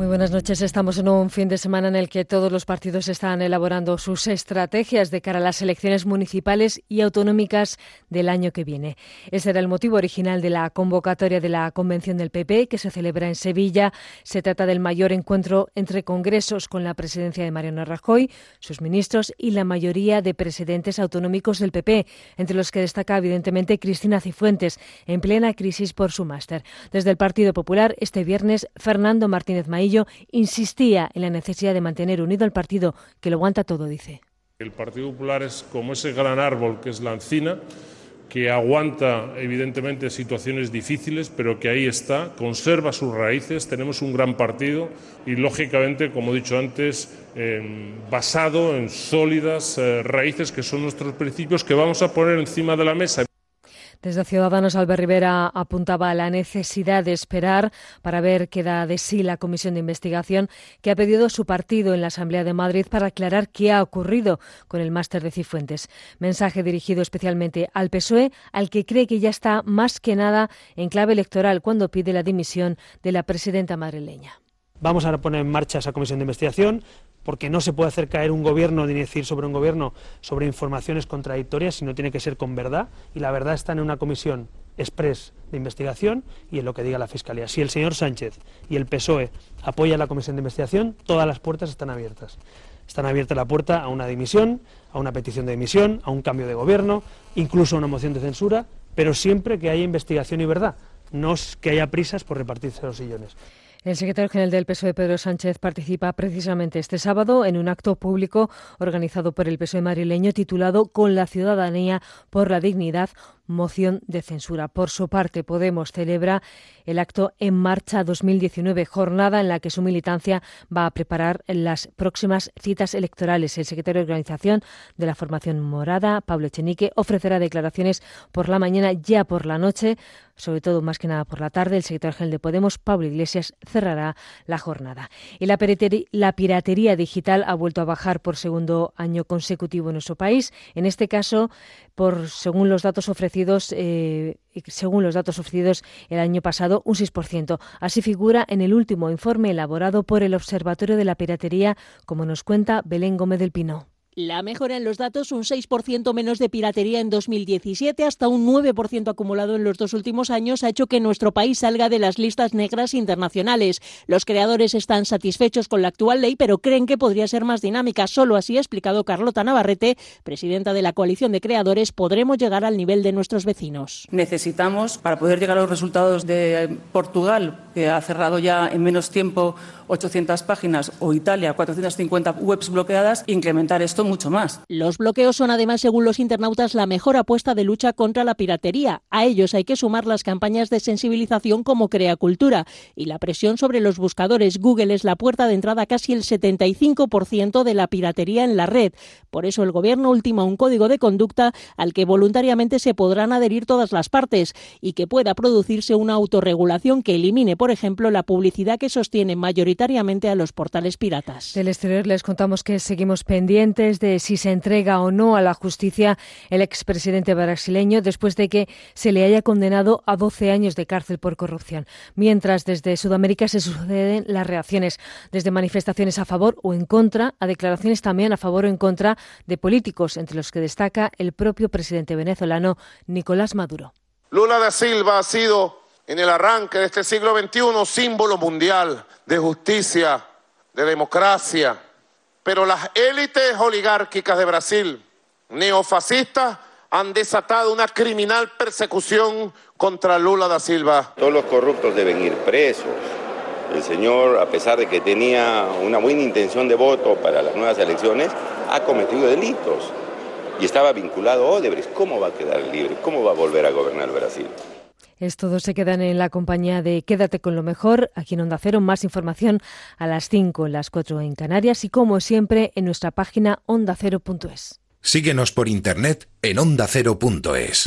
Muy buenas noches. Estamos en un fin de semana en el que todos los partidos están elaborando sus estrategias de cara a las elecciones municipales y autonómicas del año que viene. Ese era el motivo original de la convocatoria de la convención del PP que se celebra en Sevilla. Se trata del mayor encuentro entre congresos con la presidencia de Mariano Rajoy, sus ministros y la mayoría de presidentes autonómicos del PP, entre los que destaca evidentemente Cristina Cifuentes, en plena crisis por su máster. Desde el Partido Popular, este viernes, Fernando Martínez Maíz insistía en la necesidad de mantener unido al partido, que lo aguanta todo, dice. El Partido Popular es como ese gran árbol que es la encina, que aguanta evidentemente situaciones difíciles, pero que ahí está, conserva sus raíces, tenemos un gran partido y lógicamente, como he dicho antes, basado en sólidas eh, raíces que son nuestros principios que vamos a poner encima de la mesa. Desde Ciudadanos, Albert Rivera apuntaba a la necesidad de esperar para ver qué da de sí la comisión de investigación que ha pedido su partido en la Asamblea de Madrid para aclarar qué ha ocurrido con el máster de Cifuentes. Mensaje dirigido especialmente al PSOE, al que cree que ya está más que nada en clave electoral cuando pide la dimisión de la presidenta madrileña. Vamos a poner en marcha esa comisión de investigación porque no se puede hacer caer un gobierno ni decir sobre un gobierno sobre informaciones contradictorias, sino tiene que ser con verdad, y la verdad está en una comisión express de investigación y en lo que diga la Fiscalía. Si el señor Sánchez y el PSOE apoyan la comisión de investigación, todas las puertas están abiertas. Están abiertas la puerta a una dimisión, a una petición de dimisión, a un cambio de gobierno, incluso a una moción de censura, pero siempre que haya investigación y verdad, no que haya prisas por repartirse los sillones. El secretario general del PSOE, Pedro Sánchez, participa precisamente este sábado en un acto público organizado por el PSOE madrileño titulado Con la ciudadanía por la dignidad, moción de censura. Por su parte, Podemos celebra el acto En Marcha 2019, jornada en la que su militancia va a preparar las próximas citas electorales. El secretario de organización de la formación morada, Pablo Echenique, ofrecerá declaraciones por la mañana, ya por la noche, sobre todo más que nada por la tarde. El secretario general de Podemos, Pablo Iglesias, cerrará la jornada. Y la la piratería digital ha vuelto a bajar por segundo año consecutivo en nuestro país. En este caso, por según los datos ofrecidos, eh, según los datos ofrecidos el año pasado, un 6%. Así figura en el último informe elaborado por el Observatorio de la Piratería, como nos cuenta Belén Gómez del Pino. La mejora en los datos, un 6% menos de piratería en 2017, hasta un 9% acumulado en los dos últimos años, ha hecho que nuestro país salga de las listas negras internacionales. Los creadores están satisfechos con la actual ley, pero creen que podría ser más dinámica. Solo así ha explicado Carlota Navarrete, presidenta de la coalición de creadores, podremos llegar al nivel de nuestros vecinos. Necesitamos, para poder llegar a los resultados de Portugal, que ha cerrado ya en menos tiempo 800 páginas, o Italia, 450 webs bloqueadas, incrementar esto mucho más. Los bloqueos son además, según los internautas, la mejor apuesta de lucha contra la piratería. A ellos hay que sumar las campañas de sensibilización como Crea Cultura y la presión sobre los buscadores. Google es la puerta de entrada casi el 75% de la piratería en la red. Por eso el Gobierno ultima un código de conducta al que voluntariamente se podrán adherir todas las partes y que pueda producirse una autorregulación que elimine, por ejemplo, la publicidad que sostiene mayoritariamente a los portales piratas. Del exterior les contamos que seguimos pendientes de si se entrega o no a la justicia el expresidente brasileño después de que se le haya condenado a 12 años de cárcel por corrupción. Mientras desde Sudamérica se suceden las reacciones, desde manifestaciones a favor o en contra, a declaraciones también a favor o en contra de políticos, entre los que destaca el propio presidente venezolano Nicolás Maduro. Lula da Silva ha sido en el arranque de este siglo XXI símbolo mundial de justicia, de democracia, pero las élites oligárquicas de Brasil, neofascistas, han desatado una criminal persecución contra Lula da Silva. Todos los corruptos deben ir presos. El señor, a pesar de que tenía una buena intención de voto para las nuevas elecciones, ha cometido delitos y estaba vinculado a Odebrecht. ¿Cómo va a quedar libre? ¿Cómo va a volver a gobernar Brasil? Es todo, se quedan en la compañía de Quédate con lo mejor, aquí en Onda Cero. Más información a las 5, las 4 en Canarias y como siempre en nuestra página ondacero.es. Síguenos por internet en ondacero.es.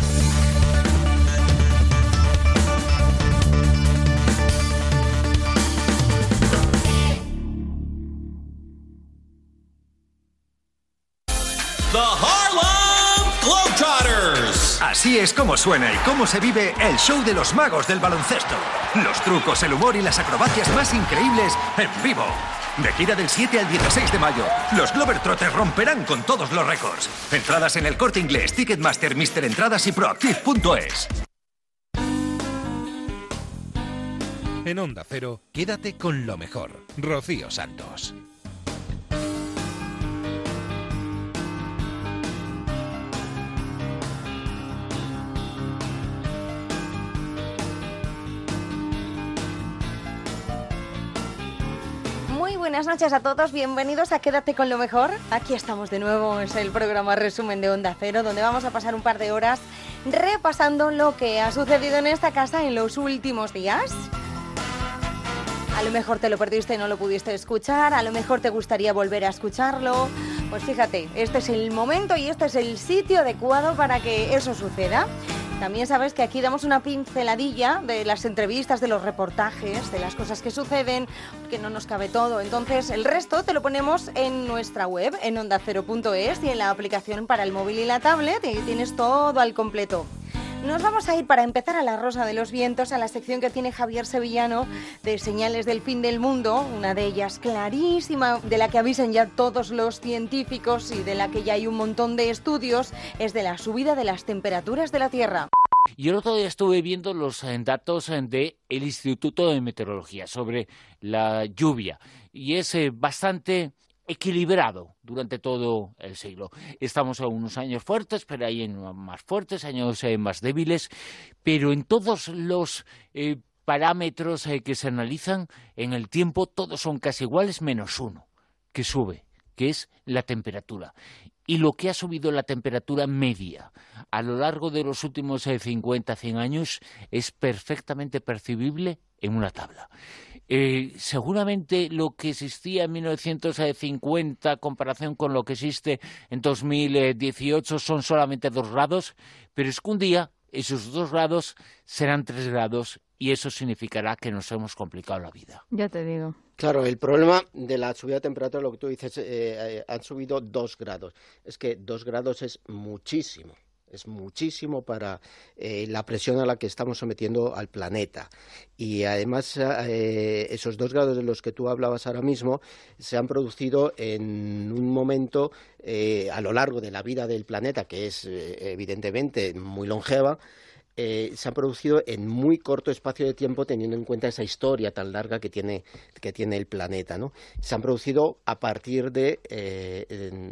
Así es como suena y cómo se vive el show de los magos del baloncesto. Los trucos, el humor y las acrobacias más increíbles en vivo. De gira del 7 al 16 de mayo, los Globetrotters romperán con todos los récords. Entradas en el corte inglés, Ticketmaster, Mister Entradas y Proactive.es. En Onda Cero, quédate con lo mejor. Rocío Santos. Muy buenas noches a todos, bienvenidos a Quédate con lo mejor. Aquí estamos de nuevo, es el programa resumen de Onda Cero, donde vamos a pasar un par de horas repasando lo que ha sucedido en esta casa en los últimos días. A lo mejor te lo perdiste y no lo pudiste escuchar, a lo mejor te gustaría volver a escucharlo. Pues fíjate, este es el momento y este es el sitio adecuado para que eso suceda. También sabes que aquí damos una pinceladilla de las entrevistas, de los reportajes, de las cosas que suceden, que no nos cabe todo. Entonces, el resto te lo ponemos en nuestra web, en ondacero.es y en la aplicación para el móvil y la tablet, y tienes todo al completo. Nos vamos a ir para empezar a la Rosa de los Vientos, a la sección que tiene Javier Sevillano de Señales del Fin del Mundo, una de ellas clarísima, de la que avisan ya todos los científicos y de la que ya hay un montón de estudios, es de la subida de las temperaturas de la Tierra. Y el otro día estuve viendo los eh, datos del de el Instituto de Meteorología sobre la lluvia y es eh, bastante equilibrado durante todo el siglo. Estamos a unos años fuertes, pero hay más fuertes, años eh, más débiles, pero en todos los eh, parámetros eh, que se analizan en el tiempo todos son casi iguales menos uno que sube, que es la temperatura. Y lo que ha subido la temperatura media a lo largo de los últimos 50, 100 años es perfectamente percibible en una tabla. Eh, seguramente lo que existía en 1950 en comparación con lo que existe en 2018 son solamente dos grados, pero es que un día esos dos grados serán tres grados y eso significará que nos hemos complicado la vida. Ya te digo. Claro, el problema de la subida de temperatura, lo que tú dices, eh, eh, han subido dos grados. Es que dos grados es muchísimo es muchísimo para eh, la presión a la que estamos sometiendo al planeta. Y además, eh, esos dos grados de los que tú hablabas ahora mismo se han producido en un momento eh, a lo largo de la vida del planeta, que es evidentemente muy longeva, eh, se han producido en muy corto espacio de tiempo teniendo en cuenta esa historia tan larga que tiene, que tiene el planeta. ¿no? Se han producido a partir de, eh,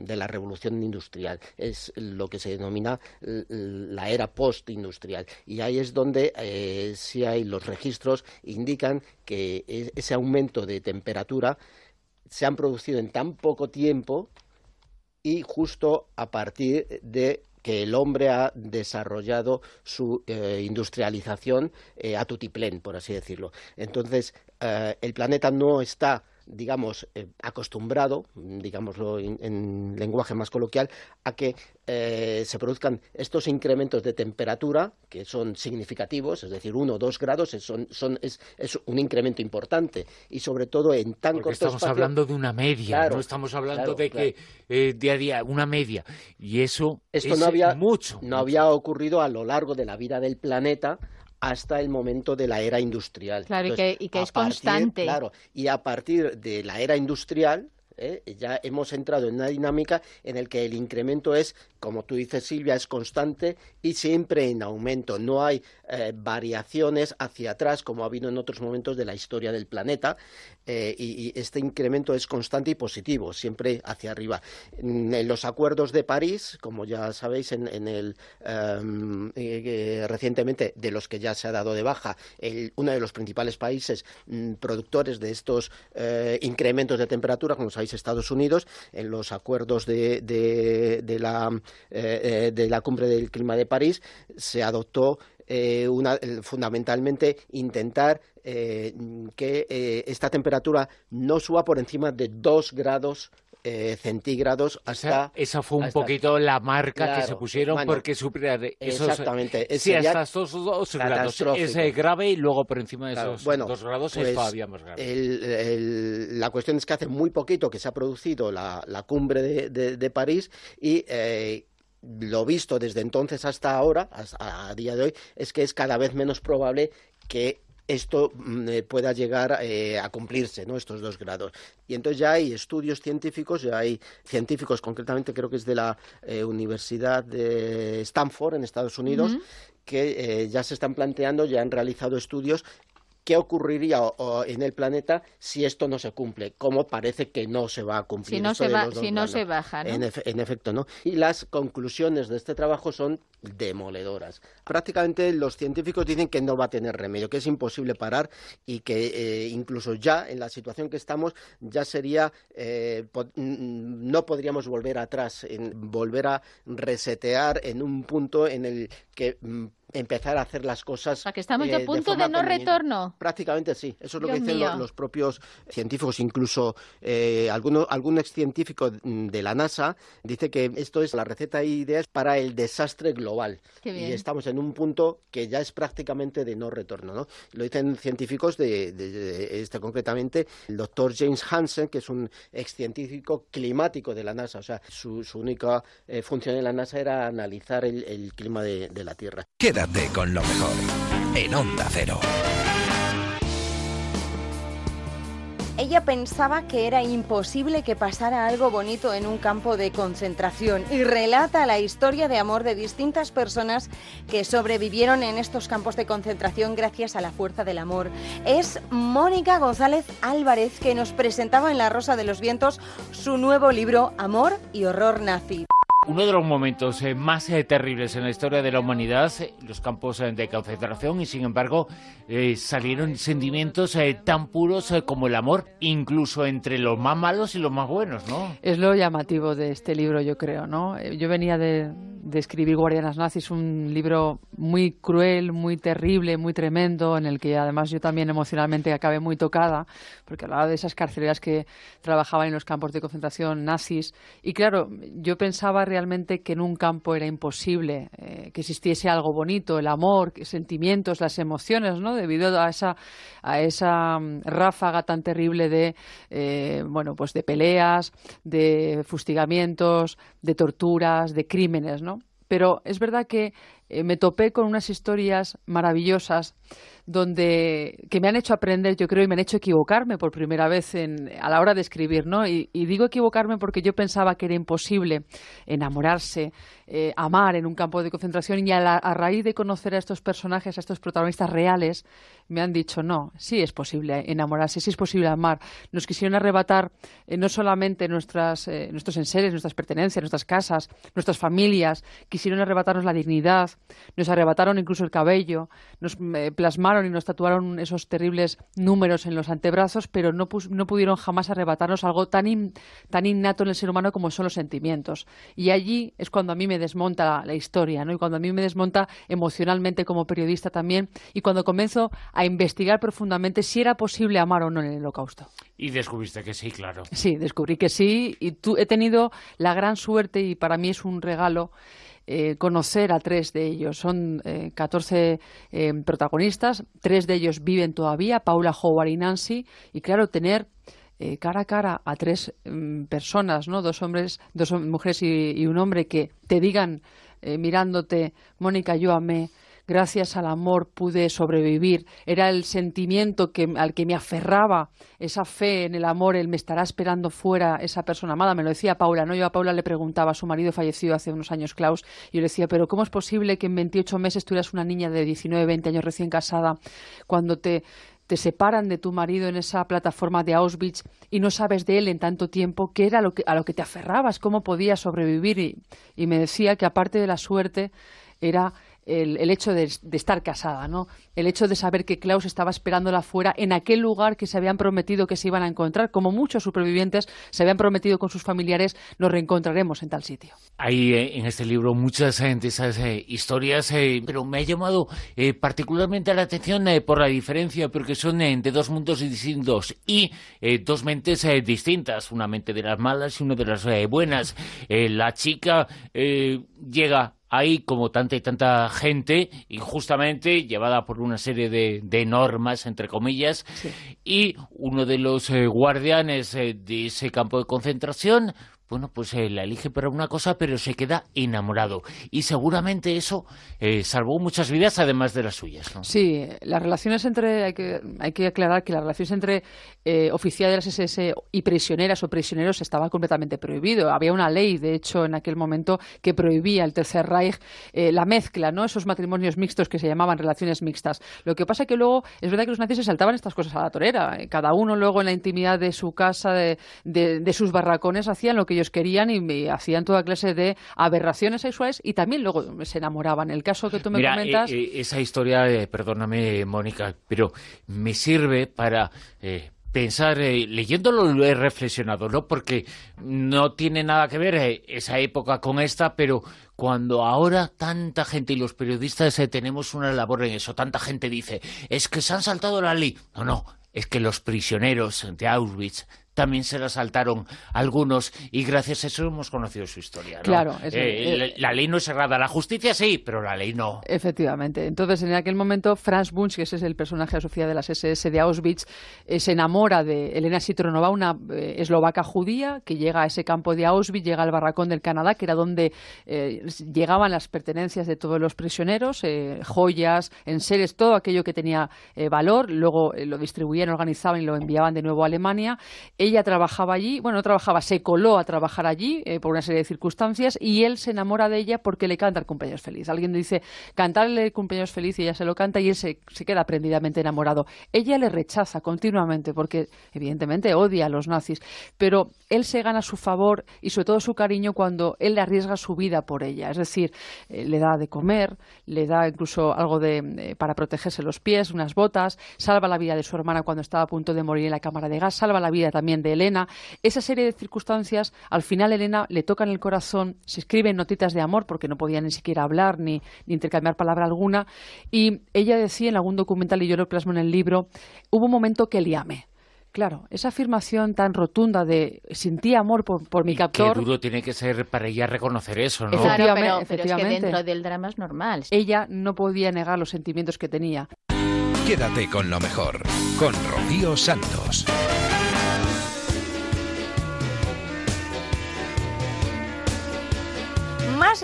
de, la revolución industrial. Es lo que se denomina la era postindustrial. Y ahí es donde eh, sí hay los registros indican que e, ese aumento de temperatura se han producido en tan poco tiempo y justo a partir de que el hombre ha desarrollado su eh, industrialización eh, a tutiplén, por así decirlo. Entonces, eh, el planeta no está digamos, eh, acostumbrado, digámoslo en, lenguaje más coloquial, a que eh, se produzcan estos incrementos de temperatura que son significativos, es decir, uno o dos grados son, son, es, es, un incremento importante. Y sobre todo en tan Porque corto estamos hablando de una media, no estamos hablando de que eh, día a día, una media, y eso Esto es no había, mucho. No había ocurrido a lo largo de la vida del planeta hasta el momento de la era industrial. Claro, y que, y que es constante. Claro, y a partir de la era industrial, ¿eh? ya hemos entrado en una dinámica en la que el incremento es, como tú dices Silvia, es constante y siempre en aumento. No hay eh, variaciones hacia atrás como ha habido en otros momentos de la historia del planeta eh, y, este incremento es constante y positivo, siempre hacia arriba. En, los acuerdos de París, como ya sabéis, en, el em, recientemente de los que ya se ha dado de baja, uno de los principales países mm, productores de estos incrementos de temperatura, como sabéis, Estados Unidos, en los acuerdos de, la, eh, eh, de la cumbre del clima de París, se adoptó eh, una, fundamentalmente intentar que esta temperatura no suba por encima de dos grados eh, centígrados hasta... esa fue un poquito la marca que se pusieron porque superar esos... Exactamente. Sí, hasta estos dos grados es grave y luego por encima de esos dos grados es pues, todavía más grave. la cuestión es que hace muy poquito que se ha producido la, cumbre de, París y... Eh, lo visto desde entonces hasta ahora, a día de hoy, es que es cada vez menos probable que esto mm, eh, pueda llegar eh, a cumplirse, ¿no? estos dos grados. Y entonces ya hay estudios científicos, ya hay científicos, concretamente creo que es de la eh, Universidad de Stanford en Estados Unidos, que ya se están planteando, ya han realizado estudios qué ocurriría en el planeta si esto no se cumple, como parece que no se va a cumplir. Si no, se, si no se baja, ¿no? En, efecto, ¿no? Y las conclusiones de este trabajo son demoledoras. Prácticamente los científicos dicen que no va a tener remedio, que es imposible parar y que eh, incluso ya en la situación que estamos ya sería, eh, no podríamos volver atrás, en, volver a resetear en un punto en el que mm, empezar a hacer las cosas. O que estamos eh, punto de, no retorno. Prácticamente sí. Eso es lo que dicen los, propios científicos. Incluso eh, alguno, algún ex científico de la NASA dice que esto es la receta y ideas para el desastre global. Y estamos en un punto que ya es prácticamente de no retorno. ¿no? Lo dicen científicos de, este concretamente el doctor James Hansen, que es un ex científico climático de la NASA. O sea, su, única eh, función en la NASA era analizar el, clima de, de la Tierra. Quédate con lo mejor en Onda Cero. Ella pensaba que era imposible que pasara algo bonito en un campo de concentración y relata la historia de amor de distintas personas que sobrevivieron en estos campos de concentración gracias a la fuerza del amor. Es Mónica González Álvarez que nos presentaba en La Rosa de los Vientos su nuevo libro Amor y Horror Nazi. Uno de los momentos eh, más eh, terribles en la historia de la humanidad, eh, los campos de concentración, y sin embargo salieron sentimientos tan puros como el amor, incluso entre los más malos y los más buenos, ¿no? Es lo llamativo de este libro, yo creo, ¿no? Yo venía de, de escribir Guardianas Nazis, un libro muy cruel, muy terrible, muy tremendo, en el que además yo también emocionalmente acabé muy tocada, porque hablaba de esas carceleras que trabajaban en los campos de concentración nazis. Y claro, yo pensaba realmente que en un campo era imposible eh, que existiese algo bonito, el amor, sentimientos, las emociones, ¿no? Debido a esa, a esa mm, ráfaga tan terrible de, eh, bueno, pues de peleas, de fustigamientos, de torturas, de crímenes, ¿no? Pero es verdad que eh, me topé con unas historias maravillosas donde que me han hecho aprender, yo creo, y me han hecho equivocarme por primera vez a la hora de escribir, ¿no? Y, digo equivocarme porque yo pensaba que era imposible enamorarse, eh, amar en un campo de concentración y a, raíz de conocer a estos personajes, a estos protagonistas reales, me han dicho, no, sí es posible enamorarse, sí es posible amar. Nos quisieron arrebatar eh, no solamente nuestras, nuestros enseres, nuestras pertenencias, nuestras casas, nuestras familias, quisieron arrebatarnos la dignidad, nos arrebataron incluso el cabello, nos plasmaron y nos tatuaron esos terribles números en los antebrazos, pero no, no pudieron jamás arrebatarnos algo tan, tan innato en el ser humano como son los sentimientos. Y allí es cuando a mí me desmonta la, historia, ¿no? Y cuando a mí me desmonta emocionalmente como periodista también, y cuando comienzo a investigar profundamente si era posible amar o no en el holocausto. Y descubriste que sí, claro. Sí, descubrí que sí, y tú, he tenido la gran suerte, y para mí es un regalo, eh, conocer a tres de ellos. Son eh, 14 eh, protagonistas, tres de ellos viven todavía, Paula, Howard y Nancy, y claro, tener eh, cara a cara a tres mm, personas, ¿no? dos hombres, dos mujeres y, y, un hombre que te digan mirándote, Mónica, yo amé, gracias al amor pude sobrevivir, era el sentimiento al que me aferraba, esa fe en el amor, el me estará esperando fuera esa persona amada, me lo decía Paula, ¿no? Yo a Paula le preguntaba, su marido falleció hace unos años, Klaus, y yo le decía, pero ¿cómo es posible que en 28 meses tú eras una niña de 19, 20 años recién casada, cuando te te separan de tu marido en esa plataforma de Auschwitz y no sabes de él en tanto tiempo, qué era lo que, a lo que te aferrabas, cómo podías sobrevivir. y me decía que aparte de la suerte era el, hecho de, estar casada, ¿no? El hecho de saber que Klaus estaba esperándola fuera en aquel lugar que se habían prometido que se iban a encontrar, como muchos supervivientes se habían prometido con sus familiares, nos reencontraremos en tal sitio. Hay eh, en este libro muchas de esas eh, historias, eh, pero me ha llamado particularmente la atención por la diferencia, porque son de dos mundos distintos y dos mentes distintas, una mente de las malas y una de las buenas. la chica llega hay como tanta y tanta gente injustamente llevada por una serie de, normas, entre comillas, y uno de los eh, guardianes eh, de ese campo de concentración bueno, pues eh, la elige para una cosa, pero se queda enamorado. Y seguramente eso eh, salvó muchas vidas, además de las suyas. ¿no? Sí, las relaciones entre, hay que, hay que aclarar que las relaciones entre eh, oficiales SS y prisioneras o prisioneros estaba completamente prohibido. Había una ley, de hecho, en aquel momento que prohibía el Tercer Reich la mezcla, ¿no? Esos matrimonios mixtos que se llamaban relaciones mixtas. Lo que pasa que luego, es verdad que los nazis se saltaban estas cosas a la torera. Cada uno luego en la intimidad de su casa, de, de sus barracones, hacían lo que ellos querían y hacían toda clase de aberraciones sexuales y también luego se enamoraban. El caso que tú me comentas. Eh, eh, esa historia, eh, perdóname, Mónica, pero me sirve para. pensar, leyéndolo lo he reflexionado, ¿no? Porque no tiene nada que ver esa época con esta, pero cuando ahora tanta gente y los periodistas tenemos una labor en eso, tanta gente dice, es que se han saltado la ley. No, no, es que los prisioneros de Auschwitz también se la saltaron algunos y gracias a eso hemos conocido su historia. Claro. Eh, eh, la, ley no es cerrada, la justicia sí, pero la ley no. Efectivamente. Entonces, en aquel momento, Franz Bunch, que ese es el personaje asociado de las SS de Auschwitz, eh, se enamora de Elena Citronova, una eslovaca judía que llega a ese campo de Auschwitz, llega al barracón del Canadá, que era donde llegaban las pertenencias de todos los prisioneros, joyas, enseres, todo aquello que tenía valor. Luego lo distribuían, organizaban y lo enviaban de nuevo a Alemania. Ella trabajaba allí, bueno, no trabajaba, se coló a trabajar allí eh, por una serie de circunstancias y él se enamora de ella porque le canta el cumpleaños feliz. Alguien dice cantarle el cumpleaños feliz y ella se lo canta y él se, se queda prendidamente enamorado. Ella le rechaza continuamente porque evidentemente odia a los nazis, pero él se gana su favor y sobre todo su cariño cuando él le arriesga su vida por ella. Es decir, eh, le da de comer, le da incluso algo de, eh, para protegerse los pies, unas botas, salva la vida de su hermana cuando estaba a punto de morir en la cámara de gas, salva la vida también de Elena. Esa serie de circunstancias, al final Elena le toca en el corazón, se escriben notitas de amor porque no podía ni siquiera hablar ni, intercambiar palabra alguna. Y ella decía en algún documental, y yo lo plasmo en el libro, hubo un momento que le amé. Claro, esa afirmación tan rotunda de sentí amor por, mi captor. Qué duro tiene que ser para ella reconocer eso, ¿no? Claro, pero, es que dentro del drama es normal. Ella no podía negar los sentimientos que tenía. Quédate con lo mejor, con Rocío Santos.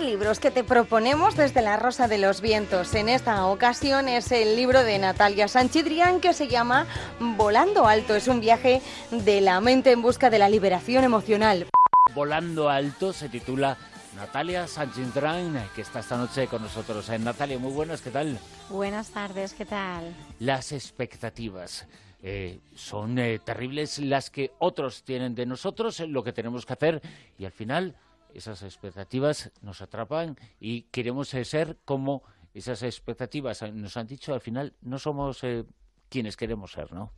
Libros que te proponemos desde La Rosa de los Vientos. En esta ocasión es el libro de Natalia Sanchidrián que se llama Volando Alto. Es un viaje de la mente en busca de la liberación emocional. Volando Alto se titula Natalia Sanchidrián, que está esta noche con nosotros. Eh, Natalia, muy buenas, ¿qué tal? Buenas tardes, ¿qué tal? Las expectativas. Eh, son eh, terribles las que otros tienen de nosotros, lo que tenemos que hacer y al final esas expectativas nos atrapan y queremos eh, ser como esas expectativas nos han dicho, al final no somos eh, quienes queremos ser, ¿no?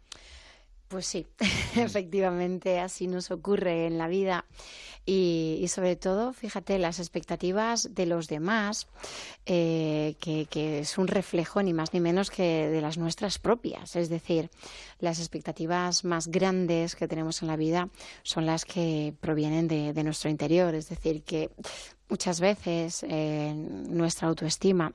Pues sí, efectivamente así nos ocurre en la vida y, sobre todo, fíjate, las expectativas de los demás, eh, que, que, es un reflejo ni más ni menos que de las nuestras propias. Es decir, las expectativas más grandes que tenemos en la vida son las que provienen de, de nuestro interior. Es decir, que muchas veces eh, nuestra autoestima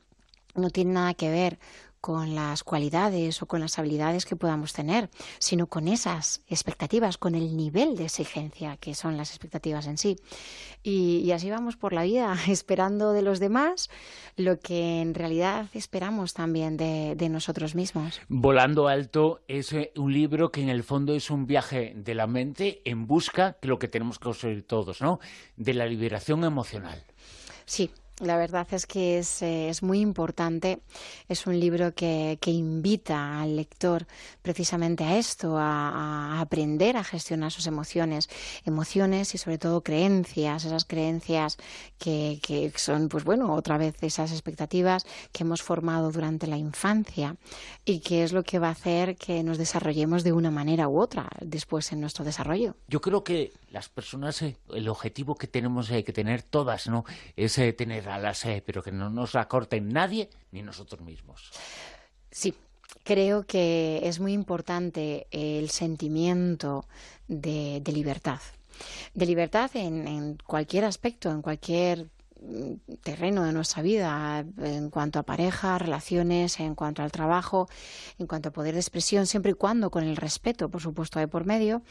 no tiene nada que ver con las cualidades o con las habilidades que podamos tener, sino con esas expectativas, con el nivel de exigencia que son las expectativas en sí. Y, así vamos por la vida, esperando de los demás lo que en realidad esperamos también de, de nosotros mismos. Volando Alto es eh, un libro que en el fondo es un viaje de la mente en busca de lo que tenemos que conseguir todos, ¿no? De la liberación emocional. Sí, la verdad es que es, eh, es muy importante. Es un libro que, que, invita al lector precisamente a esto, a, aprender a gestionar sus emociones, emociones y sobre todo creencias, esas creencias que, que son, pues bueno, otra vez esas expectativas que hemos formado durante la infancia y que es lo que va a hacer que nos desarrollemos de una manera u otra después en nuestro desarrollo. Yo creo que las personas, eh, el objetivo que tenemos eh, que tener todas, ¿no? Es eh, tener alas, pero que no nos acorten nadie ni nosotros mismos. Sí, creo que es muy importante el sentimiento de, libertad. De libertad en, cualquier aspecto, en cualquier terreno de nuestra vida, en cuanto a pareja, relaciones, en cuanto al trabajo, en cuanto a poder de expresión, siempre y cuando con el respeto, por supuesto, de por medio,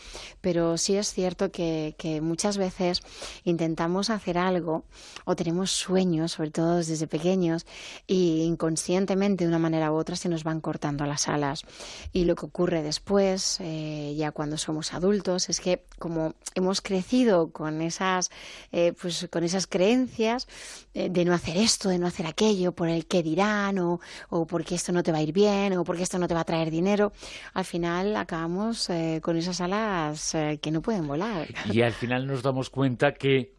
pero sí es cierto que, que muchas veces intentamos hacer algo o tenemos sueños, sobre todo desde pequeños, y inconscientemente de una manera u otra se nos van cortando las alas. Y lo que ocurre después, eh, ya cuando somos adultos, es que como hemos crecido con esas, eh, pues, con esas creencias eh, de no hacer esto, de no hacer aquello, por el que dirán, o, o porque esto no te va a ir bien, o porque esto no te va a traer dinero, al final acabamos con esas alas que no pueden volar. Y al final nos damos cuenta que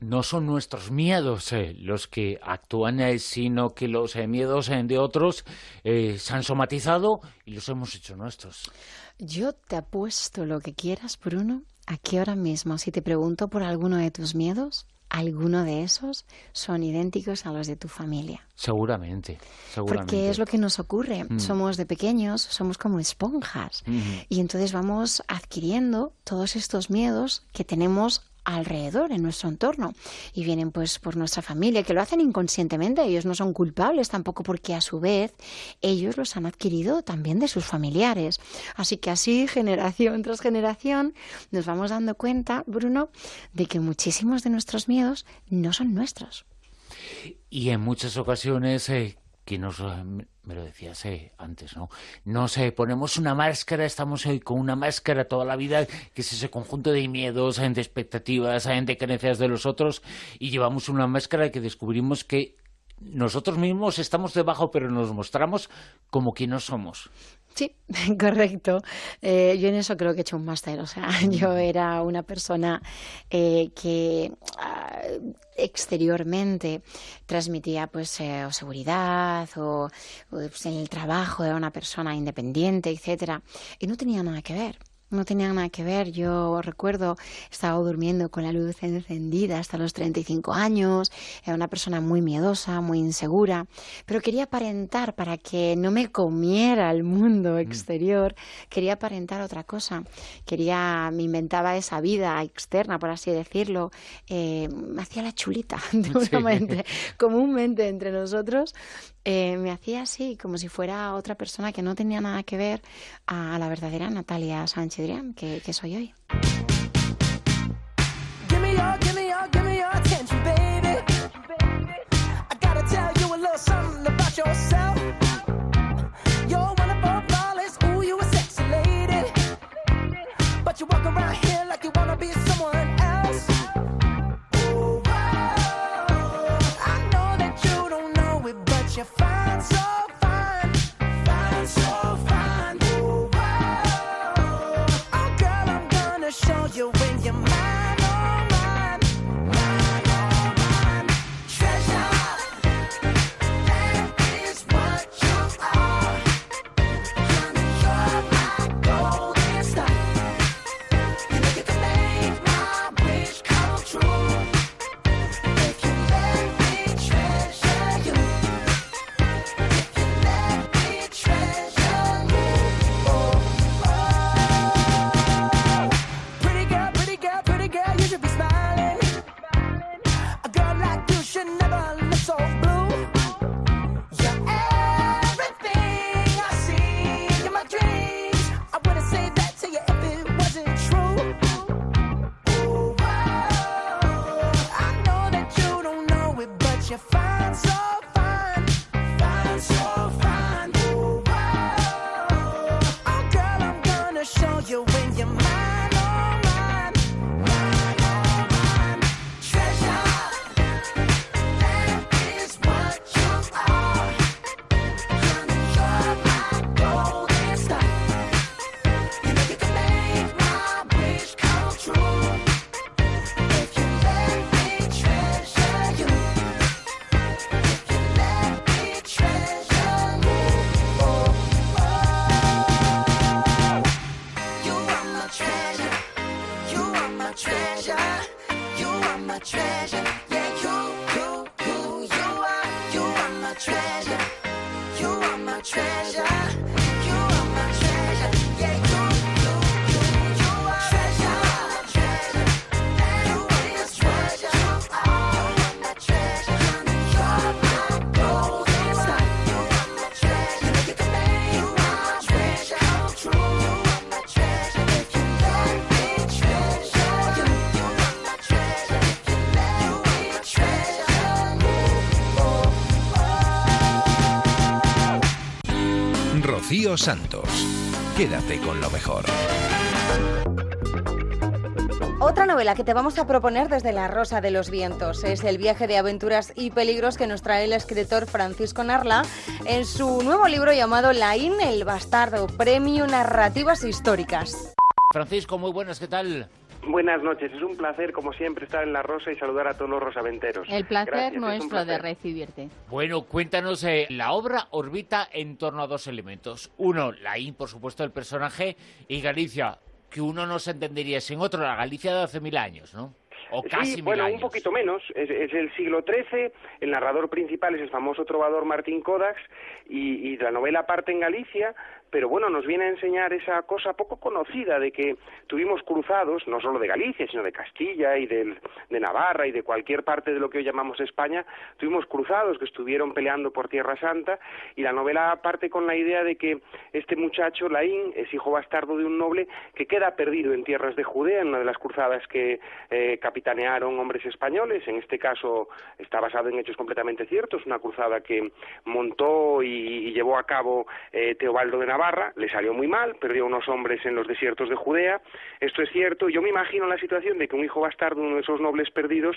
no son nuestros miedos eh, los que actúan, eh, sino que los eh, miedos de otros se han somatizado y los hemos hecho nuestros. Yo te apuesto lo que quieras, Bruno, aquí ahora mismo, si te pregunto por alguno de tus miedos, alguno de esos son idénticos a los de tu familia. Seguramente, seguramente. Porque es lo que nos ocurre. Mm. Somos de pequeños, somos como esponjas. Y entonces vamos adquiriendo todos estos miedos que tenemos alrededor, en nuestro entorno. Y vienen pues por nuestra familia, que lo hacen inconscientemente, ellos no son culpables tampoco porque a su vez ellos los han adquirido también de sus familiares. Así que así, generación tras generación, nos vamos dando cuenta, Bruno, de que muchísimos de nuestros miedos no son nuestros. Y en muchas ocasiones eh, que nos me lo decías eh, antes, ¿no? No sé, ponemos una máscara, estamos hoy con una máscara toda la vida, que es ese conjunto de miedos, de expectativas, de creencias de los otros, y llevamos una máscara que descubrimos que nosotros mismos estamos debajo, pero nos mostramos como que no somos. Sí, correcto. Eh, yo en eso creo que he hecho un máster. O sea, yo mm. era una persona eh, que ah, exteriormente transmitía pues eh, seguridad o, pues, en el trabajo era una persona independiente, etcétera, y no tenía nada que ver no tenía nada que ver. Yo recuerdo, estaba durmiendo con la luz encendida hasta los 35 años, era una persona muy miedosa, muy insegura, pero quería aparentar para que no me comiera el mundo mm. exterior, quería aparentar otra cosa, quería, me inventaba esa vida externa, por así decirlo, eh, me hacía la chulita, comúnmente entre nosotros, eh, me hacía así, como si fuera otra persona que no tenía nada que ver a la verdadera Natalia Sánchez Drián, que, que soy hoy. Santos. Quédate con lo mejor. Otra novela que te vamos a proponer desde La Rosa de los Vientos es el viaje de aventuras y peligros que nos trae el escritor Francisco Narla en su nuevo libro llamado Laín el Bastardo, Premio Narrativas Históricas. Francisco, muy buenas, ¿qué tal? Buenas noches, es un placer como siempre estar en La Rosa y saludar a todos los rosaventeros. El placer nuestro de recibirte. Bueno, cuéntanos, eh, la obra orbita en torno a dos elementos. Uno, Laín, por supuesto, el personaje, y Galicia, que uno no se entendería sin otro, la Galicia de hace mil años, ¿no? O casi sí, bueno, un poquito menos. Es, el siglo XIII. El narrador principal es el famoso trovador Martín Kodax y, y la novela parte en Galicia pero bueno, nos viene a enseñar esa cosa poco conocida de que tuvimos cruzados, no solo de Galicia, sino de Castilla y de, Navarra y de cualquier parte de lo que hoy llamamos España, tuvimos cruzados que estuvieron peleando por Tierra Santa y la novela parte con la idea de que este muchacho, Laín, es hijo bastardo de un noble que queda perdido en tierras de Judea, en una de las cruzadas que eh, capitanearon hombres españoles, en este caso está basado en hechos completamente ciertos, una cruzada que montó y, llevó a cabo eh, Teobaldo de Navarra, le salió muy mal, perdió unos hombres en los desiertos de Judea, esto es cierto, yo me imagino la situación de que un hijo bastardo, uno de esos nobles perdidos,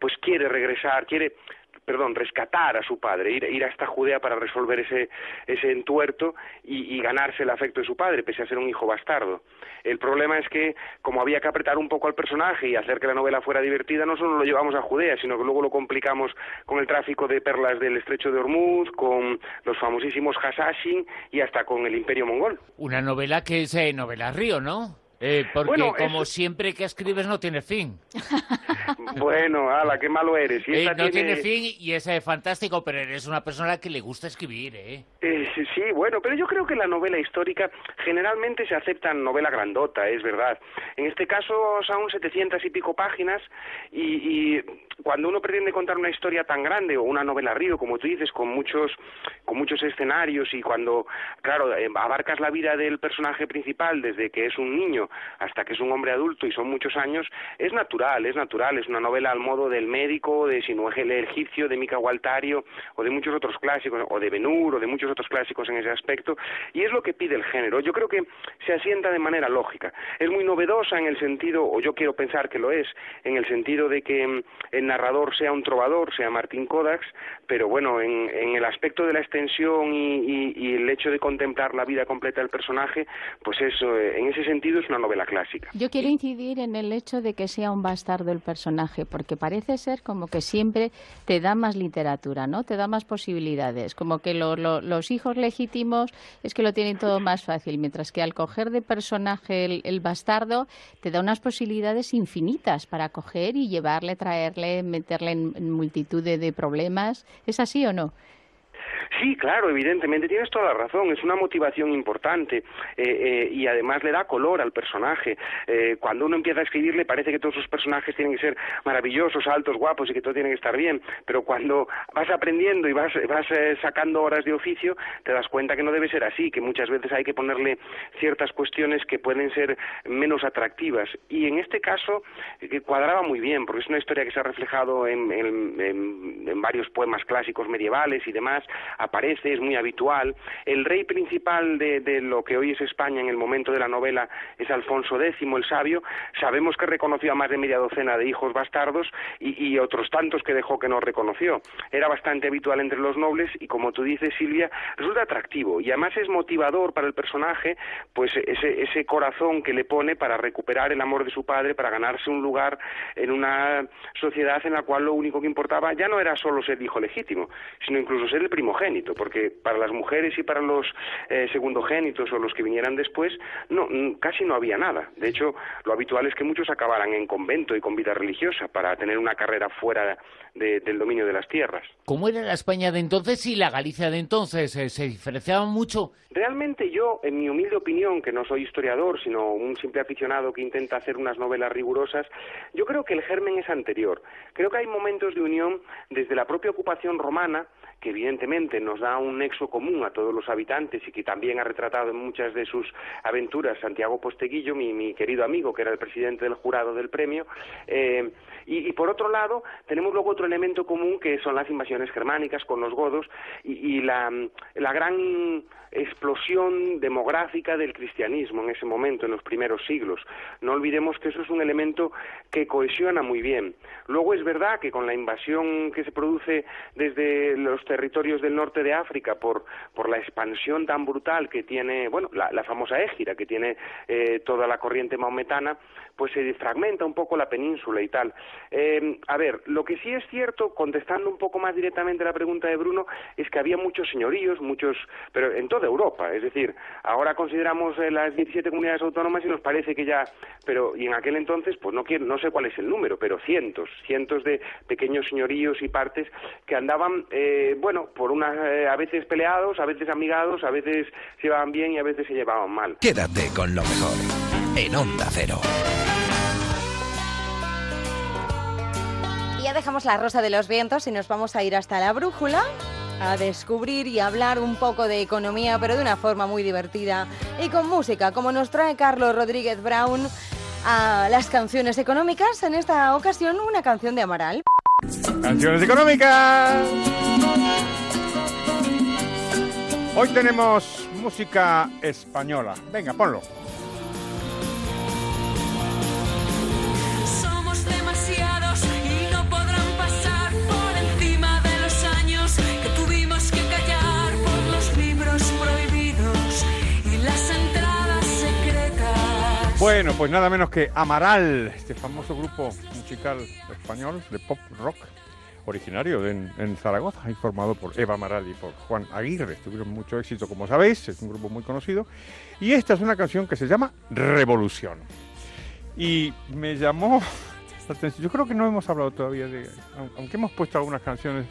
pues quiere regresar, quiere perdón, rescatar a su padre, ir, ir a esta Judea para resolver ese, ese entuerto y, ganarse el afecto de su padre, pese a ser un hijo bastardo. El problema es que, como había que apretar un poco al personaje y hacer que la novela fuera divertida, no solo lo llevamos a Judea, sino que luego lo complicamos con el tráfico de perlas del estrecho de Hormuz, con los famosísimos Hasashin y hasta con el Imperio Mongol. Una novela que es eh, novela río, ¿no? Eh, porque como siempre que escribes no tiene fin. bueno, ala, qué malo eres. Eh, no tiene... fin y es eh, fantástico, pero eres una persona que le gusta escribir, ¿eh? sí, bueno, pero yo creo que la novela histórica generalmente se acepta en novela grandota, es verdad. En este caso son setecientas y pico páginas y, y cuando uno pretende contar una historia tan grande o una novela río, como tú dices, con muchos, con muchos escenarios y cuando, claro, eh, abarcas la vida del personaje principal desde que es un niño hasta que es un hombre adulto y son muchos años, es natural, es natural, es una novela al modo del médico, de Sinuegel el egipcio, de Mica Gualtario o de muchos otros clásicos, o de Benur o de muchos otros clásicos en ese aspecto, y es lo que pide el género. Yo creo que se asienta de manera lógica. Es muy novedosa en el sentido, o yo quiero pensar que lo es, en el sentido de que mm, en narrador sea un trovador, sea Martín Kodax, pero bueno, en, el aspecto de la extensión y, el hecho de contemplar la vida completa del personaje, pues eso, eh, en ese sentido es una novela clásica. Yo quiero incidir en el hecho de que sea un bastardo el personaje, porque parece ser como que siempre te da más literatura, ¿no? Te da más posibilidades, como que los hijos legítimos es que lo tienen todo más fácil, mientras que al coger de personaje el bastardo te da unas posibilidades infinitas para coger y llevarle, traerle, meterle en, multitud de problemas. ¿Es así o no? Sí, claro, evidentemente, tienes toda la razón, es una motivación importante eh, eh, y además le da color al personaje. Eh, cuando uno empieza a escribir le parece que todos sus personajes tienen que ser maravillosos, altos, guapos y que todo tiene que estar bien, pero cuando vas aprendiendo y vas, vas sacando horas de oficio, te das cuenta que no debe ser así, que muchas veces hay que ponerle ciertas cuestiones que pueden ser menos atractivas. Y en este caso cuadraba muy bien, porque es una historia que se ha reflejado en, en varios poemas clásicos medievales y demás, aparece, es muy habitual. El rey principal de, lo que hoy es España en el momento de la novela es Alfonso X, el sabio. Sabemos que reconoció a más de media docena de hijos bastardos y, otros tantos que dejó que no reconoció. Era bastante habitual entre los nobles y, como tú dices, Silvia, resulta atractivo y además es motivador para el personaje, pues ese, ese corazón que le pone para recuperar el amor de su padre, para ganarse un lugar en una sociedad en la cual lo único que importaba ya no era solo ser hijo legítimo, sino incluso ser el primogénito porque para las mujeres y para los eh, segundogénitos o los que vinieran después, no, casi no había nada. De hecho, lo habitual es que muchos acabaran en convento y con vida religiosa para tener una carrera fuera del dominio de las tierras. ¿Cómo era la España de entonces y la Galicia de entonces? ¿Se, se diferenciaban mucho? Realmente yo, en mi humilde opinión, que no soy historiador, sino un simple aficionado que intenta hacer unas novelas rigurosas, yo creo que el germen es anterior. Creo que hay momentos de unión desde la propia ocupación romana que evidentemente nos da un nexo común a todos los habitantes y que también ha retratado en muchas de sus aventuras Santiago Posteguillo, mi, querido amigo, que era el presidente del jurado del premio. Eh, y, por otro lado, tenemos luego otro elemento común que son las invasiones germánicas con los godos y, la, la gran explosión demográfica del cristianismo en ese momento, en los primeros siglos. No olvidemos que eso es un elemento que cohesiona muy bien. Luego es verdad que con la invasión que se produce desde los territorios del norte de África por, por la expansión tan brutal que tiene, bueno, la, famosa égira que tiene eh, toda la corriente maometana, pues se fragmenta un poco la península y tal. Eh, a ver, lo que sí es cierto, contestando un poco más directamente la pregunta de Bruno, es que había muchos señoríos, muchos, pero en toda Europa, es decir, ahora consideramos eh, las 17 comunidades autónomas y nos parece que ya, pero y en aquel entonces, pues no quiero, no sé cuál es el número, pero cientos, cientos de pequeños señoríos y partes que andaban, eh, bueno, por unas a veces peleados, a veces amigados, a veces se llevaban bien y a veces se llevaban mal. Quédate con lo mejor en Onda Cero. ya dejamos la rosa de los vientos y nos vamos a ir hasta la brújula a descubrir y hablar un poco de economía, pero de una forma muy divertida y con música, como nos trae Carlos Rodríguez Brown a las canciones económicas. En esta ocasión, una canción de Amaral. Canciones económicas. Hoy tenemos música española. Venga, ponlo. Bueno, pues nada menos que Amaral, este famoso grupo musical español de pop rock, originario en, Zaragoza, informado por Eva Amaral y por Juan Aguirre. Tuvieron mucho éxito, como sabéis, es un grupo muy conocido. Y esta es una canción que se llama Revolución. Y me llamó la atención. Yo creo que no hemos hablado todavía de. Aunque hemos puesto algunas canciones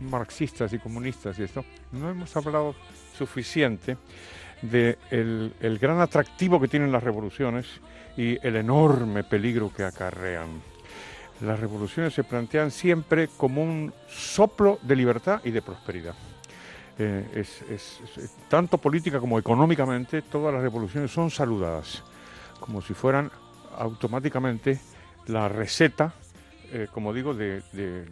marxistas y comunistas y esto, no hemos hablado suficiente de el, gran atractivo que tienen las revoluciones y el enorme peligro que acarrean. Las revoluciones se plantean siempre como un soplo de libertad y de prosperidad. Eh, es, tanto política como económicamente, todas las revoluciones son saludadas, como si fueran automáticamente la receta, eh, como digo, de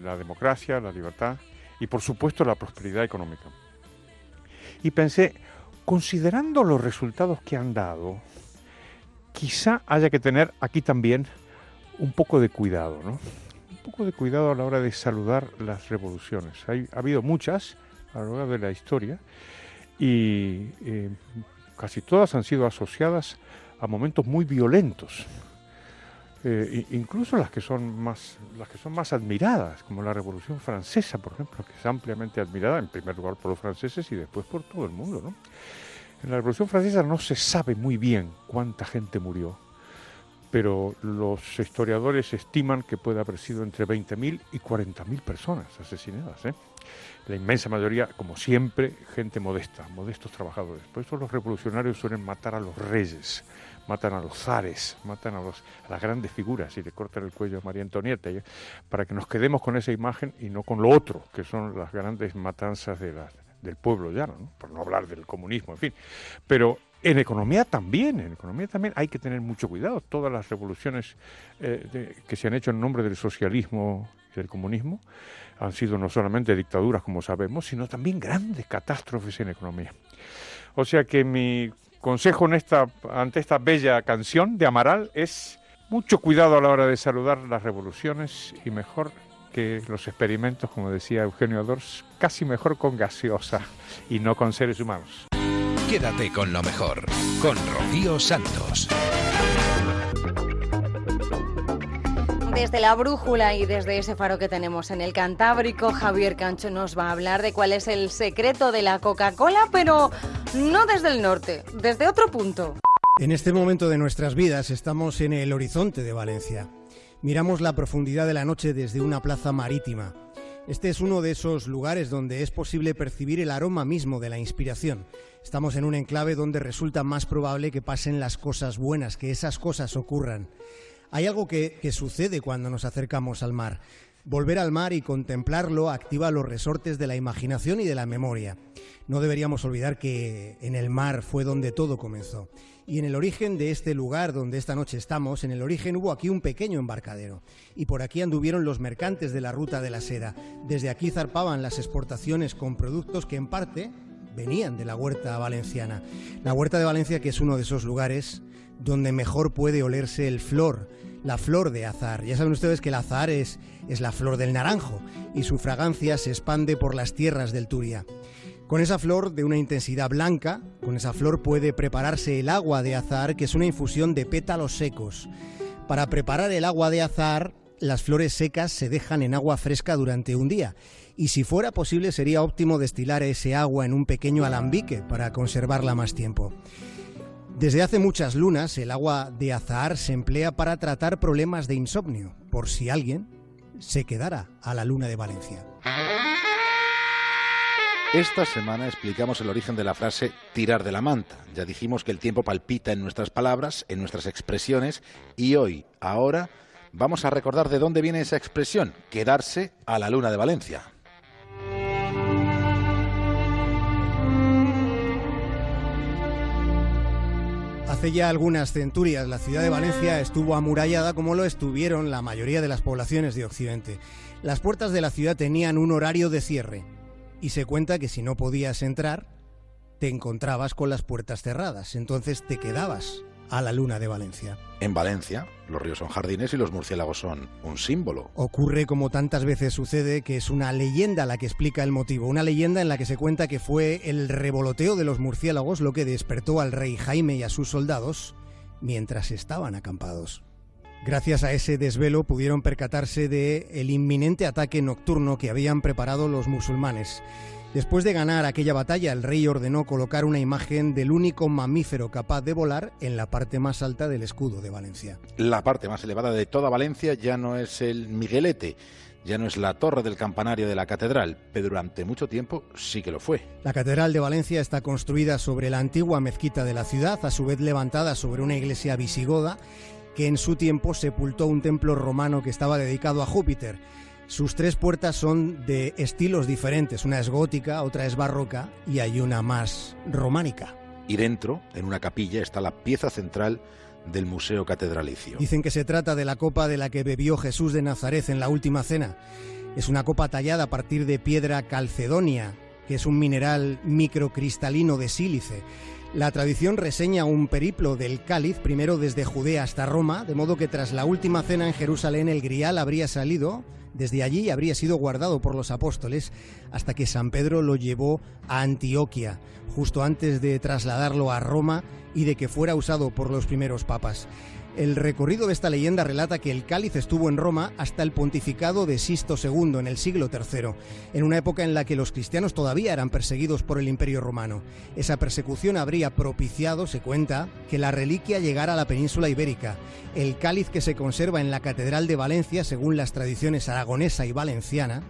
la democracia, la libertad y por supuesto la prosperidad económica. Y pensé, considerando los resultados que han dado, quizá haya que tener aquí también un poco de cuidado, ¿no? Un poco de cuidado a la hora de saludar las revoluciones. Hay, ha habido muchas a lo largo de la historia y eh, casi todas han sido asociadas a momentos muy violentos. Eh, incluso las que son más las que son más admiradas, como la Revolución Francesa, por ejemplo, que es ampliamente admirada en primer lugar por los franceses y después por todo el mundo. ¿no? En la Revolución Francesa no se sabe muy bien cuánta gente murió, pero los historiadores estiman que puede haber sido entre 20.000 y 40.000 personas asesinadas. ¿eh? La inmensa mayoría, como siempre, gente modesta, modestos trabajadores. Por eso los revolucionarios suelen matar a los reyes, matan a los zares, matan a, los, las grandes figuras y le cortan el cuello a María Antonieta, para que nos quedemos con esa imagen y no con lo otro, que son las grandes matanzas de del pueblo llano, por no hablar del comunismo, en fin. Pero en economía también, en economía también hay que tener mucho cuidado. Todas las revoluciones eh, que se han hecho en nombre del socialismo y del comunismo han sido no solamente dictaduras, como sabemos, sino también grandes catástrofes en economía. O sea que mi consejo en esta, ante esta bella canción de Amaral es mucho cuidado a la hora de saludar las revoluciones y mejor que los experimentos, como decía Eugenio Dors, casi mejor con gaseosa y no con seres humanos. Quédate con lo mejor, con Rocío Santos. Desde la brújula y desde ese faro que tenemos en el Cantábrico, Javier Cancho nos va a hablar de cuál es el secreto de la Coca-Cola, pero no desde el norte, desde otro punto. En este momento de nuestras vidas estamos en el horizonte de Valencia. Miramos la profundidad de la noche desde una plaza marítima. Este es uno de esos lugares donde es posible percibir el aroma mismo de la inspiración. Estamos en un enclave donde resulta más probable que pasen las cosas buenas, que esas cosas ocurran. Hay algo que, sucede cuando nos acercamos al mar. Volver al mar y contemplarlo activa los resortes de la imaginación y de la memoria. No deberíamos olvidar que en el mar fue donde todo comenzó. Y en el origen de este lugar donde esta noche estamos, en el origen hubo aquí un pequeño embarcadero. Y por aquí anduvieron los mercantes de la ruta de la seda. Desde aquí zarpaban las exportaciones con productos que en parte venían de la huerta valenciana. La huerta de Valencia que es uno de esos lugares donde mejor puede olerse el flor, la flor de azar. Ya saben ustedes que el azar es, es la flor del naranjo y su fragancia se expande por las tierras del Turia. Con esa flor de una intensidad blanca, con esa flor puede prepararse el agua de azar, que es una infusión de pétalos secos. Para preparar el agua de azar, las flores secas se dejan en agua fresca durante un día. Y si fuera posible, sería óptimo destilar ese agua en un pequeño alambique para conservarla más tiempo. Desde hace muchas lunas, el agua de azahar se emplea para tratar problemas de insomnio, por si alguien se quedara a la luna de Valencia. Esta semana explicamos el origen de la frase tirar de la manta. Ya dijimos que el tiempo palpita en nuestras palabras, en nuestras expresiones, y hoy, ahora, vamos a recordar de dónde viene esa expresión, quedarse a la luna de Valencia. Hace ya algunas centurias la ciudad de Valencia estuvo amurallada como lo estuvieron la mayoría de las poblaciones de Occidente. Las puertas de la ciudad tenían un horario de cierre, y se cuenta que si no podías entrar, te encontrabas con las puertas cerradas, entonces te quedabas a la luna de Valencia. En Valencia, los ríos son jardines y los murciélagos son un símbolo. Ocurre como tantas veces sucede que es una leyenda la que explica el motivo, una leyenda en la que se cuenta que fue el revoloteo de los murciélagos lo que despertó al rey Jaime y a sus soldados mientras estaban acampados. Gracias a ese desvelo pudieron percatarse de el inminente ataque nocturno que habían preparado los musulmanes. Después de ganar aquella batalla, el rey ordenó colocar una imagen del único mamífero capaz de volar en la parte más alta del escudo de Valencia. La parte más elevada de toda Valencia ya no es el Miguelete, ya no es la torre del campanario de la catedral, pero durante mucho tiempo sí que lo fue. La catedral de Valencia está construida sobre la antigua mezquita de la ciudad, a su vez levantada sobre una iglesia visigoda que en su tiempo sepultó un templo romano que estaba dedicado a Júpiter. Sus tres puertas son de estilos diferentes, una es gótica, otra es barroca y hay una más románica. Y dentro, en una capilla, está la pieza central del Museo Catedralicio. Dicen que se trata de la copa de la que bebió Jesús de Nazaret en la última cena. Es una copa tallada a partir de piedra calcedonia, que es un mineral microcristalino de sílice. La tradición reseña un periplo del cáliz, primero desde Judea hasta Roma, de modo que tras la última cena en Jerusalén el grial habría salido desde allí habría sido guardado por los apóstoles hasta que San Pedro lo llevó a Antioquia, justo antes de trasladarlo a Roma y de que fuera usado por los primeros papas. El recorrido de esta leyenda relata que el cáliz estuvo en Roma hasta el pontificado de Sisto II en el siglo III, en una época en la que los cristianos todavía eran perseguidos por el Imperio Romano. Esa persecución habría propiciado, se cuenta, que la reliquia llegara a la península ibérica. El cáliz que se conserva en la Catedral de Valencia, según las tradiciones aragonesa y valenciana,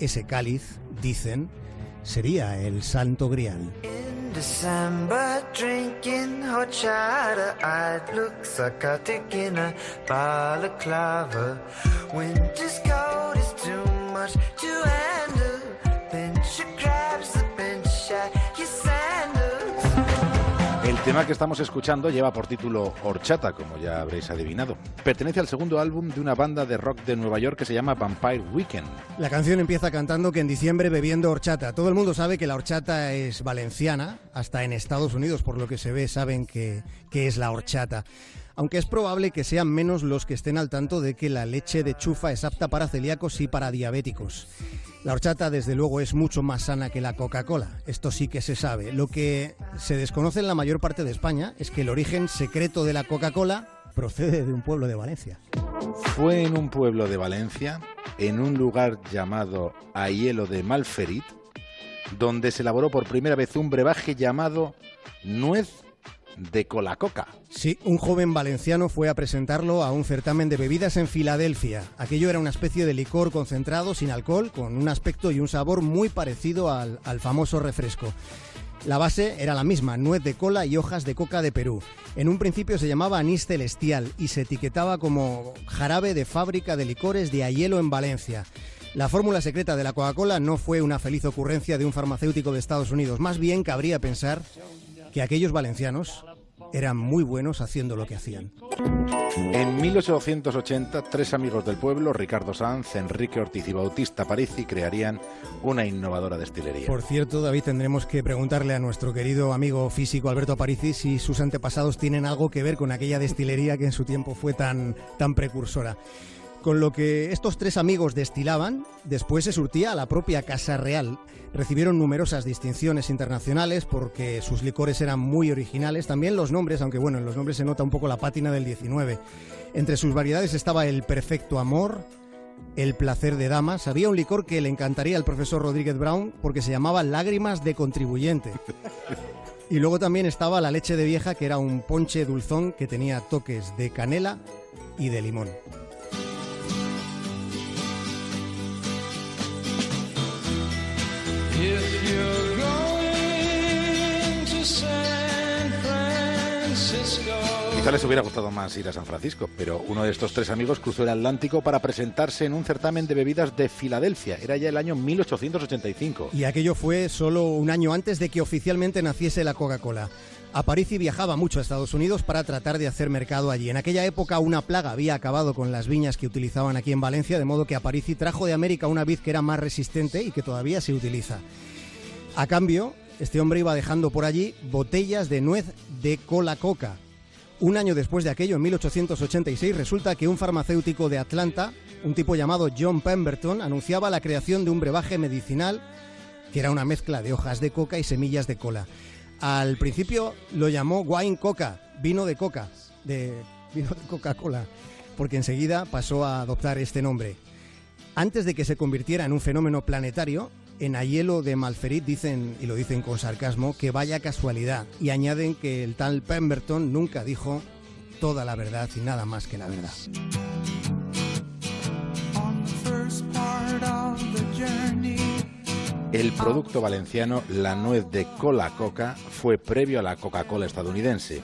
ese cáliz, dicen, sería el Santo Grial. December drinking horchata I'd look psychotic in a balaclava Winter's cold is too much to handle tema que estamos escuchando lleva por título Horchata, como ya habréis adivinado. Pertenece al segundo álbum de una banda de rock de Nueva York que se llama Vampire Weekend. La canción empieza cantando que en diciembre bebiendo horchata. Todo el mundo sabe que la horchata es valenciana, hasta en Estados Unidos, por lo que se ve, saben que, que es la horchata aunque es probable que sean menos los que estén al tanto de que la leche de chufa es apta para celíacos y para diabéticos. La horchata, desde luego, es mucho más sana que la Coca-Cola. Esto sí que se sabe. Lo que se desconoce en la mayor parte de España es que el origen secreto de la Coca-Cola procede de un pueblo de Valencia. Fue en un pueblo de Valencia, en un lugar llamado Aielo de Malferit, donde se elaboró por primera vez un brebaje llamado Nuez de Colacoca. Sí, un joven valenciano fue a presentarlo a un certamen de bebidas en Filadelfia. Aquello era una especie de licor concentrado sin alcohol, con un aspecto y un sabor muy parecido al, al famoso refresco. La base era la misma, nuez de cola y hojas de coca de Perú. En un principio se llamaba anís celestial y se etiquetaba como jarabe de fábrica de licores de Ayelo en Valencia. La fórmula secreta de la Coca-Cola no fue una feliz ocurrencia de un farmacéutico de Estados Unidos, más bien cabría pensar que aquellos valencianos eran muy buenos haciendo lo que hacían. En 1880, tres amigos del pueblo, Ricardo Sanz, Enrique Ortiz y Bautista Parisi, crearían una innovadora destilería. Por cierto, David, tendremos que preguntarle a nuestro querido amigo físico Alberto Aparici si sus antepasados tienen algo que ver con aquella destilería que en su tiempo fue tan, tan precursora. Con lo que estos tres amigos destilaban, después se surtía a la propia Casa Real. Recibieron numerosas distinciones internacionales porque sus licores eran muy originales. También los nombres, aunque bueno, en los nombres se nota un poco la pátina del 19. Entre sus variedades estaba el Perfecto Amor, el Placer de Damas. Había un licor que le encantaría al profesor Rodríguez Brown porque se llamaba Lágrimas de Contribuyente. Y luego también estaba la leche de vieja, que era un ponche dulzón que tenía toques de canela y de limón. Quizá les hubiera gustado más ir a San Francisco, pero uno de estos tres amigos cruzó el Atlántico para presentarse en un certamen de bebidas de Filadelfia. Era ya el año 1885. Y aquello fue solo un año antes de que oficialmente naciese la Coca-Cola. Aparici viajaba mucho a Estados Unidos para tratar de hacer mercado allí. En aquella época una plaga había acabado con las viñas que utilizaban aquí en Valencia, de modo que Aparici trajo de América una vid que era más resistente y que todavía se utiliza. A cambio, este hombre iba dejando por allí botellas de nuez de cola coca. Un año después de aquello, en 1886, resulta que un farmacéutico de Atlanta, un tipo llamado John Pemberton, anunciaba la creación de un brebaje medicinal que era una mezcla de hojas de coca y semillas de cola. Al principio lo llamó wine coca, vino de coca, de vino de Coca-Cola, porque enseguida pasó a adoptar este nombre. Antes de que se convirtiera en un fenómeno planetario, en Ayelo de Malferit dicen, y lo dicen con sarcasmo, que vaya casualidad, y añaden que el tal Pemberton nunca dijo toda la verdad y nada más que la verdad. El producto valenciano, la nuez de cola coca, fue previo a la Coca-Cola estadounidense.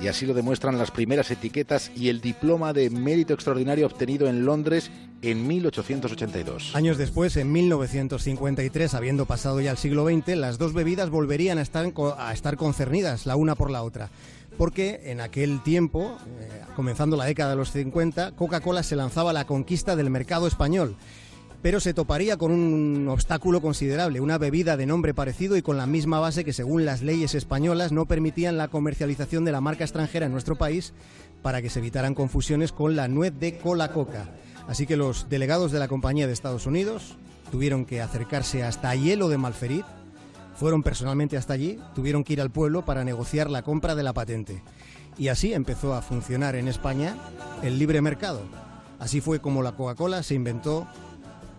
Y así lo demuestran las primeras etiquetas y el diploma de mérito extraordinario obtenido en Londres en 1882. Años después, en 1953, habiendo pasado ya el siglo XX, las dos bebidas volverían a estar, a estar concernidas la una por la otra. Porque en aquel tiempo, eh, comenzando la década de los 50, Coca-Cola se lanzaba a la conquista del mercado español pero se toparía con un obstáculo considerable, una bebida de nombre parecido y con la misma base que según las leyes españolas no permitían la comercialización de la marca extranjera en nuestro país para que se evitaran confusiones con la nuez de cola coca. Así que los delegados de la compañía de Estados Unidos tuvieron que acercarse hasta Hielo de Malferit, fueron personalmente hasta allí, tuvieron que ir al pueblo para negociar la compra de la patente. Y así empezó a funcionar en España el libre mercado. Así fue como la Coca-Cola se inventó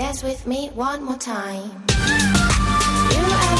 Dance with me one more time. You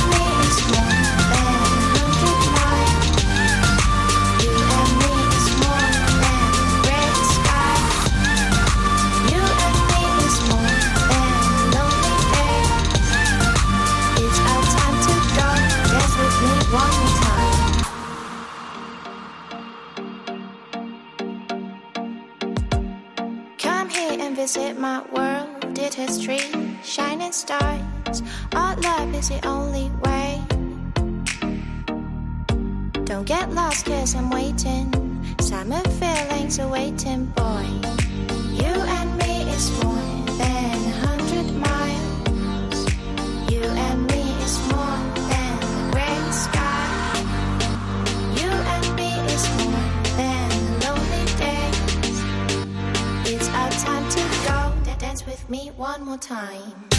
and visit my world. Did history, shining stars. Our love is the only way. Don't get lost, cause I'm waiting. Summer feelings are waiting, boy. You and me is more than a hundred miles. You and me is more me one more time.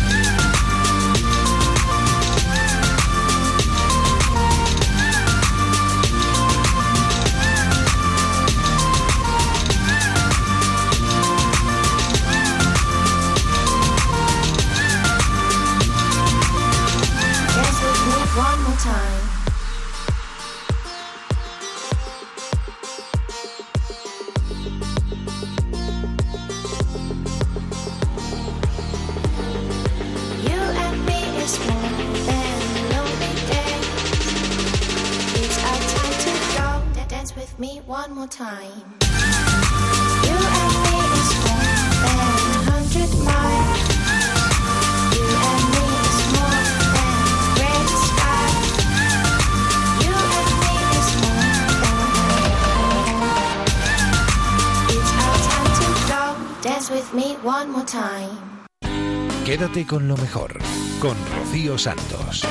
Quédate con lo mejor, con Rocío Santos.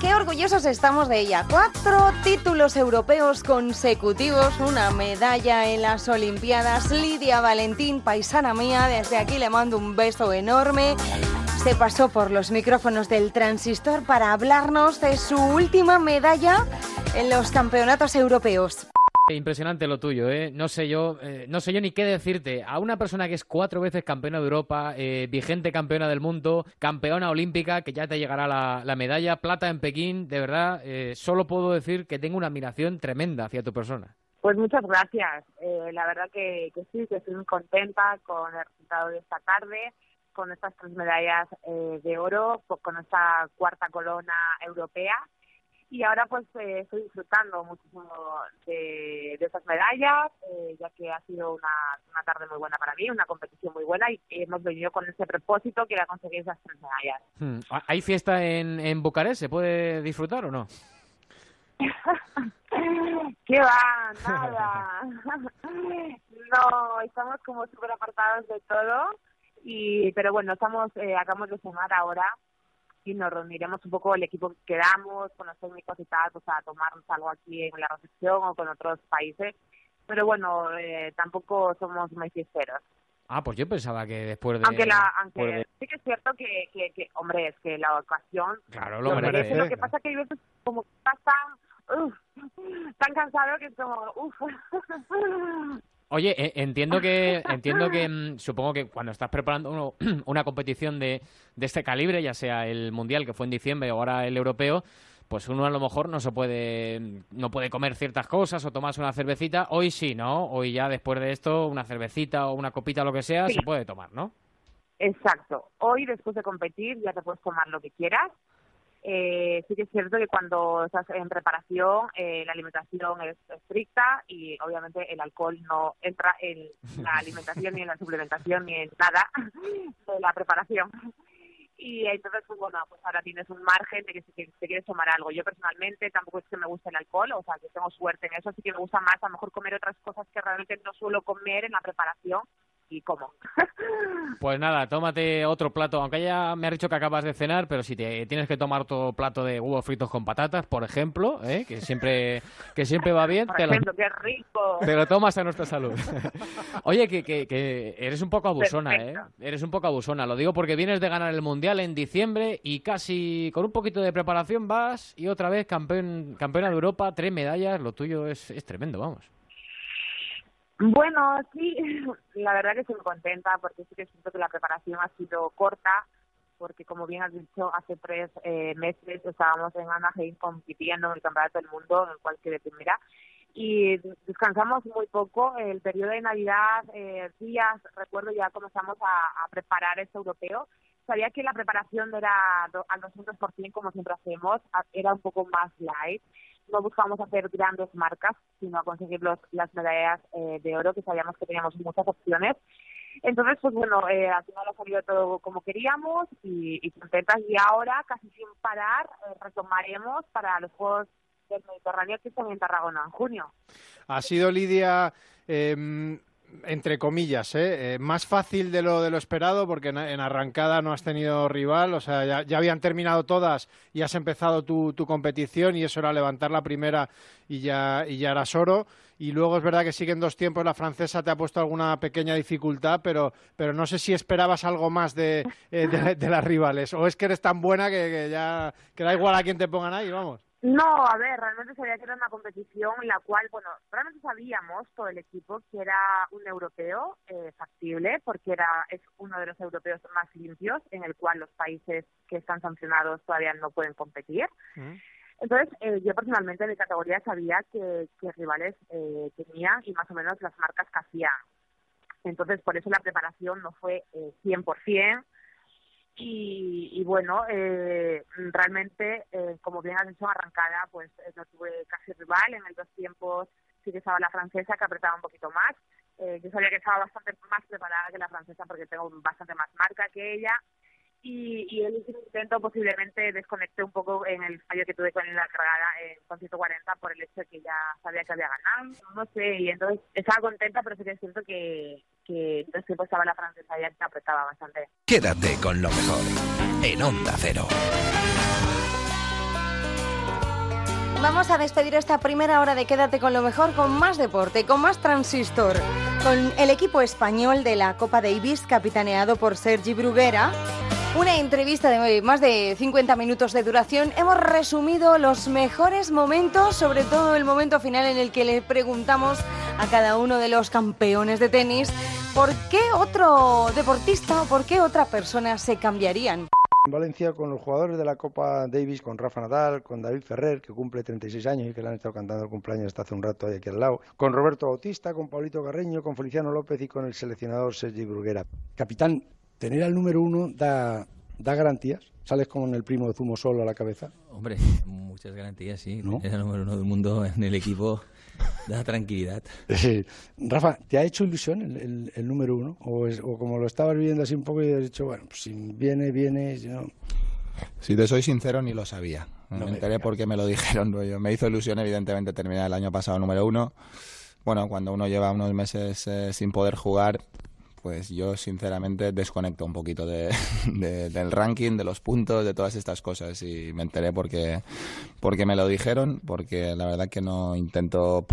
Qué orgullosos estamos de ella. Cuatro títulos europeos consecutivos, una medalla en las Olimpiadas. Lidia Valentín, paisana mía, desde aquí le mando un beso enorme. Se pasó por los micrófonos del transistor para hablarnos de su última medalla en los campeonatos europeos. Impresionante lo tuyo, ¿eh? No sé yo, eh, no sé yo ni qué decirte. A una persona que es cuatro veces campeona de Europa, eh, vigente campeona del mundo, campeona olímpica, que ya te llegará la, la medalla, plata en Pekín, de verdad, eh, solo puedo decir que tengo una admiración tremenda hacia tu persona. Pues muchas gracias. Eh, la verdad que, que sí, que estoy muy contenta con el resultado de esta tarde, con estas tres medallas eh, de oro, con esta cuarta corona europea. Y ahora pues eh, estoy disfrutando muchísimo de, de estas medallas, eh, ya que ha sido una, una tarde muy buena para mí, una competición muy buena y hemos venido con ese propósito que era conseguir esas tres medallas. Hmm. ¿Hay fiesta en, en Bucarest? ¿Se puede disfrutar o no? ¿Qué va? Nada. no, estamos como súper apartados de todo. y Pero bueno, estamos eh, acabamos de cenar ahora y nos reuniremos un poco el equipo que quedamos, con los técnicos y tal, pues a tomarnos algo aquí en la recepción o con otros países. Pero bueno, eh, tampoco somos muy fiesteros. Ah, pues yo pensaba que después de... Aunque, la, aunque de- sí que es cierto que, que, que, hombre, es que la ocasión Claro, lo lo merece. merece. Lo que pasa que hay veces como que estás tan, uf, tan cansado que es como, uff. Oye, eh, entiendo que, entiendo que, mm, supongo que cuando estás preparando uno- una competición de, de este calibre, ya sea el mundial que fue en diciembre o ahora el europeo, pues uno a lo mejor no se puede, no puede comer ciertas cosas o tomarse una cervecita. Hoy sí, ¿no? Hoy ya después de esto, una cervecita o una copita, lo que sea, Sí. se puede tomar, ¿no? Exacto. Hoy, después de competir, ya te puedes tomar lo que quieras. Eh, sí que es cierto que cuando estás en preparación, eh, la alimentación es estricta y obviamente el alcohol no entra en la alimentación ni en la suplementación ni en nada de la preparación. Y entonces, pues bueno, pues ahora tienes un margen de que si te, te quieres tomar algo. Yo personalmente tampoco es que me guste el alcohol, o sea, que tengo suerte en eso, así que me gusta más a lo mejor comer otras cosas que realmente no suelo comer en la preparación y como. Pues nada, tómate otro plato, aunque ya me has dicho que acabas de cenar, pero si te tienes que tomar otro plato de huevos fritos con patatas, por ejemplo, ¿eh? que siempre que siempre va bien, Por te lo, ejemplo, qué rico. te lo tomas a nuestra salud. Oye, que, que, que eres un poco abusona, ¿eh? Eres un poco abusona, lo digo porque vienes de ganar el Mundial en diciembre y casi con un poquito de preparación vas y otra vez campeón, campeona de Europa, tres medallas, lo tuyo es, es tremendo, vamos. Bueno, sí, la verdad que estoy muy contenta porque sí que siento que la preparación ha sido corta, porque como bien has dicho, hace tres eh, meses estábamos en Anaheim compitiendo en el Campeonato del Mundo, en el cual quedé primera, y descansamos muy poco. El periodo de Navidad, eh, días, recuerdo ya comenzamos a, a preparar este europeo. Sabía que la preparación era al 200% como siempre hacemos, era un poco más light. No buscábamos hacer grandes marcas, sino a conseguir los, las medallas eh, de oro, que sabíamos que teníamos muchas opciones. Entonces, pues bueno, eh, al final ha salido todo como queríamos y, y contentas. Y ahora, casi sin parar, eh, retomaremos para los Juegos del Mediterráneo que están en Tarragona en junio. Ha sido Lidia, eh, entre comillas, ¿eh? Eh, más fácil de lo de lo esperado porque en, arrancada no has tenido rival, o sea, ya, ya habían terminado todas y has empezado tu, tu competición y eso era levantar la primera y ya, y ya eras oro. Y luego es verdad que siguen dos tiempos, la francesa te ha puesto alguna pequeña dificultad, pero, pero no sé si esperabas algo más de, eh, de las rivales o es que eres tan buena que, que ya que da igual a quién te pongan ahí, vamos. No, a ver, realmente sabía que era una competición en la cual, bueno, realmente sabíamos todo el equipo que era un europeo eh, factible, porque era es uno de los europeos más limpios, en el cual los países que están sancionados todavía no pueden competir. Entonces, eh, yo personalmente en mi categoría sabía que, que rivales eh, tenía y más o menos las marcas que hacían. Entonces, por eso la preparación no fue eh, 100%. Y, y bueno, eh, realmente, eh, como bien has dicho, arrancada, pues eh, no tuve casi rival. En el dos tiempos sí que estaba la francesa, que apretaba un poquito más. Eh, yo sabía que estaba bastante más preparada que la francesa porque tengo bastante más marca que ella. Y, y el último intento posiblemente desconecté un poco en el fallo que tuve con la cargada en con 140 por el hecho de que ya sabía que había ganado. No sé, y entonces estaba contenta, pero sí que es cierto que, que dos tiempos estaba la francesa que apretaba bastante. Quédate con lo mejor en Onda Cero. Vamos a despedir esta primera hora de Quédate con lo mejor con más deporte, con más transistor, con el equipo español de la Copa Davis capitaneado por Sergi Bruguera. Una entrevista de más de 50 minutos de duración. Hemos resumido los mejores momentos, sobre todo el momento final en el que le preguntamos a cada uno de los campeones de tenis por qué otro deportista o por qué otra persona se cambiarían. En Valencia con los jugadores de la Copa Davis, con Rafa Nadal, con David Ferrer, que cumple 36 años y que le han estado cantando el cumpleaños hasta hace un rato ahí aquí al lado, con Roberto Bautista, con Paulito Carreño, con Feliciano López y con el seleccionador Sergi Bruguera. Capitán, tener al número uno da, da garantías. ¿Sales como el primo de Zumo solo a la cabeza? Hombre, muchas garantías, sí. Era el número uno del mundo en el equipo. Da tranquilidad. Rafa, ¿te ha hecho ilusión el, el- el número uno? ¿O, es- o como lo estabas viviendo así un poco y has dicho, bueno, pues si viene, viene, si no... Si te soy sincero, ni lo sabía. No me me enteré porque me lo dijeron. ¿no? Yo- Me hizo ilusión, evidentemente, terminar el año pasado número uno. Bueno, cuando uno lleva unos meses eh, sin poder jugar, pues yo sinceramente desconecto un poquito de, de- del ranking, de los puntos, de todas estas cosas. Y me enteré porque, porque me lo dijeron, porque la verdad que no intento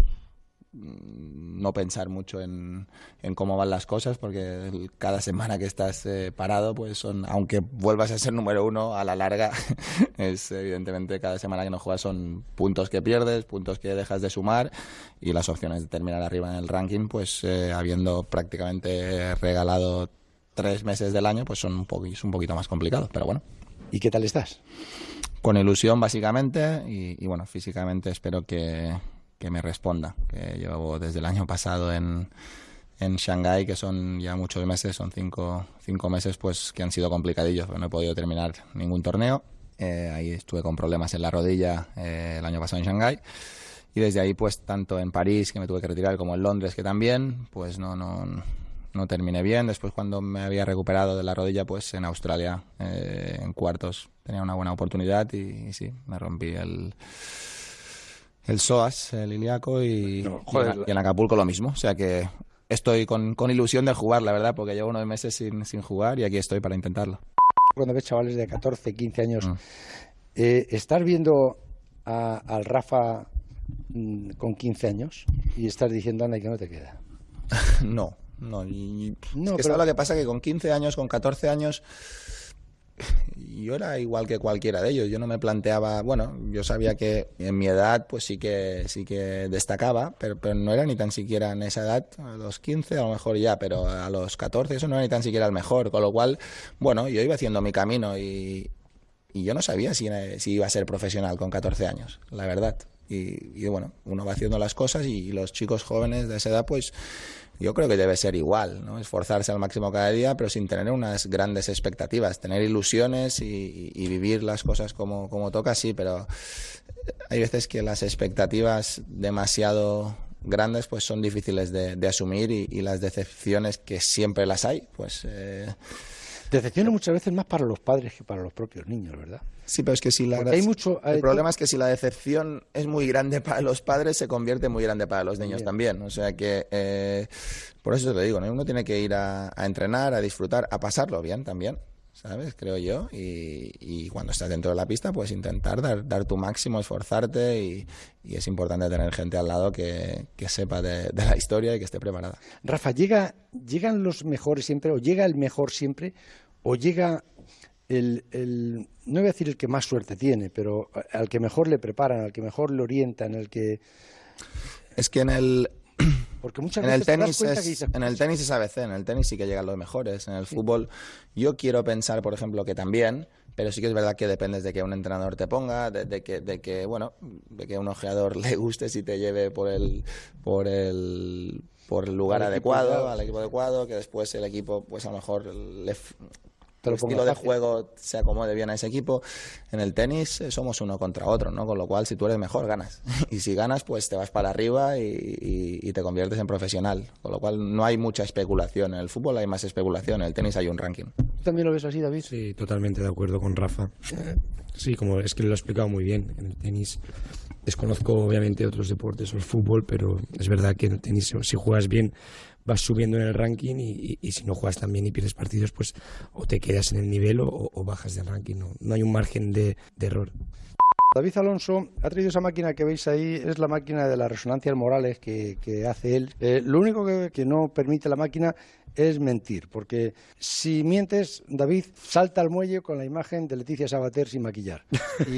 no pensar mucho en, en cómo van las cosas, porque cada semana que estás eh, parado, pues son, aunque vuelvas a ser número uno, a la larga, es evidentemente cada semana que no juegas son puntos que pierdes, puntos que dejas de sumar y las opciones de terminar arriba en el ranking, pues eh, habiendo prácticamente regalado tres meses del año, pues son un, poqui- es un poquito más complicado, pero bueno. ¿Y qué tal estás? Con ilusión, básicamente, y, y bueno, físicamente espero que, que me responda. Que llevo desde el año pasado en, en Shanghái, que son ya muchos meses, son cinco, cinco meses pues que han sido complicadillos, no he podido terminar ningún torneo. Eh, ahí estuve con problemas en la rodilla eh, el año pasado en Shanghái. Y desde ahí, pues tanto en París, que me tuve que retirar, como en Londres, que también, pues no, no, no terminé bien. Después, cuando me había recuperado de la rodilla, pues en Australia, eh, en cuartos, tenía una buena oportunidad y, y sí, me rompí el, el psoas, el ilíaco, y, joder, y en- y en Acapulco lo mismo. O sea que estoy con, con ilusión de jugar, la verdad, porque llevo unos meses sin, sin jugar y aquí estoy para intentarlo. Cuando ves chavales de 14, 15 años, eh, ¿estás viendo a- al Rafa mm, con 15 años y estás diciendo, anda, y que no te queda? no, no. Y, No, es que pero- ¿sabes lo que pasa? Que con 15 años, con 14 años, yo era igual que cualquiera de ellos. Yo no me planteaba, bueno, yo sabía que en mi edad pues sí que sí que destacaba, pero, pero no era ni tan siquiera en esa edad, a los 15 a lo mejor ya, pero a los 14 eso no era ni tan siquiera el mejor, con lo cual, bueno, yo iba haciendo mi camino y, y yo no sabía si, si iba a ser profesional con 14 años, la verdad. Y, y bueno, uno va haciendo las cosas y, los chicos jóvenes de esa edad, pues yo creo que debe ser igual, ¿no? Esforzarse al máximo cada día, pero sin tener unas grandes expectativas, tener ilusiones y, y- vivir las cosas como, como toca, sí, pero hay veces que las expectativas demasiado grandes pues son difíciles de, de asumir y, y las decepciones que siempre las hay, pues eh, Decepciona muchas veces más para los padres que para los propios niños, ¿verdad? Sí, pero es que si la hay mucho- hay- el problema es que si la decepción es muy grande para los padres, se convierte muy grande para los niños también. O sea que eh, por eso te lo digo, ¿no? uno tiene que ir a, a entrenar, a disfrutar, a pasarlo bien también. ¿Sabes? Creo yo. Y, y cuando estás dentro de la pista, pues intentar dar, dar tu máximo, esforzarte. Y, y es importante tener gente al lado que, que sepa de, de la historia y que esté preparada. Rafa, ¿llega, ¿llegan los mejores siempre o llega el mejor siempre o llega el, el- no voy a decir el que más suerte tiene, pero al que mejor le preparan, al que mejor le orientan, al que... Es que en el, Porque muchas en el veces te das tenis cuenta es, que dices, en el tenis es ABC, en el tenis sí que llegan los mejores. En el fútbol. Yo quiero pensar, por ejemplo, que también, pero sí que es verdad que dependes de que un entrenador te ponga, de, de que, de que bueno, de que a un ojeador le guste si te lleve por el, por el, por el lugar adecuado, al equipo adecuado, que después el equipo, pues a lo mejor le, Te lo el estilo de fácil. juego se acomode bien a ese equipo. En el tenis eh, somos uno contra otro, ¿no? Con lo cual, si tú eres mejor, ganas. Y si ganas, pues te vas para arriba y, y- y te conviertes en profesional. Con lo cual, no hay mucha especulación. En el fútbol hay más especulación, en el tenis hay un ranking. ¿Tú también lo ves así, David? Sí, totalmente de acuerdo con Rafa. Sí, como es que lo ha explicado muy bien. En el tenis desconozco obviamente otros deportes o el fútbol, pero es verdad que en el tenis si juegas bien vas subiendo en el ranking y, si no juegas tan bien y pierdes partidos, pues o te quedas en el nivel o, bajas del ranking. No, no hay un margen de, error. David Alonso ha traído esa máquina que veis ahí, es la máquina de las resonancias morales que, hace él. Eh, lo único que no permite la máquina es mentir, porque si mientes, David salta al muelle con la imagen de Leticia Sabater sin maquillar. Y,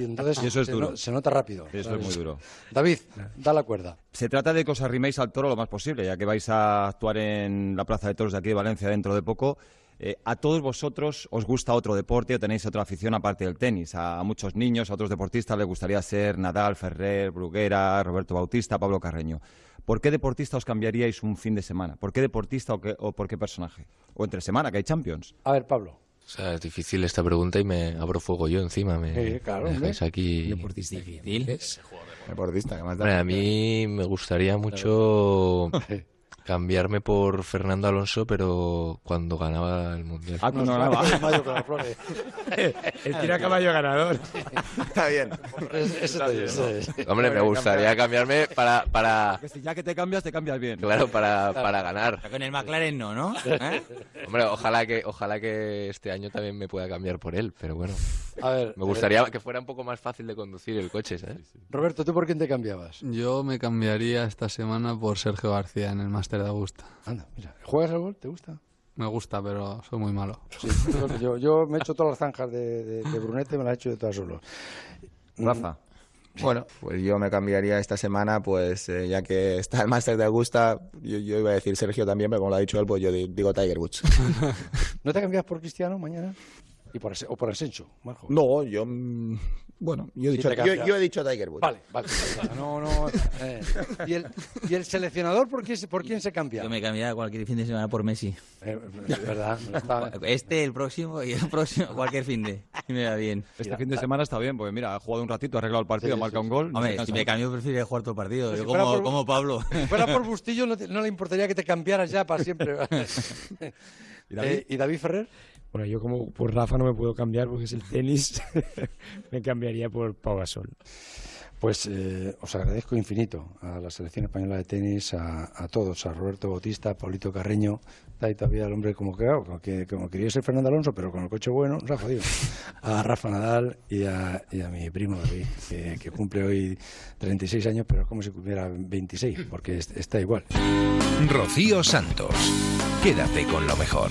y entonces Y eso es se, duro. no- se nota rápido. Eso ¿sabes? es muy duro. David, da la cuerda. Se trata de que os arriméis al toro lo más posible, ya que vais a actuar en la Plaza de Toros de aquí de Valencia dentro de poco. Eh, a todos vosotros os gusta otro deporte o tenéis otra afición aparte del tenis. A, muchos niños, a otros deportistas les gustaría ser Nadal, Ferrer, Bruguera, Roberto Bautista, Pablo Carreño. ¿Por qué deportista os cambiaríais un fin de semana? ¿Por qué deportista o, qué- o por qué personaje? O entre semana, que hay Champions. A ver, Pablo. O sea, es difícil esta pregunta y me abro fuego yo encima. Me, Sí, claro, me dejáis aquí. Deportista difícil. Deportista, que más da? Hombre, a mí me gustaría mucho cambiarme por Fernando Alonso, pero cuando ganaba el Mundial. Ah, cuando ganaba. El tira caballo ganador. Está bien. Hombre, me gustaría cambiarme para... para... Que si ya que te cambias, te cambias bien. Claro, para, para ganar. Con el McLaren no, ¿no? ¿Eh? Hombre, ojalá que, ojalá que este año también me pueda cambiar por él, pero bueno. A ver, Me gustaría que fuera un poco más fácil de conducir el coche, ¿sabes? Roberto, ¿tú por quién te cambiabas? Yo me cambiaría esta semana por Sergio García en el Máster de Augusta. Anda, mira. ¿Juegas al gol? ¿Te gusta? Me gusta, pero soy muy malo. Sí, yo, me he hecho todas las zanjas de, de, de Brunete, me las he hecho de todas solo. Rafa. Bueno, pues yo me cambiaría esta semana, pues eh, ya que está el máster de Augusta, yo, yo iba a decir Sergio también, pero como lo ha dicho él, pues yo di- digo Tiger Woods. ¿No te cambias por Cristiano mañana? Y por, o por Asencho, Marjo. No, yo. Bueno, yo he Sí dicho, te yo, he dicho Tiger Woods. Vale, vale. No, no. eh. ¿Y, el, ¿Y el seleccionador por quién, se- por quién se cambia? Yo me cambiaría cualquier fin de semana por Messi. Eh, es verdad. está- Este, el próximo y el próximo, cualquier fin de. Y me va bien. Este fin de semana está bien, porque mira, ha jugado un ratito, ha arreglado el partido, Sí, marca sí, un gol. Hombre, no si me cambio, preferiría jugar todo el partido. Si Yo fuera como, por- como Pablo. Si fuera por Bustillo, no, te- no le importaría que te cambiaras ya para siempre. ¿Y David? Eh, ¿Y David Ferrer? Bueno, yo como por Rafa no me puedo cambiar porque es el tenis, me cambiaría por Pau Gasol. Pues eh, os agradezco infinito a la selección española de tenis, a, a todos, a Roberto Bautista, a Paulito Carreño, está ahí todavía el hombre como que, claro, como que como quería ser Fernando Alonso, pero con el coche bueno, ha jodido. A Rafa Nadal y a, y a mi primo David, que, que cumple hoy 36 años, pero es como si cumpliera 26, porque es- está igual. Rocío Santos. Quédate con lo mejor.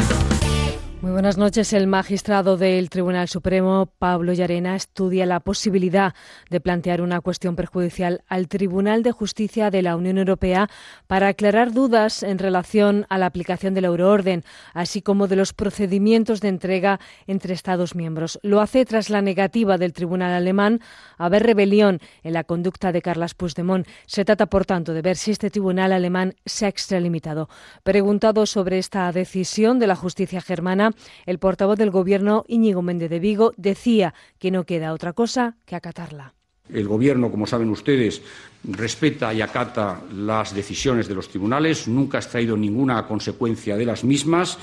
Muy buenas noches. El magistrado del Tribunal Supremo, Pablo Llarena, estudia la posibilidad de plantear una cuestión perjudicial al Tribunal de Justicia de la Unión Europea para aclarar dudas en relación a la aplicación de la euroorden, así como de los procedimientos de entrega entre Estados miembros. Lo hace tras la negativa del Tribunal alemán a ver rebelión en la conducta de Carlas Puigdemont. Se trata, por tanto, de ver si este tribunal alemán se ha extralimitado. Preguntado sobre esta decisión de la justicia germana, el portavoz del Gobierno, Íñigo Méndez de Vigo, decía que no queda otra cosa que acatarla. El Gobierno, como saben ustedes, respeta y acata las decisiones de los tribunales, nunca ha extraído ninguna consecuencia de las mismas.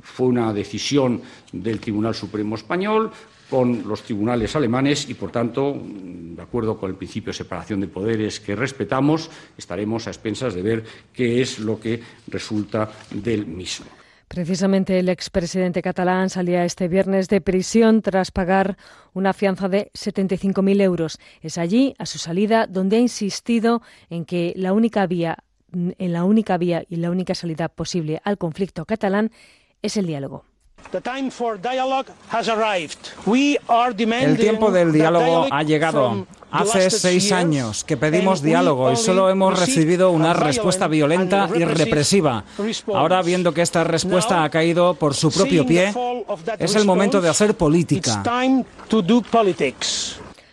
Fue una decisión del Tribunal Supremo Español con los tribunales alemanes y, por tanto, de acuerdo con el principio de separación de poderes que respetamos, estaremos a expensas de ver qué es lo que resulta del mismo. Precisamente el expresidente catalán salía este viernes de prisión tras pagar una fianza de 75.000 euros. Es allí, a su salida, donde ha insistido en que la única vía, en la única vía y la única salida posible al conflicto catalán es el diálogo. El tiempo del diálogo ha llegado. Hace seis años que pedimos diálogo y solo hemos recibido una respuesta violenta y represiva. Ahora, viendo que esta respuesta ha caído por su propio pie, es el momento de hacer política.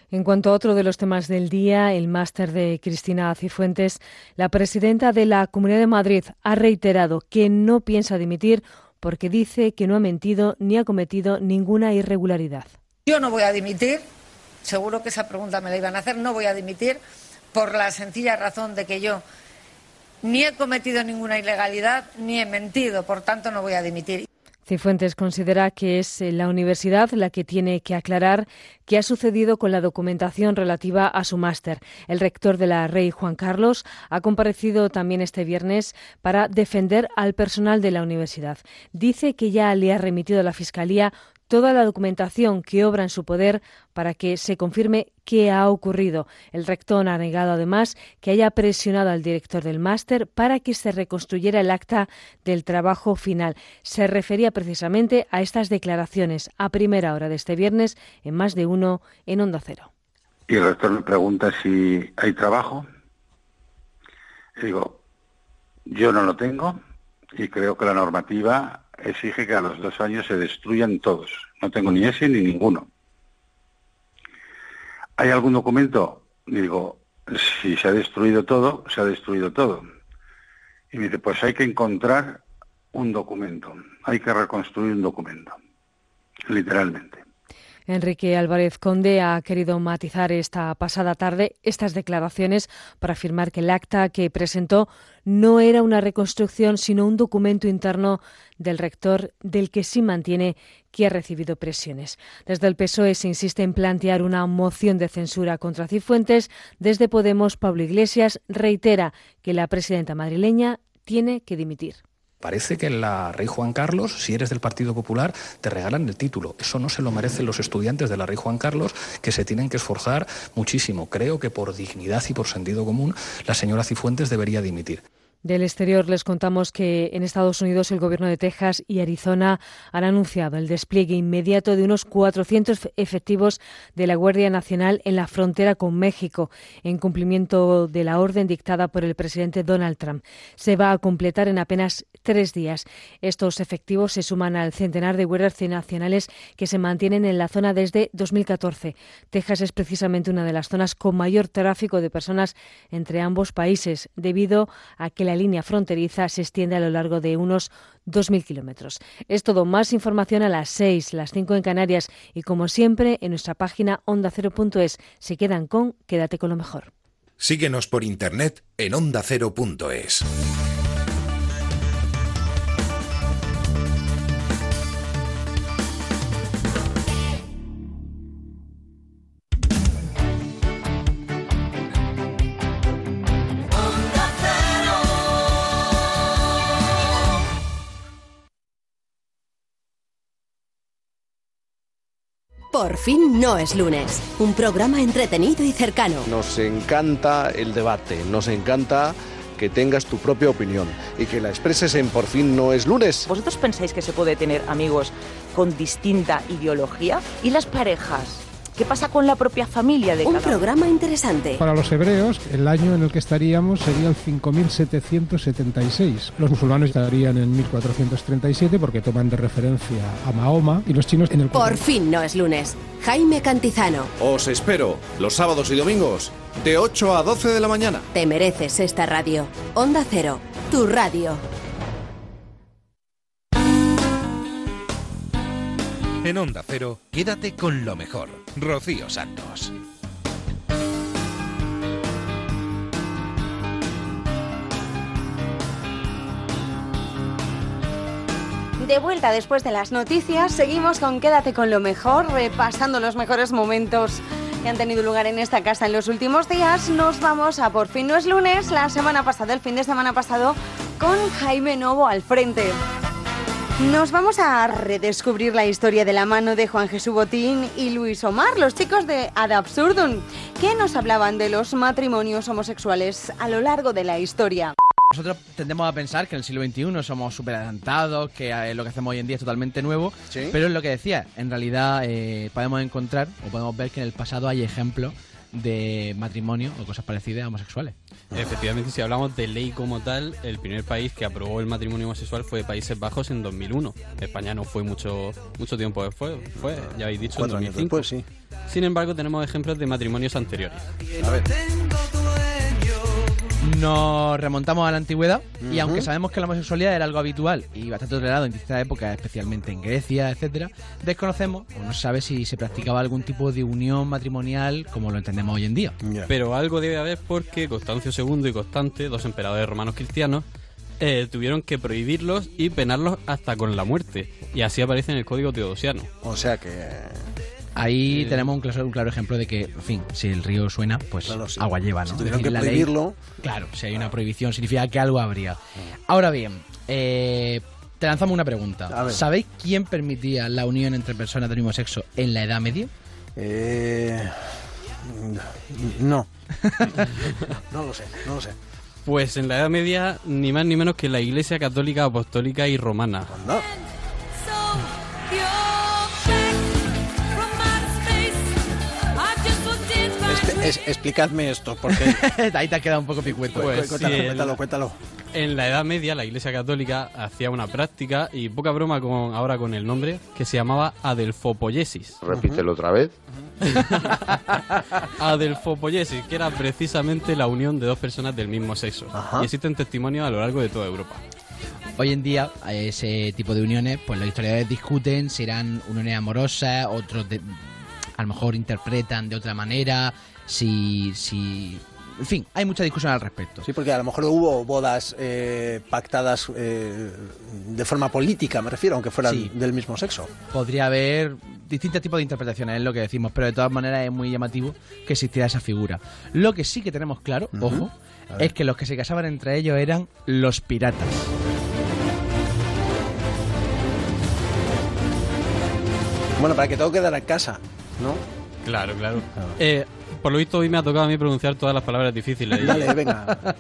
En cuanto a otro de los temas del día, el máster de Cristina Cifuentes, la presidenta de la Comunidad de Madrid ha reiterado que no piensa dimitir porque dice que no ha mentido ni ha cometido ninguna irregularidad. Yo no voy a dimitir, seguro que esa pregunta me la iban a hacer, no voy a dimitir por la sencilla razón de que yo ni he cometido ninguna ilegalidad ni he mentido, por tanto no voy a dimitir. Cifuentes considera que es eh, la universidad la que tiene que aclarar qué ha sucedido con la documentación relativa a su máster. El rector de la Rey Juan Carlos ha comparecido también este viernes para defender al personal de la universidad. Dice que ya le ha remitido a la Fiscalía toda la documentación que obra en su poder para que se confirme qué ha ocurrido. El rector ha negado además que haya presionado al director del máster para que se reconstruyera el acta del trabajo final. Se refería precisamente a estas declaraciones a primera hora de este viernes en más de uno en Onda Cero. Y el rector me pregunta si hay trabajo. Digo, yo no lo tengo y creo que la normativa exige que a los dos años se destruyan todos. No tengo ni ese ni ninguno. ¿Hay algún documento? Digo, si se ha destruido todo, se ha destruido todo. Y me dice, pues hay que encontrar un documento, hay que reconstruir un documento, literalmente. Enrique Álvarez Conde ha querido matizar esta pasada tarde estas declaraciones para afirmar que el acta que presentó no era una reconstrucción, sino un documento interno del rector del que sí mantiene que ha recibido presiones. Desde el PSOE se insiste en plantear una moción de censura contra Cifuentes. Desde Podemos, Pablo Iglesias reitera que la presidenta madrileña tiene que dimitir. Parece que la Rey Juan Carlos, si eres del Partido Popular, te regalan el título. Eso no se lo merecen los estudiantes de la Rey Juan Carlos, que se tienen que esforzar muchísimo. Creo que por dignidad y por sentido común, la señora Cifuentes debería dimitir. Del exterior les contamos que en Estados Unidos el gobierno de Texas y Arizona han anunciado el despliegue inmediato de unos 400 efectivos de la Guardia Nacional en la frontera con México, en cumplimiento de la orden dictada por el presidente Donald Trump. Se va a completar en apenas tres días. Estos efectivos se suman al centenar de guardias nacionales que se mantienen en la zona desde 2014. Texas es precisamente una de las zonas con mayor tráfico de personas entre ambos países, debido a que la línea fronteriza se extiende a lo largo de unos 2.000 kilómetros. Es todo. Más información a las 6, las 5 en Canarias y, como siempre, en nuestra página ondacero.es. Se quedan con Quédate con lo mejor. Síguenos por internet en ondacero.es. Por fin no es lunes. Un programa entretenido y cercano. Nos encanta el debate, nos encanta que tengas tu propia opinión y que la expreses en Por fin no es lunes. ¿Vosotros pensáis que se puede tener amigos con distinta ideología? ¿Y las parejas? ¿Qué pasa con la propia familia de Un cada uno? programa interesante. Para los hebreos, el año en el que estaríamos sería el 5776. Los musulmanes estarían en 1437 porque toman de referencia a Mahoma y los chinos en el Por fin no es lunes. Jaime Cantizano. Os espero los sábados y domingos de 8 a 12 de la mañana. Te mereces esta radio. Onda Cero, tu radio. En Onda Cero, quédate con lo mejor. Rocío Santos. De vuelta después de las noticias, seguimos con Quédate con lo mejor, repasando los mejores momentos que han tenido lugar en esta casa en los últimos días. Nos vamos a Por fin no es lunes, la semana pasada, el fin de semana pasado, con Jaime Novo al frente. Nos vamos a redescubrir la historia de la mano de Juan Jesús Botín y Luis Omar, los chicos de Ad Absurdum, que nos hablaban de los matrimonios homosexuales a lo largo de la historia. Nosotros tendemos a pensar que en el siglo XXI somos súper adelantados, que eh, lo que hacemos hoy en día es totalmente nuevo, pero es lo que decía, en realidad eh, podemos encontrar o podemos ver que en el pasado hay ejemplos de matrimonio o cosas parecidas a homosexuales. Efectivamente, si hablamos de ley como tal, el primer país que aprobó el matrimonio homosexual fue Países Bajos en 2001. España no fue mucho mucho tiempo después, fue, ya habéis dicho, Cuatro en años 2005. después, sí. Sin embargo, tenemos ejemplos de matrimonios anteriores. A ver. Nos remontamos a la antigüedad y aunque sabemos que la homosexualidad era algo habitual y bastante tolerado en distintas épocas, especialmente en Grecia, etcétera, desconocemos o no se sabe si se practicaba algún tipo de unión matrimonial como lo entendemos hoy en día. Pero algo debe haber porque Constancio II y Constante, dos emperadores romanos cristianos, eh, tuvieron que prohibirlos y penarlos hasta con la muerte. Y así aparece en el Código Teodosiano. O sea que... Ahí Eh, tenemos un claro, un claro ejemplo de que, en fin, si el río suena, pues Claro, sí. agua lleva, ¿no? Si tuvieron decir, que ley- prohibirlo. claro, si hay una prohibición significa que algo habría. Ahora bien, eh, te lanzamos una pregunta. ¿Sabéis quién permitía la unión entre personas del mismo sexo en la Edad Media? Eh... No. no lo sé, no lo sé. Pues en la Edad Media, ni más ni menos que la Iglesia Católica, Apostólica y Romana. Este- es- explicadme esto, porque... Ahí te ha quedado un poco picueto. Pues cuéntalo, sí, cuéntalo. En la Edad Media, la Iglesia Católica hacía una práctica, y poca broma con ahora con el nombre, que se llamaba adelfopoiesis. Repítelo otra vez. Adelfopoiesis, que era precisamente la unión de dos personas del mismo sexo. Y existen testimonios a lo largo de toda Europa. Hoy en día, ese tipo de uniones, pues los historiadores discuten si eran uniones amorosas, otros de- a lo mejor interpretan de otra manera, si, si... En fin, hay mucha discusión al respecto. Sí, porque a lo mejor hubo bodas eh, pactadas eh, de forma política, me refiero, aunque fueran Sí. del mismo sexo. Podría haber distintos tipos de interpretaciones, es lo que decimos, pero de todas maneras es muy llamativo que existiera esa figura. Lo que sí que tenemos claro, ojo, es que los que se casaban entre ellos eran los piratas. Bueno, para que todo quedara en casa, ¿no? Claro, claro. Eh, por lo visto hoy me ha tocado a mí pronunciar todas las palabras difíciles. Dale, venga.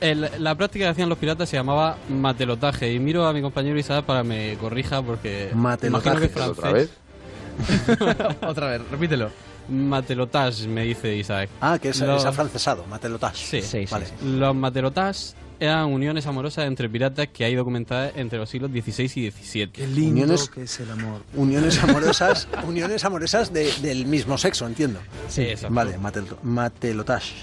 El- la práctica que hacían los piratas se llamaba matelotaje. Y miro a mi compañero Isaac para que me corrija porque. Matelotaje. imagino que es ¿Otra francés. Otra vez, repítelo. Matelotage, me dice Isaac. Ah, que es, Los- es afrancesado, matelotage. Sí, Vale. Los matelotages eran uniones amorosas entre piratas que ha ido documentadas entre los siglos XVI y XVII. Qué lindo Uniones- que es el amor. Uniones amorosas, uniones amorosas de- del mismo sexo, entiendo. Sí, exacto. Vale, matel- matelotage.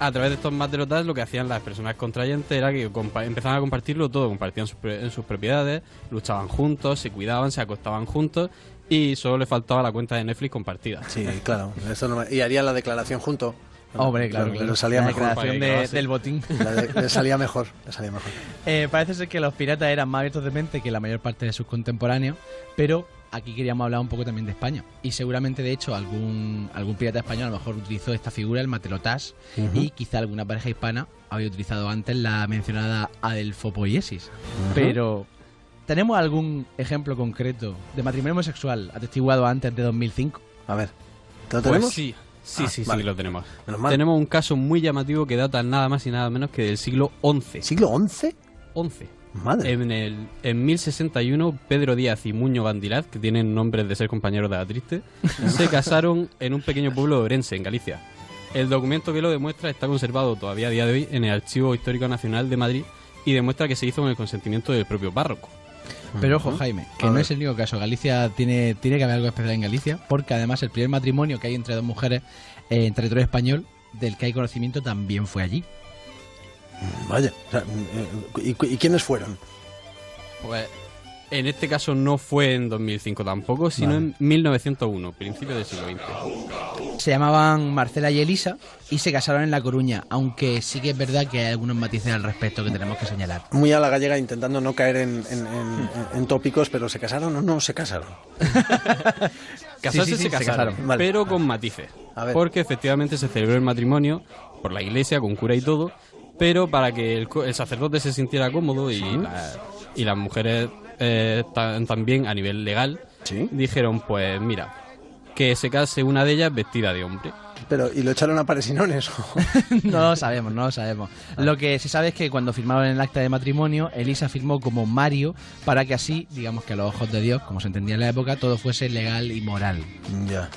A través de estos matelotages lo que hacían las personas contrayentes era que compa- empezaban a compartirlo todo, compartían sus pre- en sus propiedades, luchaban juntos, se cuidaban, se acostaban juntos y solo le faltaba la cuenta de Netflix compartida. Sí, claro. Eso no me- y harían la declaración junto. Hombre, claro, claro. Le salía La mejor. declaración de- del botín. La de- le salía mejor, le salía mejor. Eh, parece ser que los piratas eran más abiertos de mente que la mayor parte de sus contemporáneos, pero aquí queríamos hablar un poco también de España. Y seguramente, de hecho, algún, algún pirata español a lo mejor utilizó esta figura, el matelotage, Ujú. y quizá alguna pareja hispana había utilizado antes la mencionada adelfopoiesis. Ujú. Pero, ¿tenemos algún ejemplo concreto de matrimonio homosexual atestiguado antes de 2005? A ver, ¿te lo Pues tenemos? sí, sí, Ah, sí, sí vale. que lo tenemos. Menos mal. Tenemos un caso muy llamativo que data nada más y nada menos que del siglo XI. ¿Siglo XI? 11. Madre. En, el, en 1061, Pedro Díaz y Muño Bandilaz, que tienen nombres de ser compañeros de la triste, se casaron en un pequeño pueblo de Orense, en Galicia. El documento que lo demuestra está conservado todavía a día de hoy en el Archivo Histórico Nacional de Madrid y demuestra que se hizo con el consentimiento del propio párroco. Pero ojo, Jaime, que A no ver. es el único caso. Galicia tiene, tiene que haber algo especial en Galicia, porque además el primer matrimonio que hay entre dos mujeres eh, en territorio español, del que hay conocimiento, también fue allí. Vaya. o sea, eh, ¿y, y quiénes fueron? Pues en este caso no fue en 2005 tampoco, sino Vale. en 1901, principio del siglo XX. Se llamaban Marcela y Elisa y se casaron en La Coruña, aunque sí que es verdad que hay algunos matices al respecto que tenemos que señalar. Muy a la gallega intentando no caer en, en- en- en tópicos, pero ¿se casaron o no se casaron? Casarse Sí, sí, sí, se se casaron, casaron. Vale. pero con matices. A ver. Porque efectivamente se celebró el matrimonio por la iglesia, con cura y todo, pero para que el, sacerdote se sintiera cómodo y, la- y las mujeres eh, ta- también a nivel legal, dijeron, pues mira, que se case una de ellas vestida de hombre. Pero, ¿y lo echaron a paresinones? no lo sabemos, no lo sabemos. Lo que se sabe es que cuando firmaron el acta de matrimonio, Elisa firmó como Mario para que así, digamos que a los ojos de Dios, como se entendía en la época, todo fuese legal y moral. Ya.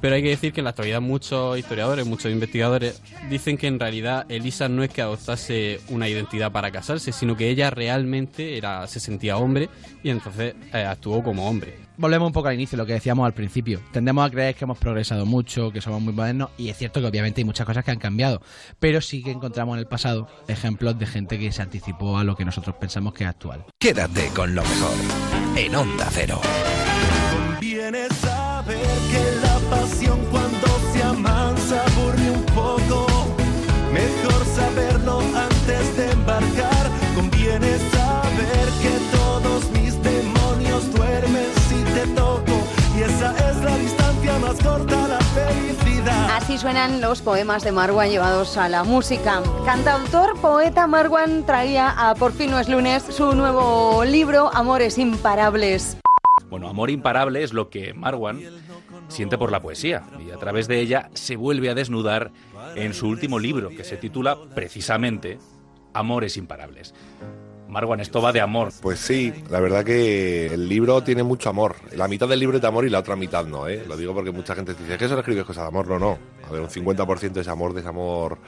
Pero hay que decir que en la actualidad muchos historiadores, muchos investigadores dicen que en realidad Elisa no es que adoptase una identidad para casarse, sino que ella realmente era, se sentía hombre y entonces eh, actuó como hombre. Volvemos un poco al inicio, lo que decíamos al principio. Tendemos a creer que hemos progresado mucho, que somos muy modernos, y es cierto que obviamente hay muchas cosas que han cambiado, pero sí que encontramos en el pasado ejemplos de gente que se anticipó a lo que nosotros pensamos que es actual. Quédate con lo mejor en Onda Cero. Conviene saber que la pasión cuando se amansa aburre un poco. Mejor saberlo antes de embarcar. Conviene saber que todos mis demonios duermen si te toco. Y esa es la distancia más corta a la felicidad. Así suenan los poemas de Marwan llevados a la música. Cantautor, poeta Marwan traía a Por fin no es lunes su nuevo libro Amores imparables. Bueno, amor imparable es lo que Marwan siente por la poesía y a través de ella se vuelve a desnudar en su último libro que se titula precisamente Amores imparables. Marwan, esto va de amor. Pues sí, la verdad que el libro tiene mucho amor. La mitad del libro es de amor y la otra mitad no, ¿eh? Lo digo porque mucha gente dice, ¿qué solo escribes cosas de amor? No, no. A ver, un 50% es amor, desamor.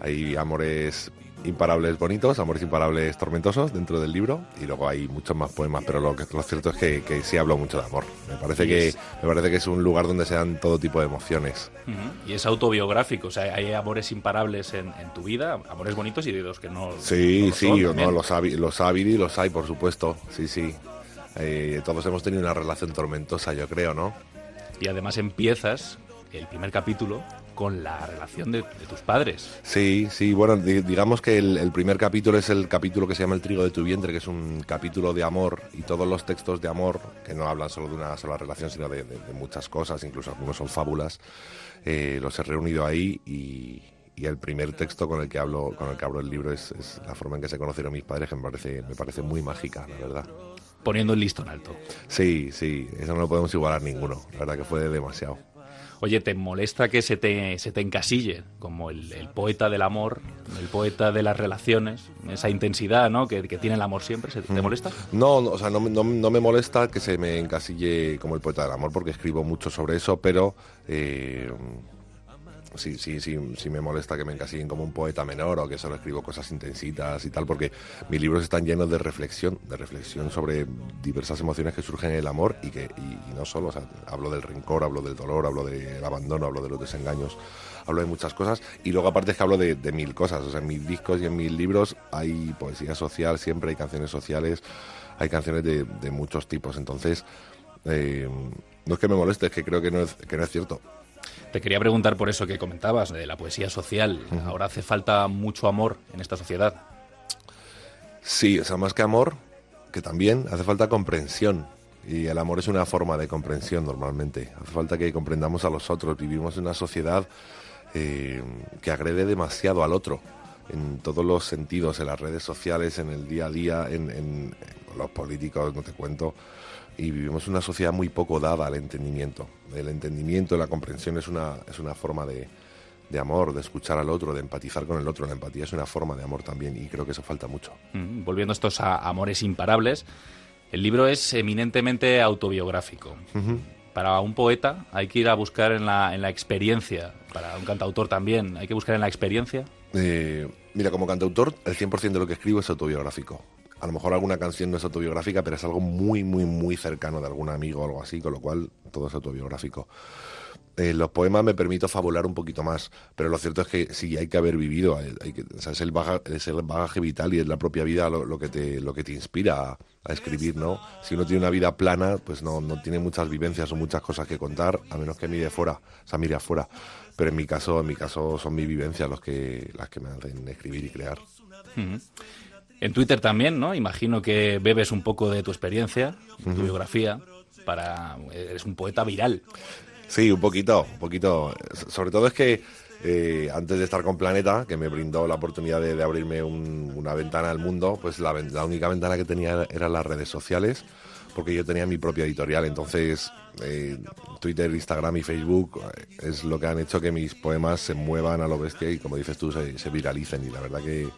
Hay amores imparables bonitos, amores imparables tormentosos dentro del libro y luego hay muchos más poemas, pero lo que lo cierto es que, que sí hablo mucho de amor. Me parece que es- me parece que es un lugar donde se dan todo tipo de emociones. Y es autobiográfico, o sea, hay amores imparables en, en tu vida, amores bonitos y de los que no. Sí, no lo sí, son o no, los, ha, habi- los ha habido y los hay, por supuesto. Sí, sí. Eh, todos hemos tenido una relación tormentosa, yo creo, ¿no? Y además empiezas el primer capítulo con la relación de, de tus padres. Sí, sí, bueno, di- digamos que el, el primer capítulo es el capítulo que se llama El trigo de tu vientre, que es un capítulo de amor y todos los textos de amor, que no hablan solo de una sola relación, sino de, de- de muchas cosas, incluso algunos son fábulas, eh, los he reunido ahí y, y el primer texto con el que hablo, con el que abro el libro es, es la forma en que se conocieron mis padres, que me parece, me parece muy mágica, la verdad. Poniendo el listón alto. Sí, sí, eso no lo podemos igualar ninguno, la verdad que fue demasiado. Oye, ¿te molesta que se te, se te encasille como el, el poeta del amor, el poeta de las relaciones, esa intensidad ¿no? que, que tiene el amor siempre? ¿Se- ¿Te molesta? No, no, o sea, no, me- no, no me molesta que se me encasille como el poeta del amor, porque escribo mucho sobre eso, pero eh, sí, sí, sí, sí me molesta que me encasillen como un poeta menor o que solo escribo cosas intensitas y tal, porque mis libros están llenos de reflexión, de reflexión sobre diversas emociones que surgen en el amor y que no solo, o sea, hablo del rencor, hablo del dolor, hablo del abandono, hablo de los desengaños, hablo de muchas cosas y luego aparte es que hablo de, mil cosas, o sea, en mis discos y en mis libros hay poesía social, siempre hay canciones sociales, hay canciones de, de muchos tipos, entonces eh, no es que me moleste, es que creo que no es, que no es cierto. Te quería preguntar por eso que comentabas, de la poesía social. Ahora hace falta mucho amor en esta sociedad. Sí, o sea, más que amor, que también hace falta comprensión. Y el amor es una forma de comprensión normalmente. Hace falta que comprendamos a los otros. Vivimos en una sociedad eh, que agrede demasiado al otro. En todos los sentidos, en las redes sociales, en el día a día, en, en- en los políticos, no te cuento. Y vivimos una sociedad muy poco dada al entendimiento. El entendimiento, la comprensión es una, es una forma de, de amor, de escuchar al otro, de empatizar con el otro. La empatía es una forma de amor también y creo que eso falta mucho. Mm, Volviendo a estos a- amores imparables, el libro es eminentemente autobiográfico. Para un poeta hay que ir a buscar en la, en la experiencia, para un cantautor también, hay que buscar en la experiencia. Eh, mira, como cantautor, el 100% de lo que escribo es autobiográfico. A lo mejor alguna canción no es autobiográfica, pero es algo muy, muy, muy cercano de algún amigo o algo así, con lo cual todo es autobiográfico. Eh, los poemas me permito fabular un poquito más, pero lo cierto es que sí hay que haber vivido, hay, que, o sea, es, el es el bagaje vital y es la propia vida lo, lo que, te, lo que te inspira a, a escribir, ¿no? Si uno tiene una vida plana, pues no, no tiene muchas vivencias o muchas cosas que contar, a menos que mire fuera, o sea, mire afuera. Pero en mi caso, en mi caso son mis vivencias los que, las que me hacen escribir y crear. Ujú. En Twitter también, ¿no? Imagino que bebes un poco de tu experiencia, tu biografía, para... Eres un poeta viral. Sí, un poquito, un poquito. Sobre todo es que eh, antes de estar con Planeta, que me brindó la oportunidad de, de abrirme un- una ventana al mundo, pues la, la única ventana que tenía eran las redes sociales, porque yo tenía mi propia editorial. Entonces, eh, Twitter, Instagram y Facebook eh, es lo que han hecho que mis poemas se muevan a lo bestia y, como dices tú, se, se viralicen. Y la verdad que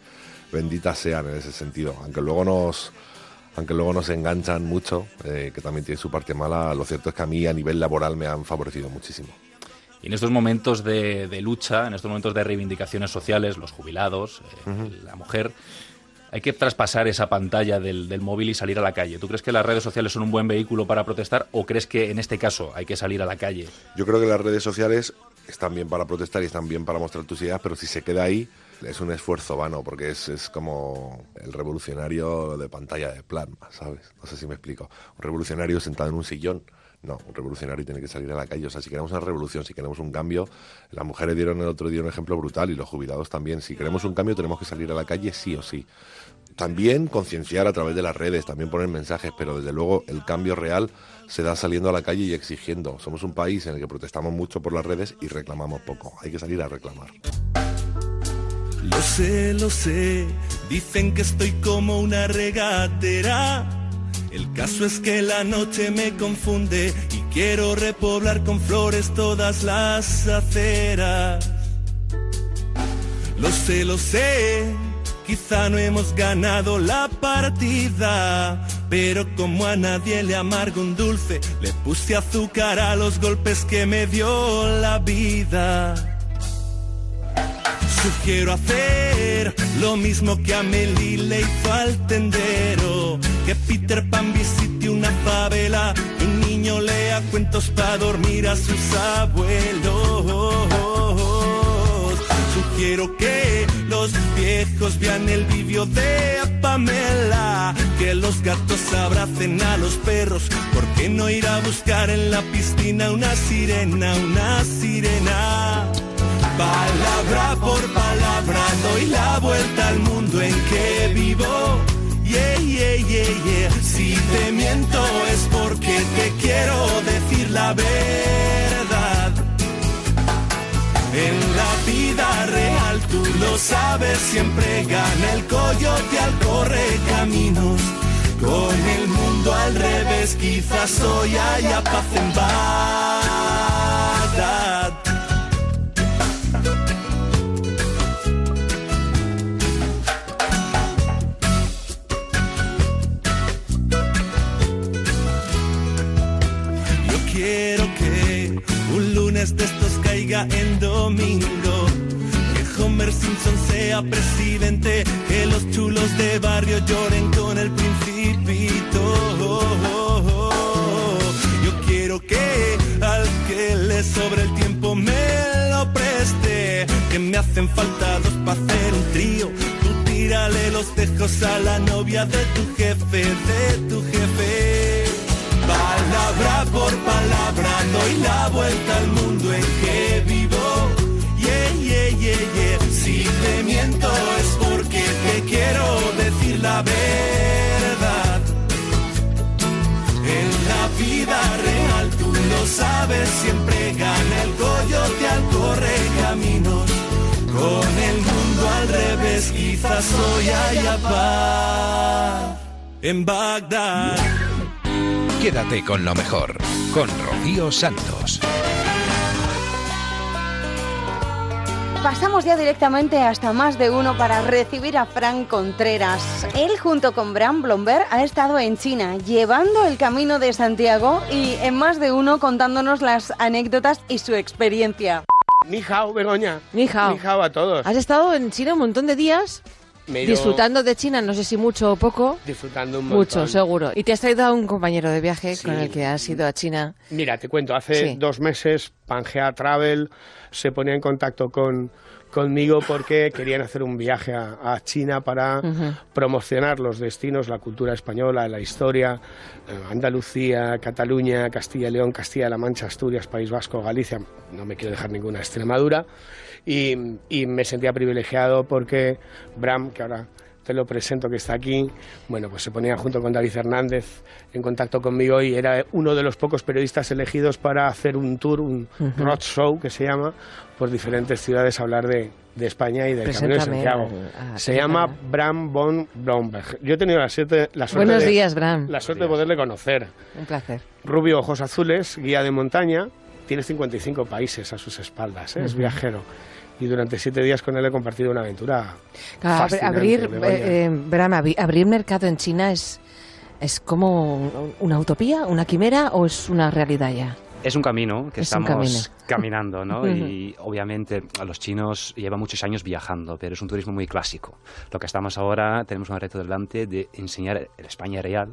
benditas sean en ese sentido. Aunque luego nos aunque luego nos enganchan mucho, eh, que también tiene su parte mala, lo cierto es que a mí a nivel laboral me han favorecido muchísimo. Y en estos momentos de, de lucha, en estos momentos de reivindicaciones sociales, los jubilados, eh, la mujer, hay que traspasar esa pantalla del, del móvil y salir a la calle. ¿Tú crees que las redes sociales son un buen vehículo para protestar o crees que en este caso hay que salir a la calle? Yo creo que las redes sociales están bien para protestar y están bien para mostrar tus ideas, pero si se queda ahí es un esfuerzo vano, porque es, es como el revolucionario de pantalla de plasma, ¿sabes? No sé si me explico. Un revolucionario sentado en un sillón. No, un revolucionario tiene que salir a la calle. O sea, si queremos una revolución, si queremos un cambio, las mujeres dieron el otro día un ejemplo brutal y los jubilados también. Si queremos un cambio, tenemos que salir a la calle sí o sí. También concienciar a través de las redes, también poner mensajes, pero desde luego el cambio real se da saliendo a la calle y exigiendo. Somos un país en el que protestamos mucho por las redes y reclamamos poco. Hay que salir a reclamar. Lo sé, lo sé, dicen que estoy como una regatera. El caso es que la noche me confunde y quiero repoblar con flores todas las aceras. Lo sé, lo sé, quizá no hemos ganado la partida, pero como a nadie le amargo un dulce, le puse azúcar a los golpes que me dio la vida. Sugiero hacer lo mismo que Amelie le hizo al tendero. Que Peter Pan visite una favela, que un niño lea cuentos para dormir a sus abuelos. Sugiero que los viejos vean el vídeo de Pamela, que los gatos abracen a los perros. ¿Por qué no ir a buscar en la piscina una sirena, una sirena? Palabra por palabra doy la vuelta al mundo en que vivo. Yeah, yeah, yeah, yeah. Si te miento es porque te quiero decir la verdad. En la vida real tú lo sabes, siempre gana el coyote al correr caminos. Con el mundo al revés, quizás hoy haya paz en. Que Homer Simpson sea presidente. Que los chulos de barrio lloren con el principito. Yo quiero que al que le sobre el tiempo me lo preste. Que me hacen falta dos para hacer un trío. Tú tírale los tejos a la novia de tu jefe, de tu jefe. Palabra por palabra doy la vuelta al mundo en que vivo. La verdad. En la vida real tú lo sabes, siempre gana el coyote al correr caminos. Con el mundo al revés, quizás hoy haya paz en Bagdad. Quédate con lo mejor, con Rocío Santos. Pasamos ya directamente hasta más de uno para recibir a Frank Contreras. Él junto con Bram Blomberg ha estado en China llevando el camino de Santiago y en más de uno contándonos las anécdotas y su experiencia. Ni hao, Begoña. Ni hao. Ni hao a todos. Has estado en China un montón de días. Disfrutando de China, no sé si mucho o poco. Disfrutando un montón. Mucho, seguro. Y te has traído a un compañero de viaje Sí. con el que has ido a China. Mira, te cuento, hace Sí. dos meses Pangea Travel se ponía en contacto con, conmigo porque querían hacer un viaje a, a China para promocionar los destinos, la cultura española, la historia, eh, Andalucía, Cataluña, Castilla y León, Castilla-La Mancha, Asturias, País Vasco, Galicia, no me quiero dejar ninguna Extremadura, y, y me sentía privilegiado porque Bram, que ahora te lo presento que está aquí, bueno, pues se ponía junto con David Hernández en contacto conmigo y era uno de los pocos periodistas elegidos para hacer un tour, un Ujú. road show que se llama, por diferentes ciudades a hablar de, de España y del Camino de Santiago. al- se ¿qué llama? Bram von Blomberg. Yo he tenido la, suerte- la suerte Buenos de, días, Bram. la suerte de poderle conocer. Un placer. Rubio Ojos Azules, guía de montaña, tiene 55 países a sus espaldas, ¿eh? es viajero. Y durante siete días con él he compartido una aventura Claro, abrir, eh, eh, abrir mercado en China es, es como una utopía, una quimera o es una realidad ya. Es un camino que Es estamos camino. caminando, ¿no? Y obviamente a los chinos llevan muchos años viajando, pero es un turismo muy clásico. Lo que estamos ahora, tenemos un reto delante de enseñar el España real,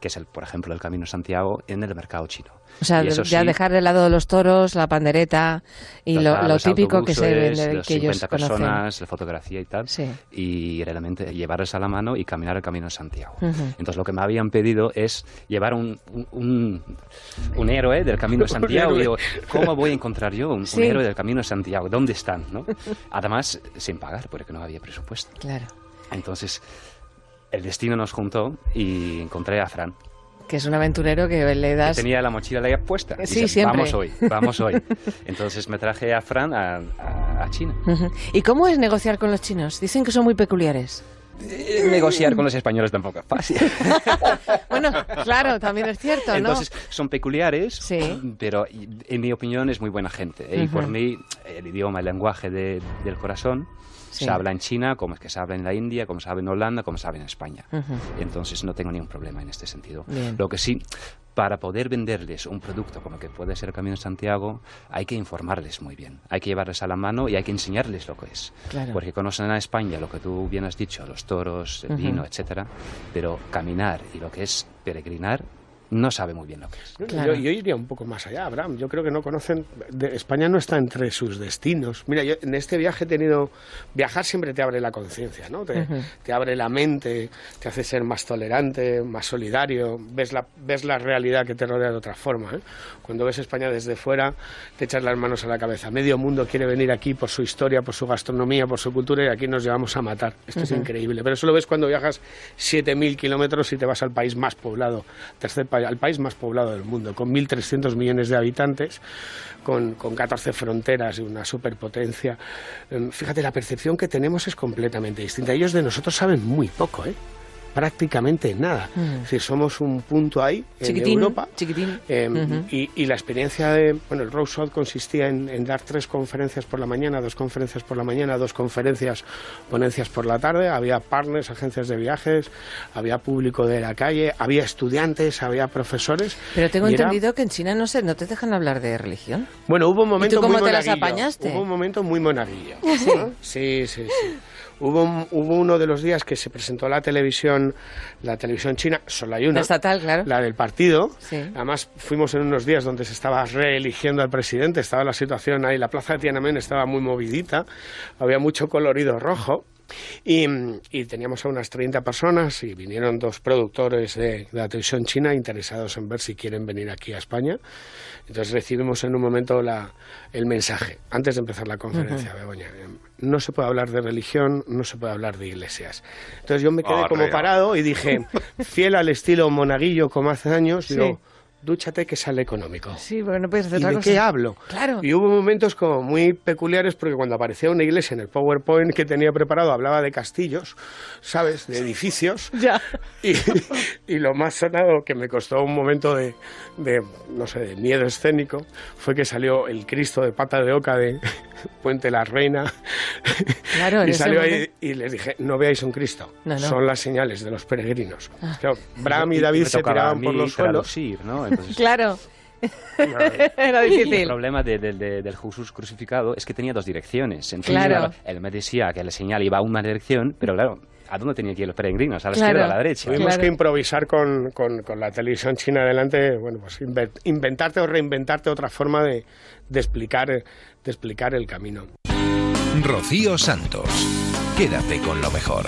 que es, el, por ejemplo, el Camino de Santiago, en el mercado chino. O sea, Y eso ya sí, dejar de lado los toros, la pandereta y lo, lo típico que se vende, los que ellos 50 conocen. personas, la fotografía y tal, y realmente llevarles a la mano y caminar el Camino de Santiago. Ujú. Entonces lo que me habían pedido es llevar un, un, un- un héroe del Camino de Santiago. Digo, ¿cómo voy a encontrar yo un, un Sí. héroe del Camino de Santiago? ¿Dónde están? ¿no? Además, sin pagar, porque no había presupuesto. Claro. Entonces, el destino nos juntó y encontré a Fran. Que es un aventurero que le que das... tenía la mochila ya puesta. Y Sí, dice, siempre. Vamos hoy, vamos hoy. Entonces me traje a Fran a, a- a China. ¿Y cómo es negociar con los chinos? Dicen que son muy peculiares. Eh, Negociar con los españoles tampoco es fácil. Bueno, claro, también es cierto, ¿no? Entonces, son peculiares, pero en mi opinión es muy buena gente. ¿eh? Y por mí, el idioma, el lenguaje de- del corazón Sí. se habla en China, como es que se habla en la India, como se habla en Holanda, como se habla en España. Ujú. Entonces, no tengo ningún problema en este sentido. Bien. Lo que sí, para poder venderles un producto como que puede ser el Camino de Santiago, hay que informarles muy bien. Hay que llevarles a la mano y hay que enseñarles lo que es. Claro. Porque conocen a España lo que tú bien has dicho, los toros, el Ujú. vino, etcétera, pero caminar y lo que es peregrinar no sabe muy bien lo que es. Yo, yo iría un poco más allá, Abraham. Yo creo que no conocen. de- España no está entre sus destinos. Mira, yo en este viaje he tenido. Viajar siempre te abre la conciencia, ¿no? Te, abre la mente, te hace ser más tolerante, más solidario. Ves la, ves la realidad que te rodea de otra forma. ¿eh? Cuando ves España desde fuera, te echas las manos a la cabeza. Medio mundo quiere venir aquí por su historia, por su gastronomía, por su cultura y aquí nos llevamos a matar. Esto es increíble. Pero eso lo ves cuando viajas 7.000 kilómetros y te vas al país más poblado, tercer país, al país más poblado del mundo, con 1.300 millones de habitantes, con, con 14 fronteras y una superpotencia. Em, Fíjate, la percepción que tenemos es completamente distinta. Ellos de nosotros saben muy poco, ¿eh? Prácticamente nada. Mm. Es decir, somos un punto ahí en Chiquitín, Europa. chiquitín. Eh, Ujú. y, y la experiencia de, bueno, el Roadshow consistía en, en dar tres conferencias por la mañana, dos conferencias por la mañana, dos conferencias, ponencias por la tarde. Había partners, agencias de viajes, había público de la calle, había estudiantes, había profesores. Pero tengo era- entendido que en China no se, no te dejan hablar de religión. bueno, hubo un momento ¿Y tú cómo muy te las apañaste? Hubo un momento muy monaguillo. Sí, sí, sí. Hubo, un- hubo uno de los días que se presentó la televisión, la televisión china, solo hay una. La estatal, claro. La del partido. Sí. Además, fuimos en unos días donde se estaba reeligiendo al presidente, estaba la situación ahí, la plaza de Tiananmen estaba muy movidita, había mucho colorido rojo. Y, y teníamos a unas 30 personas y vinieron dos productores de, de la televisión china interesados en ver si quieren venir aquí a España. Entonces recibimos en un momento la, el mensaje, antes de empezar la conferencia, Ujú. Begoña, em, no se puede hablar de religión, no se puede hablar de iglesias. Entonces yo me quedé Arrea. como parado y dije, fiel al estilo monaguillo como hace años, Sí. digo, dúchate que sale económico. Sí, porque no puedes hacer ¿Y otra de cosa. qué hablo? Claro. Y hubo momentos como muy peculiares porque cuando aparecía una iglesia en el PowerPoint que tenía preparado hablaba de castillos, ¿sabes? De edificios. Ya. Y, y lo más sonado que me costó un momento de, de, no sé, de miedo escénico fue que salió el Cristo de pata de oca de Puente la Reina. Claro, y salió ahí y les dije, no veáis un Cristo, No, no. son las señales de los peregrinos. Ah. Claro, Bram y David se tiraban por los suelos. traducir, ¿no? Entonces- Claro. Era El difícil. problema de- de- de- del Jesús crucificado es que tenía dos direcciones. Entonces, Claro. Él me decía que la señal iba a una dirección, pero claro, ¿a dónde tenían que ir los peregrinos? ¿A la Claro. izquierda o a la derecha? Tuvimos que improvisar con, con- con la televisión china adelante, bueno, pues inve- inventarte o reinventarte otra forma de, de explicar, de explicar el camino. Rocío Santos. Quédate con lo mejor.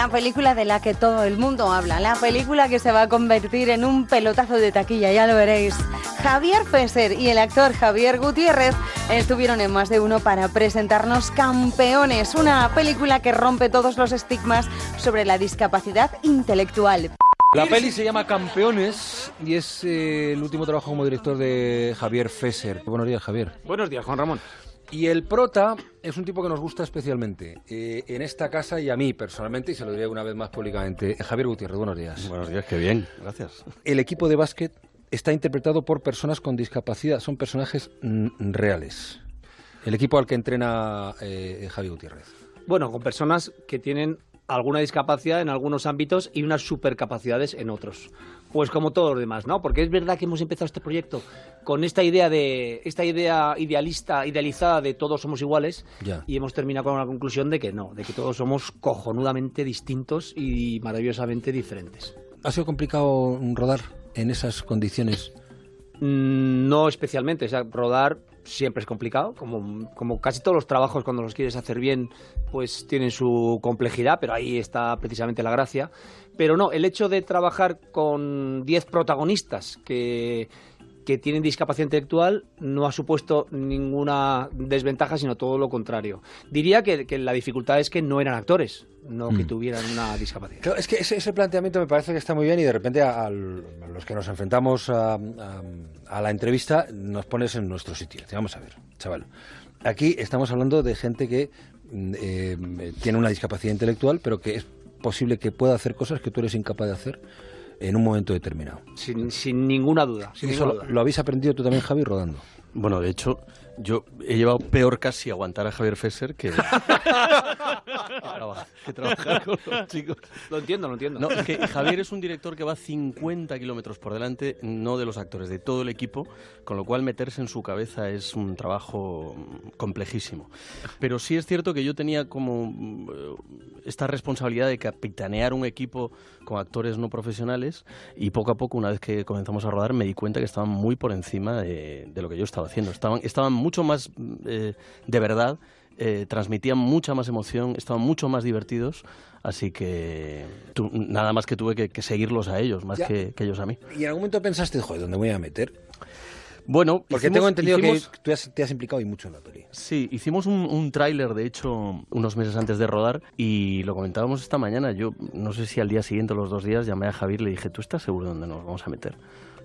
La película de la que todo el mundo habla, la película que se va a convertir en un pelotazo de taquilla, ya lo veréis. Javier Fesser y el actor Javier Gutiérrez estuvieron en más de uno para presentarnos Campeones, una película que rompe todos los estigmas sobre la discapacidad intelectual. La peli se llama Campeones y es eh, el último trabajo como director de Javier Fesser. Buenos días, Javier. Buenos días, Juan Ramón. Y el prota es un tipo que nos gusta especialmente eh, en esta casa y a mí personalmente, y se lo diré una vez más públicamente. Javier Gutiérrez, buenos días. Buenos días, qué bien, gracias. El equipo de básquet está interpretado por personas con discapacidad, son personajes mm, reales. El equipo al que entrena eh, Javier Gutiérrez. Bueno, con personas que tienen alguna discapacidad en algunos ámbitos y unas supercapacidades en otros. Pues como todos los demás, ¿no? Porque es verdad que hemos empezado este proyecto con esta idea de esta idea idealista, idealizada de todos somos iguales y hemos terminado con la conclusión de que no, de que todos somos cojonudamente distintos y maravillosamente diferentes. ¿Ha sido complicado rodar en esas condiciones? Mm, No especialmente, o sea, rodar siempre es complicado, como, como casi todos los trabajos cuando los quieres hacer bien, pues tienen su complejidad, pero ahí está precisamente la gracia. Pero no, el hecho de trabajar con 10 protagonistas que, que tienen discapacidad intelectual no ha supuesto ninguna desventaja, sino todo lo contrario. Diría que, que la dificultad es que no eran actores, no que Mm. tuvieran una discapacidad. Claro, es que ese, ese planteamiento me parece que está muy bien y de repente a, los que nos enfrentamos a, a- a la entrevista nos pones en nuestro sitio. Vamos a ver, chaval. Aquí estamos hablando de gente que mm, eh, tiene una discapacidad intelectual, pero que es posible que pueda hacer cosas que tú eres incapaz de hacer en un momento determinado. Sin, sin ninguna duda. Sin eso ninguna lo, duda. lo habéis aprendido tú también, Javi, rodando. Bueno, de hecho, yo he llevado peor casi aguantar a Javier Fesser que, que trabajar con los chicos. Lo entiendo, lo entiendo. No, es que Javier es un director que va 50 kilómetros por delante, no de los actores, de todo el equipo, con lo cual meterse en su cabeza es un trabajo complejísimo. Pero sí es cierto que yo tenía como eh, esta responsabilidad de capitanear un equipo con actores no profesionales y poco a poco, una vez que comenzamos a rodar, me di cuenta que estaban muy por encima de, de lo que yo estaba haciendo. Estaban, estaban mucho más eh, de verdad eh, transmitían mucha más emoción, estaban mucho más divertidos, así que nada más que tuve que, que seguirlos a ellos, más que, que ellos a mí. ¿Y en algún momento pensaste, joder, ¿dónde voy a meter? Bueno, Porque hicimos- tengo entendido hicimos- que tú has- te has implicado y mucho en la peli. Sí, hicimos un, un tráiler, de hecho, unos meses antes de rodar y lo comentábamos esta mañana. Yo no sé si al día siguiente o los dos días llamé a Javier y le dije, ¿tú estás seguro de dónde nos vamos a meter?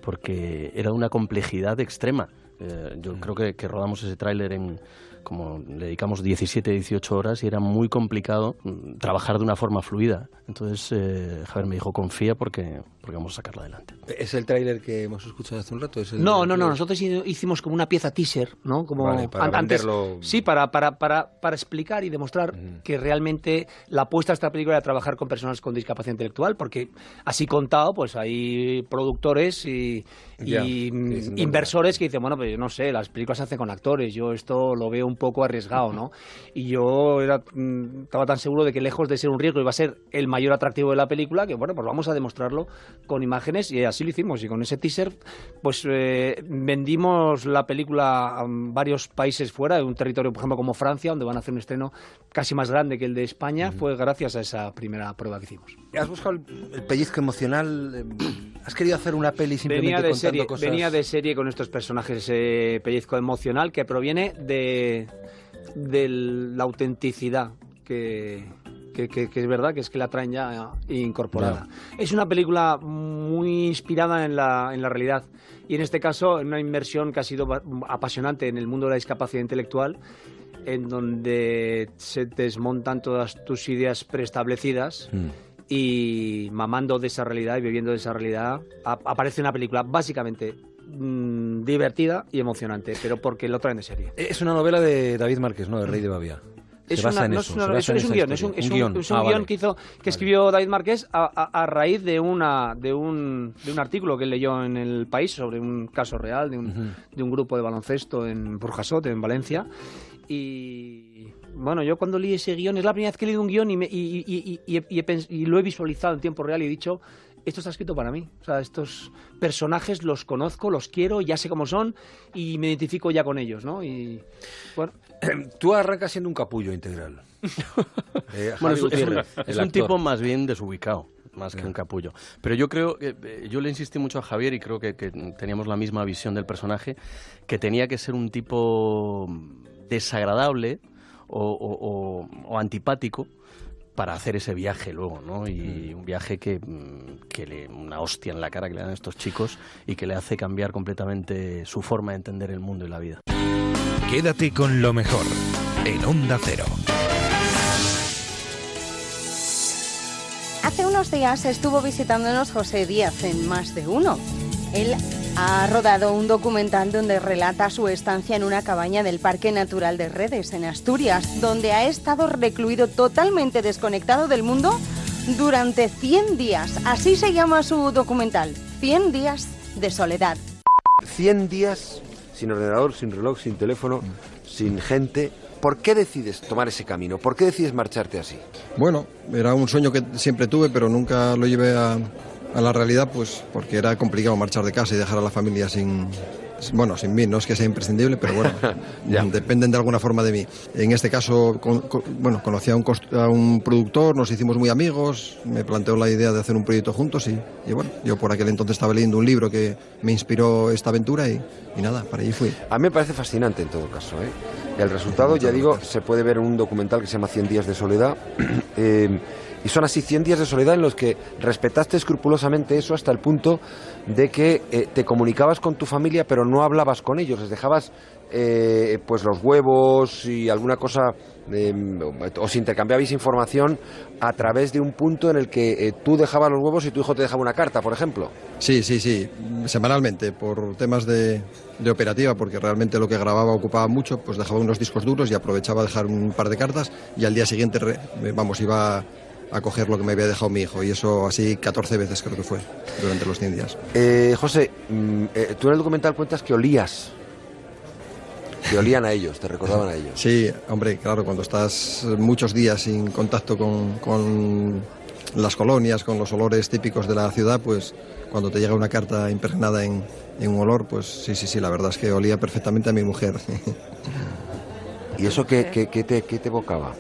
Porque era una complejidad extrema. Eh, yo creo que, que rodamos ese tráiler en como le dedicamos 17, 18 horas y era muy complicado mm, trabajar de una forma fluida. Entonces eh, Javier me dijo, confía porque, porque vamos a sacarlo adelante. ¿Es el tráiler que hemos escuchado hace un rato? ¿Es el No, no, no. Nosotros hi- hicimos como una pieza teaser, ¿no? Como Vale, para an- antes- venderlo. Sí, para, para, para, para explicar y demostrar que realmente la apuesta de esta película era trabajar con personas con discapacidad intelectual, porque así contado, pues hay productores y, Ya, mm, inversores que dicen, bueno, pues yo no sé, las películas se hacen con actores, yo esto lo veo un poco arriesgado, ¿no? Y yo era, mm, estaba tan seguro de que lejos de ser un riesgo iba a ser el mayor atractivo de la película, que bueno, pues vamos a demostrarlo con imágenes y así lo hicimos. Y con ese teaser, pues eh, vendimos la película a varios países fuera, de un territorio, por ejemplo, como Francia, donde van a hacer un estreno casi más grande que el de España, fue gracias a esa primera prueba que hicimos. ¿Has buscado el, el pellizco emocional? ¿Has querido hacer una peli simplemente Venía de, contando serie, cosas? venía de serie con estos personajes eh, pellizco emocional que proviene de, de la autenticidad que, que, que- que es verdad que es que la traen ya incorporada. Es una película muy inspirada en la, en la realidad y en este caso en una inmersión que ha sido apasionante en el mundo de la discapacidad intelectual en donde se desmontan todas tus ideas preestablecidas Mm. y mamando de esa realidad y viviendo de esa realidad aparece una película básicamente mm, divertida y emocionante, pero porque lo traen de serie. Es una novela de David Márquez, ¿no? De Rey de Bavia. Es, se basa una- en no eso. es, una- se basa es- en es un guion, es un, historia. es un- guion. es un Ah, guion vale. que hizo que escribió David Márquez a, a- a raíz de una de un, de un artículo que él leyó en el país sobre un caso real de un, de un grupo de baloncesto en Burjasot, en Valencia. Y bueno, yo cuando leí ese guion, es la primera vez que he leído un guion y, me- y- y- y- he- y he pens- y lo he visualizado en tiempo real y he dicho, esto está escrito para mí. O sea, estos personajes los conozco, los quiero, ya sé cómo son y me identifico ya con ellos, ¿no? Y bueno. Tú arrancas siendo un capullo integral. Eh, Bueno, es, es un, es un tipo más bien desubicado, más que un capullo. Pero yo creo que eh, yo le insistí mucho a Javier y creo que, que teníamos la misma visión del personaje, que tenía que ser un tipo desagradable o, o- o- o antipático para hacer ese viaje luego, ¿no? Y un viaje que, mm, que le una hostia en la cara que le dan estos chicos y que le hace cambiar completamente su forma de entender el mundo y la vida. Quédate con lo mejor en Onda Cero. Hace unos días estuvo visitándonos José Díaz en Más de Uno. Él ha rodado un documental donde relata su estancia en una cabaña del Parque Natural de Redes, en Asturias, donde ha estado recluido totalmente desconectado del mundo durante 100 días. Así se llama su documental, 100 días de soledad. 100 días sin ordenador, sin reloj, sin teléfono, sin gente. ¿Por qué decides tomar ese camino? ¿Por qué decides marcharte así? Bueno, era un sueño que siempre tuve, pero nunca lo llevé a, a la realidad, pues porque era complicado marchar de casa y dejar a la familia sin, bueno, sin mí. No es que sea imprescindible, pero bueno, dependen de alguna forma de mí. En este caso, con- con- bueno, conocí a un, a un productor, nos hicimos muy amigos, me planteó la idea de hacer un proyecto juntos y, y bueno, yo por aquel entonces estaba leyendo un libro que me inspiró esta aventura y, y nada, para allí fui. A mí me parece fascinante en todo caso. ¿eh? El resultado, ya digo, se puede ver en un documental que se llama 100 días de soledad. Eh, y son así 100 días de soledad en los que respetaste escrupulosamente eso hasta el punto de que eh, te comunicabas con tu familia pero no hablabas con ellos, les dejabas eh, pues los huevos y alguna cosa eh, os intercambiabais información a través de un punto en el que eh, tú dejabas los huevos y tu hijo te dejaba una carta, por ejemplo. Sí, sí, sí, semanalmente, por temas de, de operativa, porque realmente lo que grababa ocupaba mucho, pues dejaba unos discos duros y aprovechaba a dejar un par de cartas y al día siguiente, vamos, iba a coger lo que me había dejado mi hijo y eso así 14 veces creo que fue durante los 100 días. Eh, José, mm, eh, tú en el documental cuentas que olías. Que olían a ellos, te recordaban a ellos. Sí, hombre, claro, cuando estás muchos días sin contacto con, con las colonias, con los olores típicos de la ciudad, pues cuando te llega una carta impregnada en, en un olor, pues sí, sí, sí, la verdad es que olía perfectamente a mi mujer. ¿Y eso qué, qué- qué te, qué te evocaba?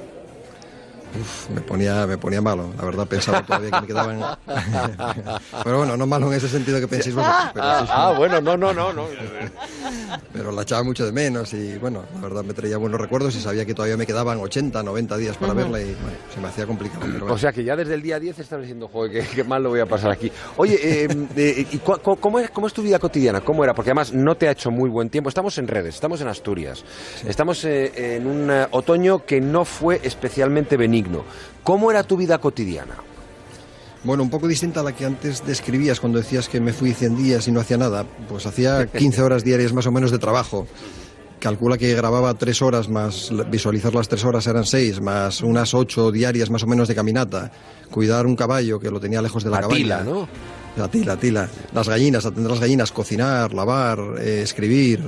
Uf, me ponía, me ponía malo. La verdad pensaba todavía que me quedaban... pero bueno, no malo en ese sentido que penséis vosotros. Pero, sí. Ah, bueno, no, no, no, no. pero la echaba mucho de menos y bueno, la verdad me traía buenos recuerdos y sabía que todavía me quedaban 80, 90 días para verla y bueno, se me hacía complicado. Pero bueno. O sea que ya desde el día 10 estás diciendo, joder, qué, qué mal lo voy a pasar aquí. Oye, eh, eh, ¿y cómo, es, ¿cómo es tu vida cotidiana? ¿Cómo era? Porque además no te ha hecho muy buen tiempo. Estamos en redes, estamos en Asturias. Estamos eh, en un eh, otoño que no fue especialmente benigno. ¿Cómo era tu vida cotidiana? Bueno, un poco distinta a la que antes describías cuando decías que me fui 100 días y no hacía nada. Pues hacía 15 horas diarias más o menos de trabajo. Calcula que grababa tres horas más visualizar las tres horas eran seis, más unas ocho diarias más o menos de caminata. Cuidar un caballo que lo tenía lejos de la, La cabaña. tila, ¿no? La tila, tila. Las gallinas, atender las gallinas, cocinar, lavar, eh, escribir,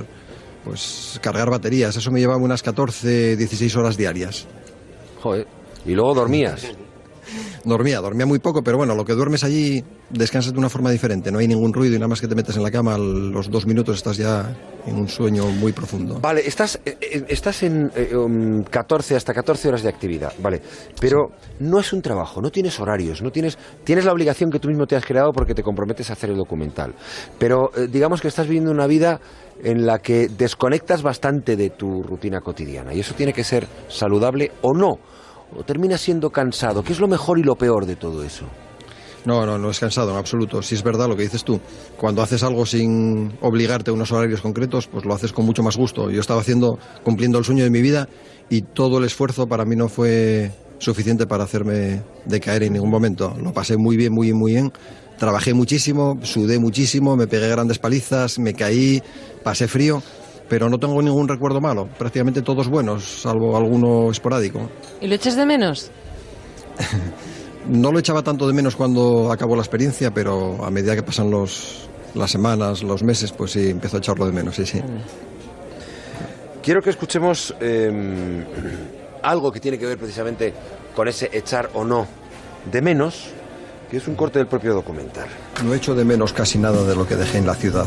pues cargar baterías. Eso me llevaba unas 14, 16 horas diarias. Joder. ¿Y luego dormías? Dormía, dormía muy poco, pero bueno, lo que duermes allí descansas de una forma diferente. No hay ningún ruido y nada más que te metes en la cama, a los dos minutos estás ya en un sueño muy profundo. Vale, estás, eh, eh, estás en eh, um, 14 hasta 14 horas de actividad, vale, pero no es un trabajo, no tienes horarios, no tienes, tienes la obligación que tú mismo te has creado porque te comprometes a hacer el documental, pero eh, digamos que estás viviendo una vida en la que desconectas bastante de tu rutina cotidiana y eso tiene que ser saludable o no, o terminas siendo cansado, ¿qué es lo mejor y lo peor de todo eso? No, no, no es cansado en absoluto. Si es verdad lo que dices tú, cuando haces algo sin obligarte a unos horarios concretos, pues lo haces con mucho más gusto. Yo estaba haciendo, cumpliendo el sueño de mi vida y todo el esfuerzo para mí no fue suficiente para hacerme decaer en ningún momento. Lo pasé muy bien, muy bien, muy bien. Trabajé muchísimo, sudé muchísimo, me pegué grandes palizas, me caí, pasé frío, pero no tengo ningún recuerdo malo. Prácticamente todos buenos, salvo alguno esporádico. ¿Y lo echas de menos? No lo echaba tanto de menos cuando acabó la experiencia, pero a medida que pasan los, las semanas, los meses, pues sí, empiezo a echarlo de menos, sí, sí. Quiero que escuchemos eh, algo que tiene que ver precisamente con ese echar o no de menos, que es un corte del propio documental. No echo de menos casi nada de lo que dejé en la ciudad.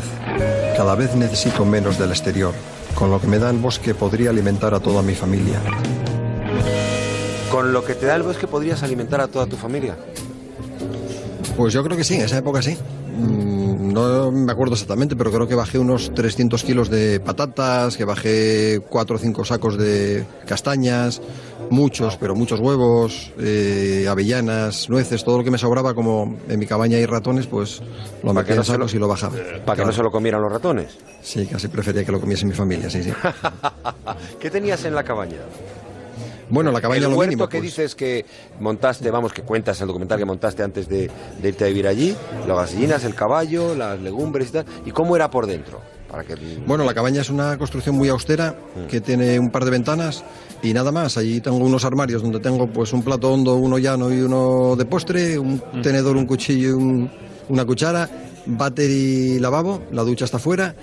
Cada vez necesito menos del exterior. Con lo que me da el bosque podría alimentar a toda mi familia. Con lo que te da el bosque podrías alimentar a toda tu familia. Pues yo creo que sí, en esa época sí. Mm, No me acuerdo exactamente, pero creo que bajé unos 300 kilos de patatas, que bajé 4 o 5 sacos de castañas, muchos, pero muchos huevos, eh, avellanas, nueces, todo lo que me sobraba, como en mi cabaña hay ratones, pues lo metía en sacos y lo bajaba. Para que no se lo comieran los ratones. Sí, casi prefería que lo comiese mi familia, sí, sí. ¿Qué tenías en la cabaña? Bueno, la cabaña el lo mínimo, que pues. dices que montaste, vamos, que cuentas en el documental que montaste antes de, de irte a vivir allí, las gallinas, el caballo, las legumbres y tal, y cómo era por dentro. Para que Bueno, la cabaña es una construcción muy austera que tiene un par de ventanas y nada más. Allí tengo unos armarios donde tengo pues un plato hondo, uno llano y uno de postre, un tenedor, un cuchillo y un- una cuchara, váter y lavabo, la ducha está fuera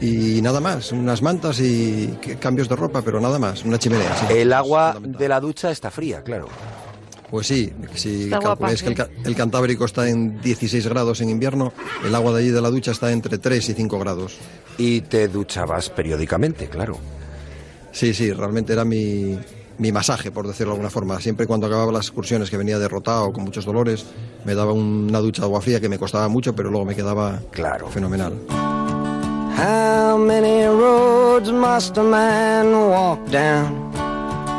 y nada más, unas mantas y cambios de ropa, pero nada más, una chimenea. sí. el agua de la ducha está fría, claro. Pues sí, si Está guapa, calculáis que el Cantábrico está en 16 grados en invierno, el agua de allí de la ducha está entre 3 y 5 grados. Y te duchabas periódicamente, claro. Sí, sí, realmente era mi, mi masaje, por decirlo de alguna forma. Siempre cuando acababa las excursiones que venía derrotado con muchos dolores, me daba una ducha de agua fría que me costaba mucho, pero luego me quedaba claro. fenomenal. How many roads must a man walk down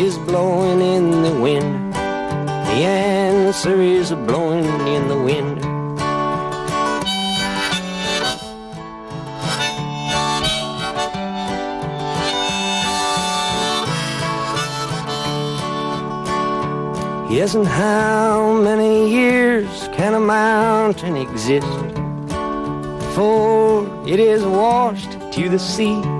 is blowing in the wind. The answer is blowing in the wind. Yes, and how many years can a mountain exist before it is washed to the sea?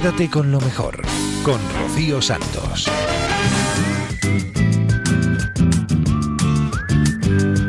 Quédate con lo mejor, con Rocío Santos.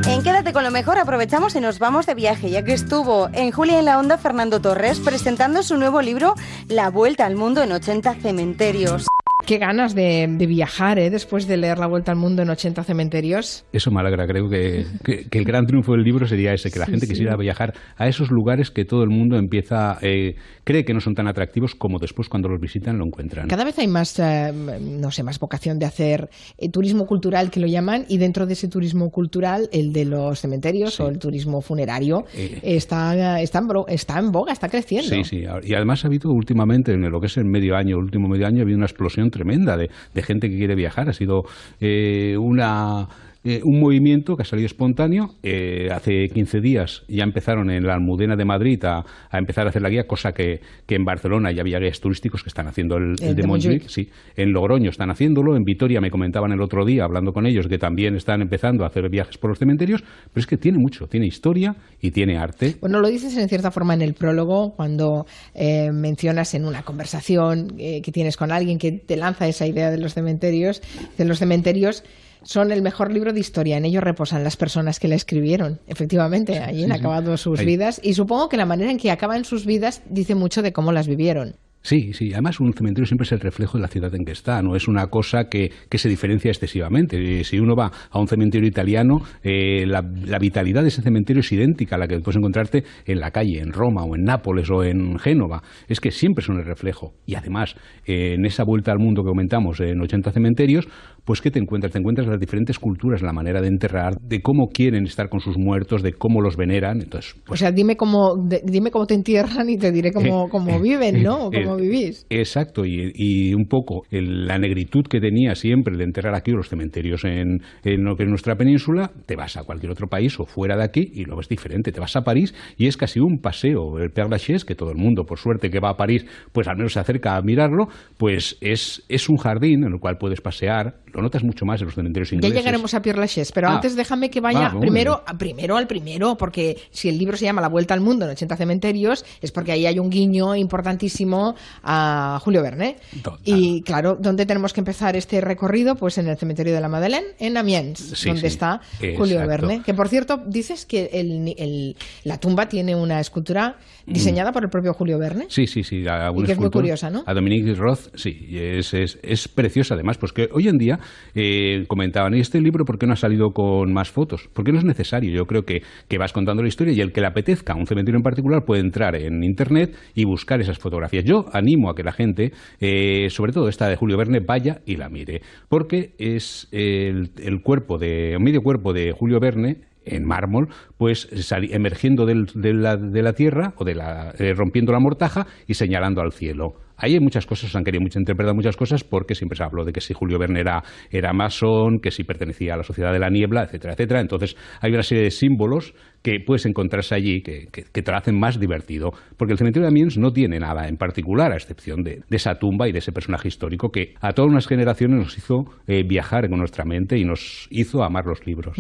En Quédate con lo mejor aprovechamos y nos vamos de viaje, ya que estuvo en Julia en la Onda Fernando Torres presentando su nuevo libro La Vuelta al Mundo en 80 Cementerios. Qué ganas de, de viajar, ¿eh? Después de leer La Vuelta al Mundo en 80 cementerios. Eso me alegra, creo que, que- que el gran triunfo del libro sería ese, que la Sí, gente sí. quisiera viajar a esos lugares que todo el mundo empieza, eh, cree que no son tan atractivos como después cuando los visitan lo encuentran. Cada vez hay más, eh, no sé, más vocación de hacer eh, turismo cultural que lo llaman y dentro de ese turismo cultural, el de los cementerios o el turismo funerario está, está, en, bro- está en boga, está creciendo. Sí, sí. Y además ha habido últimamente, en lo que es el medio año, el último medio año, ha habido una explosión tremenda de, de gente que quiere viajar. Ha sido eh, una... eh, un movimiento que ha salido espontáneo. Eh, hace 15 días ya empezaron en la Almudena de Madrid a, a empezar a hacer la guía, cosa que, que en Barcelona ya había guías turísticos que están haciendo el, El el de. Montjuic. Sí. En Logroño están haciéndolo. En Vitoria me comentaban el otro día, hablando con ellos, que también están empezando a hacer viajes por los cementerios. Pero es que tiene mucho. Tiene historia y tiene arte. Bueno, lo dices en cierta forma en el prólogo, cuando eh, mencionas en una conversación eh, que tienes con alguien que te lanza esa idea de los cementerios, de los cementerios son el mejor libro de historia. En ellos reposan las personas que la escribieron. Efectivamente, allí han sí, sí. acabado sus Ahí. vidas y supongo que la manera en que acaban sus vidas dice mucho de cómo las vivieron. Sí, sí. Además, un cementerio siempre es el reflejo de la ciudad en que está. No es una cosa que, que se diferencia excesivamente. Eh, Si uno va a un cementerio italiano, eh, la, la vitalidad de ese cementerio es idéntica a la que puedes encontrarte en la calle, en Roma o en Nápoles o en Génova. Es que siempre son el reflejo. Y además, eh, en esa vuelta al mundo que comentamos en 80 cementerios, pues ¿qué te encuentras? Te encuentras las diferentes culturas, la manera de enterrar, de cómo quieren estar con sus muertos, de cómo los veneran. Entonces, o sea, dime cómo, de- dime cómo te entierran y te diré cómo, cómo viven, ¿no? cómo vivís. Exacto, y, y un poco el- la negritud que tenía siempre el enterrar aquí los cementerios en, en lo que es nuestra península, te vas a cualquier otro país o fuera de aquí y lo ves diferente. Te vas a París y es casi un paseo. El Père Lachaise, que todo el mundo, por suerte que va a París, pues al menos se acerca a mirarlo, pues es, es un jardín en el cual puedes pasear. Lo notas mucho más en los cementerios Ya ingleses. llegaremos a Pierre Lachaise, pero Ah. antes déjame que vaya Ah, primero, a- primero al primero, porque si el libro se llama La Vuelta al Mundo en 80 cementerios, es porque ahí hay un guiño importantísimo a Julio Verne. Y claro, ¿dónde tenemos que empezar este recorrido? Pues en el cementerio de la Madeleine, en Amiens, Sí, donde sí. está Julio Exacto. Verne. Que por cierto, dices que el- el- la tumba tiene una escultura diseñada por el propio Julio Verne. Sí, sí, sí. A Y que es muy curiosa, ¿no? A Dominique Roth, sí, es, es, es preciosa además, pues que hoy en día eh, comentaban, ¿y este libro por qué no ha salido con más fotos? Porque no es necesario. Yo creo que, que vas contando la historia y el que le apetezca a un cementerio en particular puede entrar en internet y buscar esas fotografías. Yo animo a que la gente, eh, sobre todo esta de Julio Verne, vaya y la mire, porque es el, el cuerpo de, medio cuerpo de Julio Verne en mármol, pues emergiendo del- de, la, de la tierra o de la, eh, rompiendo la mortaja y señalando al cielo. Ahí hay muchas cosas, se han querido mucho interpretar muchas cosas porque siempre se habló de que si Julio Verne era, era masón, que si pertenecía a la Sociedad de la Niebla, etcétera, etcétera. Entonces hay una serie de símbolos que puedes encontrarse allí que, que- que te lo hacen más divertido. Porque el cementerio de Amiens no tiene nada en particular, a excepción de, de esa tumba y de ese personaje histórico que a todas unas generaciones nos hizo eh, viajar con nuestra mente y nos hizo amar los libros.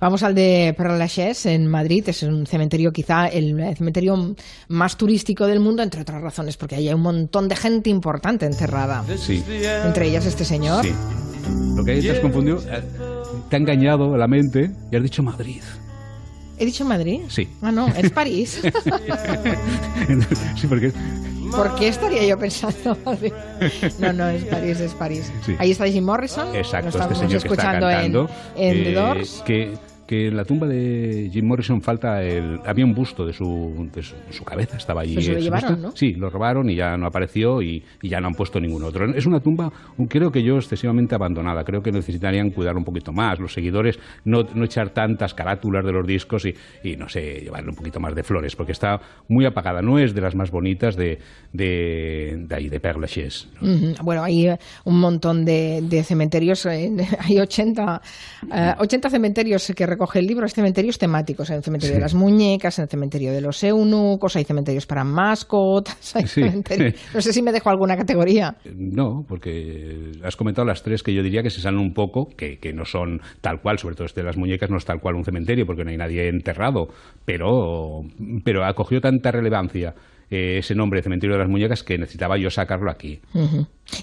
Vamos al de Père Lachaise en Madrid. Es un cementerio, quizá el cementerio más turístico del mundo, entre otras razones, porque ahí hay un montón de gente importante enterrada. Sí. Entre ellas este señor. Sí. Lo que hay te has confundido, eh, te ha engañado la mente y has dicho Madrid. ¿He dicho Madrid? Sí. Ah, no, es París. sí, porque ¿Por qué estaría yo pensando? no, no, es París, es París. Sí. Ahí está Jim Morrison. Exacto, Lo este estamos señor que está escuchando en- en, The eh, Doors. que, que en la tumba de Jim Morrison falta el. Había un busto de su, de su, su cabeza, estaba allí. Pues se lo llevaron. ¿no? Sí, lo robaron y ya no apareció y, y ya no han puesto ningún otro. Es una tumba, creo que yo, excesivamente abandonada. Creo que necesitarían cuidar un poquito más. Los seguidores, no, no echar tantas carátulas de los discos y, y, no sé, llevarle un poquito más de flores, porque está muy apagada. No es de las más bonitas de, de, de ahí, de Père Lachaise. Bueno, hay eh, un montón de, de cementerios, eh, hay 80, eh, 80 cementerios que recoge el libro, hay cementerios temáticos, hay el cementerio Sí. de las muñecas, hay el cementerio de los eunucos, hay cementerios para mascotas, hay Sí. cementerios- no sé si me dejo alguna categoría. No, porque has comentado las tres que yo diría que se salen un poco, que, que no son tal cual, sobre todo este de las muñecas no es tal cual un cementerio, porque no hay nadie enterrado, pero, pero ha cogido tanta relevancia eh, ese nombre, Cementerio de las Muñecas, que necesitaba yo sacarlo aquí.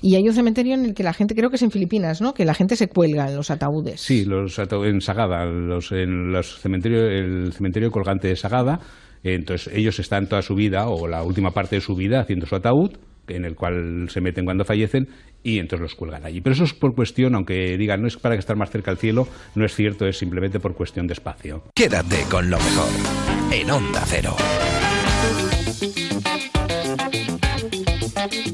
Y hay un cementerio en el que la gente, creo que es en Filipinas, ¿no? Que la gente se cuelga en los ataúdes. Sí, los ata- en Sagada, los, en los cementerios, el cementerio colgante de Sagada, eh, entonces ellos están toda su vida, o la última parte de su vida, haciendo su ataúd, en el cual se meten cuando fallecen, y entonces los cuelgan allí. Pero eso es por cuestión, aunque digan, no es para estar más cerca al cielo, no es cierto, es simplemente por cuestión de espacio. Quédate con lo mejor en Onda Cero.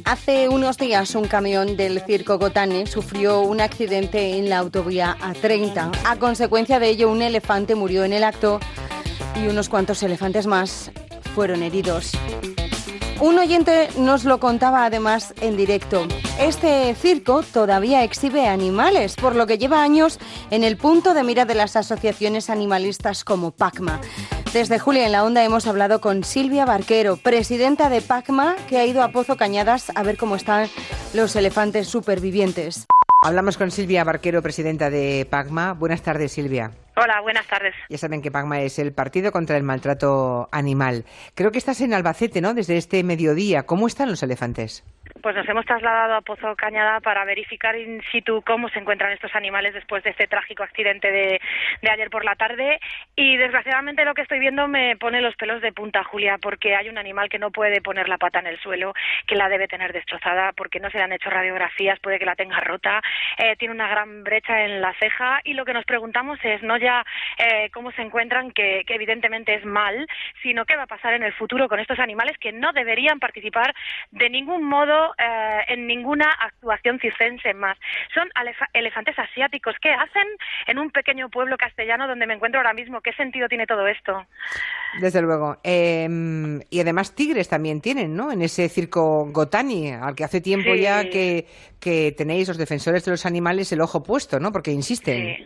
Hace unos días un camión del circo Gotane sufrió un accidente en la autovía A30. A consecuencia de ello, un elefante murió en el acto y unos cuantos elefantes más fueron heridos. Un oyente nos lo contaba además en directo. Este circo todavía exhibe animales, por lo que lleva años en el punto de mira de las asociaciones animalistas como PACMA. Desde Julia en la Onda hemos hablado con Silvia Barquero, presidenta de PACMA, que ha ido a Pozo Cañadas a ver cómo están los elefantes supervivientes. Hablamos con Silvia Barquero, presidenta de PACMA. Buenas tardes, Silvia. Hola, buenas tardes. Ya saben que PACMA es el Partido contra el Maltrato Animal. Creo que estás en Albacete, ¿no? Desde este mediodía. ¿Cómo están los elefantes? Pues nos hemos trasladado a Pozo Cañada para verificar in situ cómo se encuentran estos animales después de este trágico accidente de, ayer por la tarde. Y desgraciadamente lo que estoy viendo me pone los pelos de punta, Julia, porque hay un animal que no puede poner la pata en el suelo, que la debe tener destrozada porque no se le han hecho radiografías, puede que la tenga rota, eh, tiene una gran brecha en la ceja y lo que nos preguntamos es no ya eh, cómo se encuentran, que evidentemente es mal, sino qué va a pasar en el futuro con estos animales que no deberían participar de ningún modo eh, en ninguna actuación circense más. Son elefantes asiáticos. ¿Qué hacen en un pequeño pueblo castellano donde me encuentro ahora mismo? ¿Qué sentido tiene todo esto? Desde luego. Eh, y además tigres también tienen, ¿no? En ese circo Gotani, al que hace tiempo Sí. ya que, que tenéis los defensores de los animales el ojo puesto, ¿no? Porque insisten. Sí.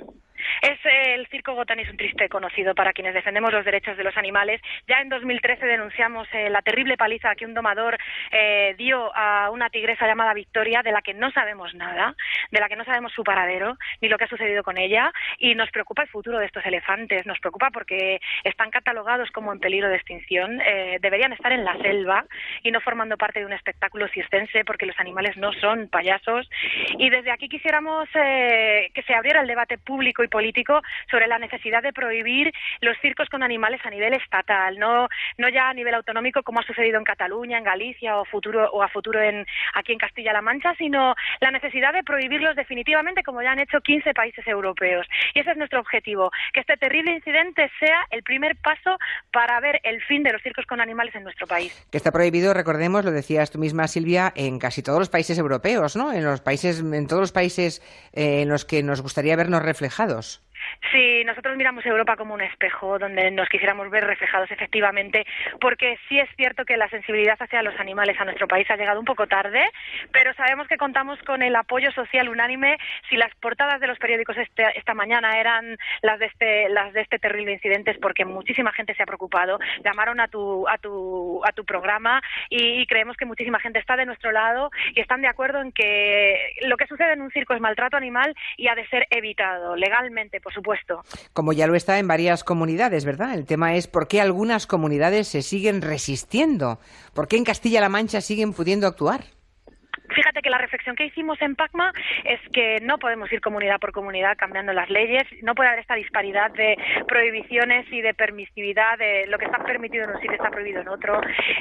Es el circo Gotani es un triste conocido para quienes defendemos los derechos de los animales. Ya en 2013 denunciamos eh, la terrible paliza que un domador eh, dio a una tigresa llamada Victoria, de la que no sabemos nada, de la que no sabemos su paradero ni lo que ha sucedido con ella. Y nos preocupa el futuro de estos elefantes. Nos preocupa porque están catalogados como en peligro de extinción. Eh, deberían estar en la selva y no formando parte de un espectáculo circense porque los animales no son payasos. Y desde aquí quisiéramos eh, que se abriera el debate público y político sobre la necesidad de prohibir los circos con animales a nivel estatal, no, no ya a nivel autonómico como ha sucedido en Cataluña, en Galicia o, futuro, o a futuro en, aquí en Castilla-La Mancha, sino la necesidad de prohibirlos definitivamente como ya han hecho 15 países europeos. Y ese es nuestro objetivo, que este terrible incidente sea el primer paso para ver el fin de los circos con animales en nuestro país. Que está prohibido, recordemos, lo decías tú misma, Silvia, en casi todos los países europeos, ¿no? En los países, en todos los países eh, en los que nos gustaría vernos reflejados. Si nosotros miramos Europa como un espejo donde nos quisiéramos ver reflejados efectivamente, porque sí es cierto que la sensibilidad hacia los animales a nuestro país ha llegado un poco tarde, pero sabemos que contamos con el apoyo social unánime. Si las portadas de los periódicos este- esta mañana eran las de este las de este terrible incidente es porque muchísima gente se ha preocupado, llamaron a tu a tu a tu programa y creemos que muchísima gente está de nuestro lado y están de acuerdo en que lo que sucede en un circo es maltrato animal y ha de ser evitado legalmente, Como ya lo está en varias comunidades, ¿verdad? El tema es por qué algunas comunidades se siguen resistiendo. ¿Por qué en Castilla-La Mancha siguen pudiendo actuar? Fíjate que la reflexión que hicimos en PACMA es que no podemos ir comunidad por comunidad cambiando las leyes, no puede haber esta disparidad de prohibiciones y de permisividad, de lo que está permitido en un sitio está prohibido en otro.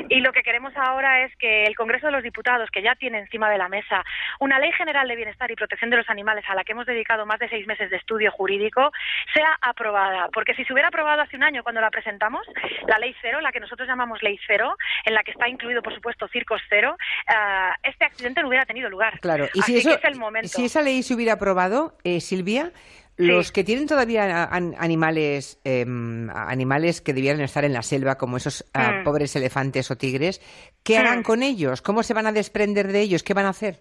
Y lo que queremos ahora es que el Congreso de los Diputados, que ya tiene encima de la mesa una ley general de bienestar y protección de los animales a la que hemos dedicado más de seis meses de estudio jurídico, sea aprobada. Porque si se hubiera aprobado hace un año cuando la presentamos, la ley cero, la que nosotros llamamos ley cero, en la que está incluido, por supuesto, circos cero, ah, este accidente no hubiera tenido lugar. Claro, y si, Así eso, que es el momento. si esa ley se hubiera aprobado, eh, Silvia, los que tienen todavía animales, em, animales que debieran estar en la selva, como esos ah, Mm. pobres elefantes o tigres, ¿qué harán Mm. con ellos? ¿Cómo se van a desprender de ellos? ¿Qué van a hacer?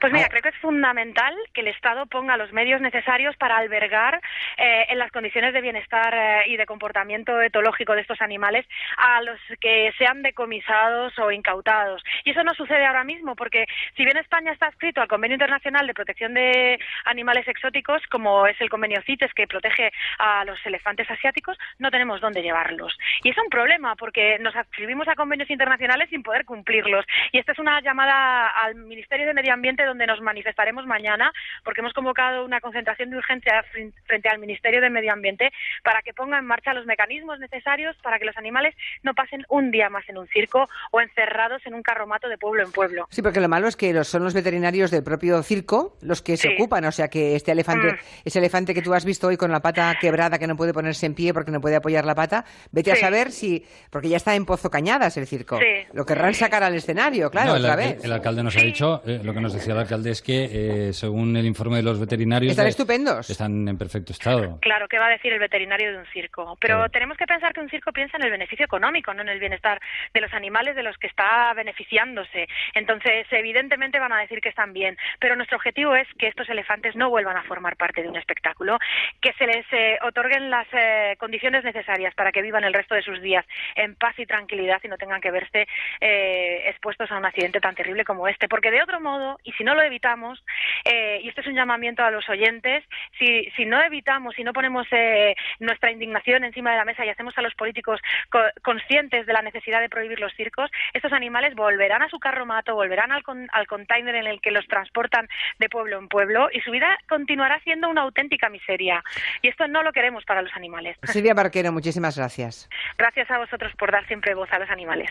Pues mira, creo que es fundamental que el Estado ponga los medios necesarios para albergar eh, en las condiciones de bienestar eh, y de comportamiento etológico de estos animales a los que sean decomisados o incautados. Y eso no sucede ahora mismo, porque si bien España está adscrito al Convenio Internacional de Protección de Animales Exóticos, como es el convenio CITES que protege a los elefantes asiáticos, no tenemos dónde llevarlos. Y es un problema, porque nos adscribimos a convenios internacionales sin poder cumplirlos. Y esta es una llamada al Ministerio de Medio Ambiente donde nos manifestaremos mañana, porque hemos convocado una concentración de urgencia frente al Ministerio de Medio Ambiente para que ponga en marcha los mecanismos necesarios para que los animales no pasen un día más en un circo o encerrados en un carromato de pueblo en pueblo. Sí, porque lo malo es que son los veterinarios del propio circo los que se Sí. ocupan. O sea, que este elefante, Mm. ese elefante que tú has visto hoy con la pata quebrada, que no puede ponerse en pie porque no puede apoyar la pata, vete a saber si. Porque ya está en Pozo Cañadas el circo. Sí. Lo querrán sacar al escenario, claro, No, el, otra vez. el alcalde nos ha dicho, eh, lo que nos decía el alcalde es que, eh, según el informe de los veterinarios, Están de- estupendos. están en perfecto estado. Claro, ¿qué va a decir el veterinario de un circo? Pero Claro. tenemos que pensar que un circo piensa en el beneficio económico, no en el bienestar de los animales de los que está beneficiándose. Entonces, evidentemente van a decir que están bien, pero nuestro objetivo es que estos elefantes no vuelvan a formar parte de un espectáculo, que se les eh, otorguen las eh, condiciones necesarias para que vivan el resto de sus días en paz y tranquilidad y no tengan que verse eh, expuestos a un accidente tan terrible como este. Porque de otro modo, y si no lo evitamos, eh, y este es un llamamiento a los oyentes, si, si no evitamos, si no ponemos eh, nuestra indignación encima de la mesa y hacemos a los políticos co- conscientes de la necesidad de prohibir los circos, estos animales volverán a su carromato, volverán al, con- al container en el que los transportan de pueblo en pueblo y su vida continuará siendo una auténtica miseria. Y esto no lo queremos para los animales. Silvia Barquero, muchísimas gracias. Gracias a vosotros por dar siempre voz a los animales.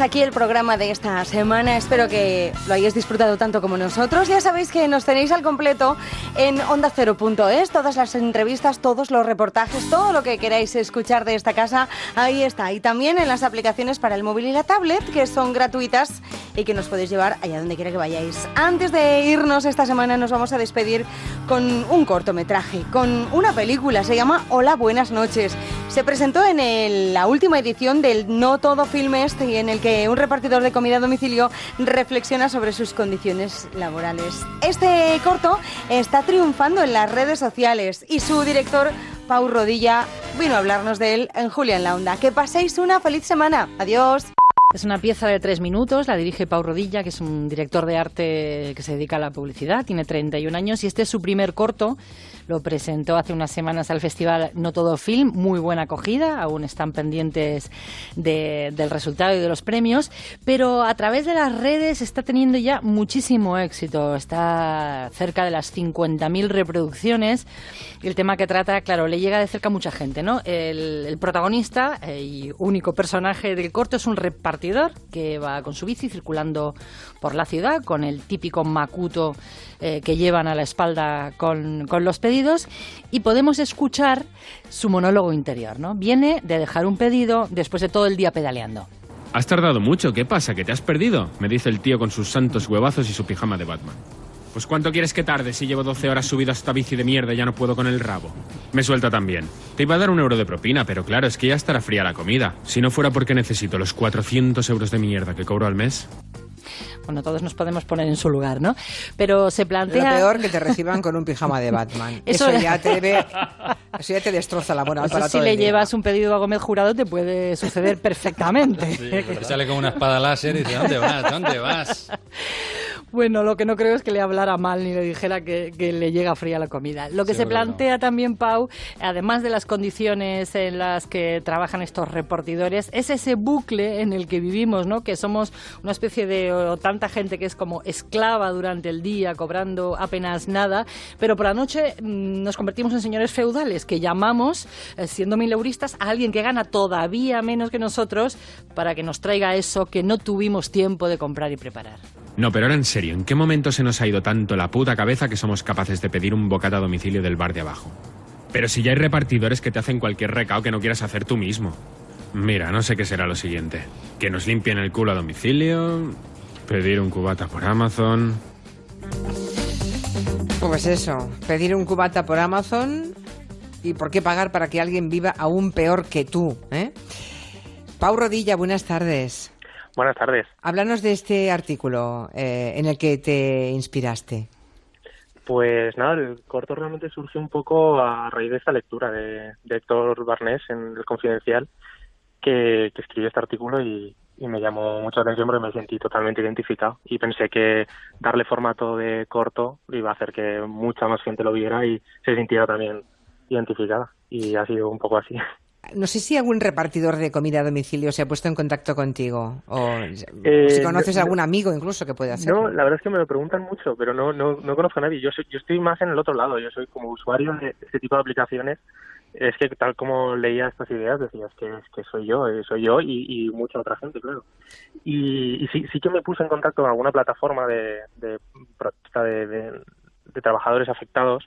Hasta aquí el programa de esta semana. Espero que lo hayáis disfrutado tanto como nosotros. Ya sabéis que nos tenéis al completo en ondacero.es. Todas las entrevistas, todos los reportajes, todo lo que queráis escuchar de esta casa, ahí está. Y también en las aplicaciones para el móvil y la tablet, que son gratuitas y que nos podéis llevar allá donde quiera que vayáis. Antes de irnos esta semana nos vamos a despedir con un cortometraje, con una película. Se llama Hola, buenas noches. Se presentó en el- la última edición del No Todo Film Este y en el que un repartidor de comida a domicilio reflexiona sobre sus condiciones laborales. Este corto está triunfando en las redes sociales y su director, Pau Rodilla, vino a hablarnos de él en Julia en la Onda. Que paséis una feliz semana. Adiós. Es una pieza de tres minutos, la dirige Pau Rodilla, que es un director de arte que se dedica a la publicidad, tiene 31 años y este es su primer corto. Lo presentó hace unas semanas al festival No Todo Film, muy buena acogida, aún están pendientes de- del resultado y de los premios, pero a través de las redes está teniendo ya muchísimo éxito, está cerca de las 50.000 reproducciones. El tema que trata, claro, le llega de cerca a mucha gente, ¿no? El, protagonista eh, y único personaje del corto es un repartidor repartidor que va con su bici circulando por la ciudad con el típico macuto eh, que llevan a la espalda con, con los y podemos escuchar su monólogo interior. ¿no? Viene de dejar un pedido después de todo el día pedaleando. Has tardado mucho, ¿qué pasa? ¿Que te has perdido? Me dice el tío con sus santos huevazos y su pijama de Batman. Pues ¿cuánto quieres que tarde si llevo 12 horas subido a esta bici de mierda y ya no puedo con el rabo? Me suelta también. Te iba a dar un euro de propina, pero claro, es que ya estará fría la comida. Si no fuera porque necesito los 400 euros de mierda que cobro al mes. Bueno, todos nos podemos poner en su lugar, ¿no? Pero se Lo plantea... peor que te reciban con un pijama de Batman. Eso, Eso- ya te debe- eso ya te destroza la moral Eso para si todo le el día. llevas un pedido a Gómez Jurado te puede suceder perfectamente. Te sale con una espada láser y dice, ¿dónde vas? ¿Dónde vas? Bueno, lo que no creo es que le hablara mal ni le dijera que, que le llega fría la comida. Lo que se no. plantea también, Pau, además de las condiciones en las que trabajan estos repartidores, es ese bucle en el que vivimos, ¿no? Que somos una especie de o tanta gente que es como esclava durante el día, cobrando apenas nada, pero por la noche mm, nos convertimos en señores feudales que llamamos, eh, siendo mileuristas, a alguien que gana todavía menos que nosotros para que nos traiga eso que no tuvimos tiempo de comprar y preparar. No, pero ahora en serio, ¿en qué momento se nos ha ido tanto la puta cabeza que somos capaces de pedir un bocata a domicilio del bar de abajo? Pero si ya hay repartidores que te hacen cualquier recao que no quieras hacer tú mismo. Mira, no sé qué será lo siguiente. Que nos limpien el culo a domicilio, pedir un cubata por Amazon. Pues eso, pedir un cubata por Amazon y por qué pagar para que alguien viva aún peor que tú, ¿eh? Pau Rodilla, buenas tardes. Buenas tardes. Háblanos de este artículo eh, en el que te inspiraste. Pues nada, el corto realmente surgió un poco a raíz de esta lectura de, de Héctor Barnés en El Confidencial, que, que escribió este artículo y, y me llamó mucha atención porque me sentí totalmente identificado y pensé que darle formato de corto iba a hacer que mucha más gente lo viera y se sintiera también identificada y ha sido un poco así. No sé si algún repartidor de comida a domicilio se ha puesto en contacto contigo o, Eh, si conoces no- algún amigo incluso que pueda hacerlo. No, la verdad es que me lo preguntan mucho, pero no, no, no conozco a nadie. Yo, soy, yo estoy más en el otro lado. Yo soy como usuario de este tipo de aplicaciones. Es que tal como leía estas ideas, decías que, que soy yo, eh, soy yo y, y mucha otra gente, claro. Y, y sí, sí que me puse en contacto con alguna plataforma de, de protesta de, de- de trabajadores afectados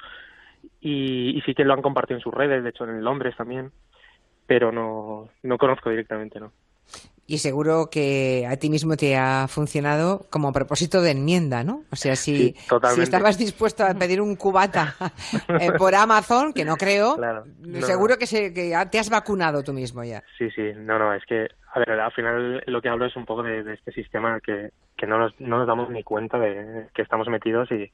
y, y sí que lo han compartido en sus redes, de hecho en Londres también, pero no, no conozco directamente, ¿no? Y seguro que a ti mismo te ha funcionado como propósito de enmienda, ¿no? O sea, si, Sí, si estabas dispuesto a pedir un cubata eh, por Amazon, que no creo, Claro. No, seguro que, se, que te has vacunado tú mismo ya. Sí, sí, no, no, es que, a ver, al final lo que hablo es un poco de, de este sistema que, que no, nos, no nos damos ni cuenta de que estamos metidos y,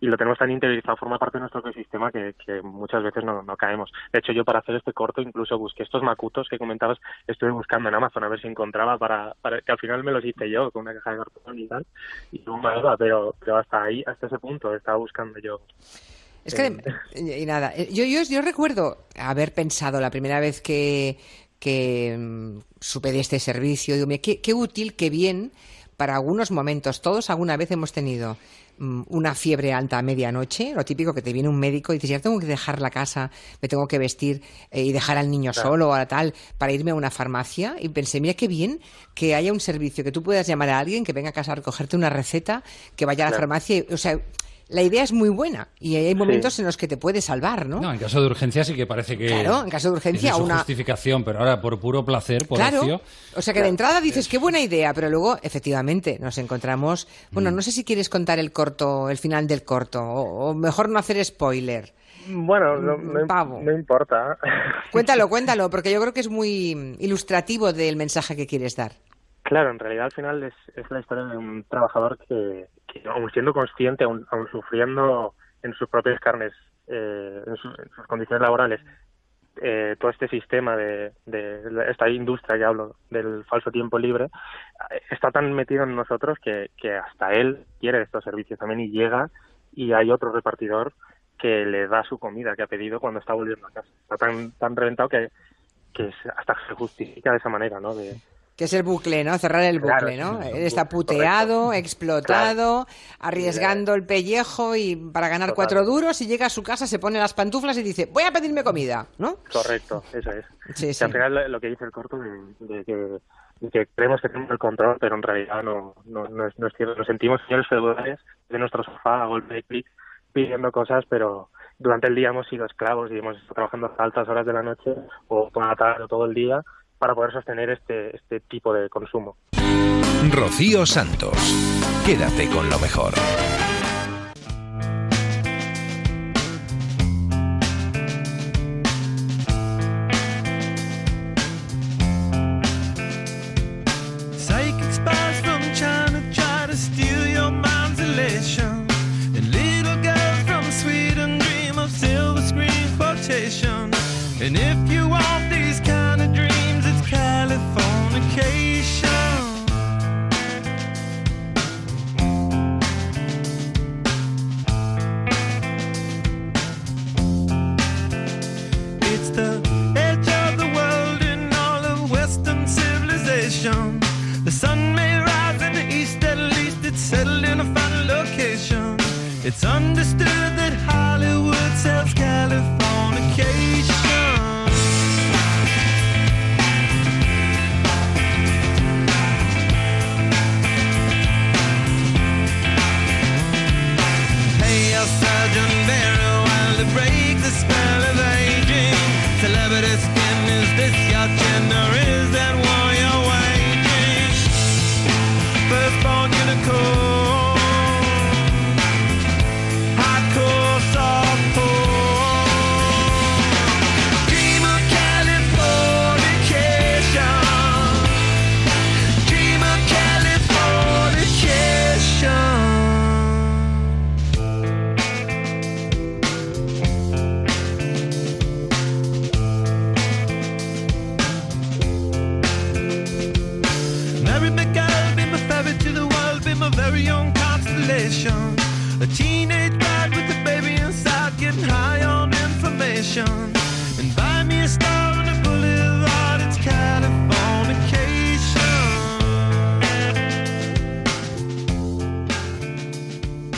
y lo tenemos tan interiorizado, forma parte de nuestro ecosistema que, que muchas veces no, no caemos. De hecho, yo para hacer este corto incluso busqué estos macutos que comentabas, estuve buscando en Amazon a ver si encontraba para, para que al final me los hice yo con una caja de cartón y tal, y me iba, pero, pero hasta ahí, hasta ese punto estaba buscando yo. Es que, Eh, y nada, eh, yo, yo, yo recuerdo haber pensado la primera vez que, que mm, supe de este servicio, digo, qué, qué útil, qué bien para algunos momentos. Todos alguna vez hemos tenido una fiebre alta a medianoche, lo típico que te viene un médico y dices, ya tengo que dejar la casa, me tengo que vestir eh, y dejar al niño Claro. solo o tal para irme a una farmacia. Y pensé, mira qué bien que haya un servicio que tú puedas llamar a alguien que venga a casa a recogerte una receta, que vaya a la Claro. farmacia. y- o sea, la idea es muy buena y hay momentos en los que te puede salvar, ¿no? No, en caso de urgencia sí que parece que. Claro, en caso de urgencia, una- justificación, pero ahora por puro placer, por Claro. ocio. O sea que de entrada dices, qué buena idea, pero luego, efectivamente, nos encontramos. Mm. Bueno, no sé si quieres contar el corto, el final del corto, o, o mejor no hacer spoiler. Bueno, no, no, Pavo. no importa. Cuéntalo, cuéntalo, porque yo creo que es muy ilustrativo del mensaje que quieres dar. Claro, en realidad al final es, es la historia de un trabajador que, que aun siendo consciente, aun, aun sufriendo en sus propias carnes, eh, en, su- sus condiciones laborales, eh, todo este sistema de, de esta industria que hablo del falso tiempo libre está tan metido en nosotros que, que hasta él quiere estos servicios también y llega y hay otro repartidor que le da su comida que ha pedido cuando está volviendo a casa. Está tan, tan reventado que, que hasta se justifica de esa manera, ¿no? De, que es el bucle, ¿no? Cerrar el bucle, ¿no? Él está puteado, explotado, arriesgando el pellejo y para ganar cuatro duros y llega a su casa, se pone las pantuflas y dice, voy a pedirme comida, ¿no? Correcto, eso es. Sí, sí. Al final lo que dice el corto de, que que creemos que tenemos el control, pero en realidad no, no, no, es, no es cierto. Nos sentimos señores feudales de nuestro sofá a golpe de clic pidiendo cosas, pero durante el día hemos sido esclavos y hemos estado trabajando hasta altas horas de la noche o por la tarde o todo el día para poder sostener este, este tipo de consumo. Rocío Santos, quédate con lo mejor. It's understood passion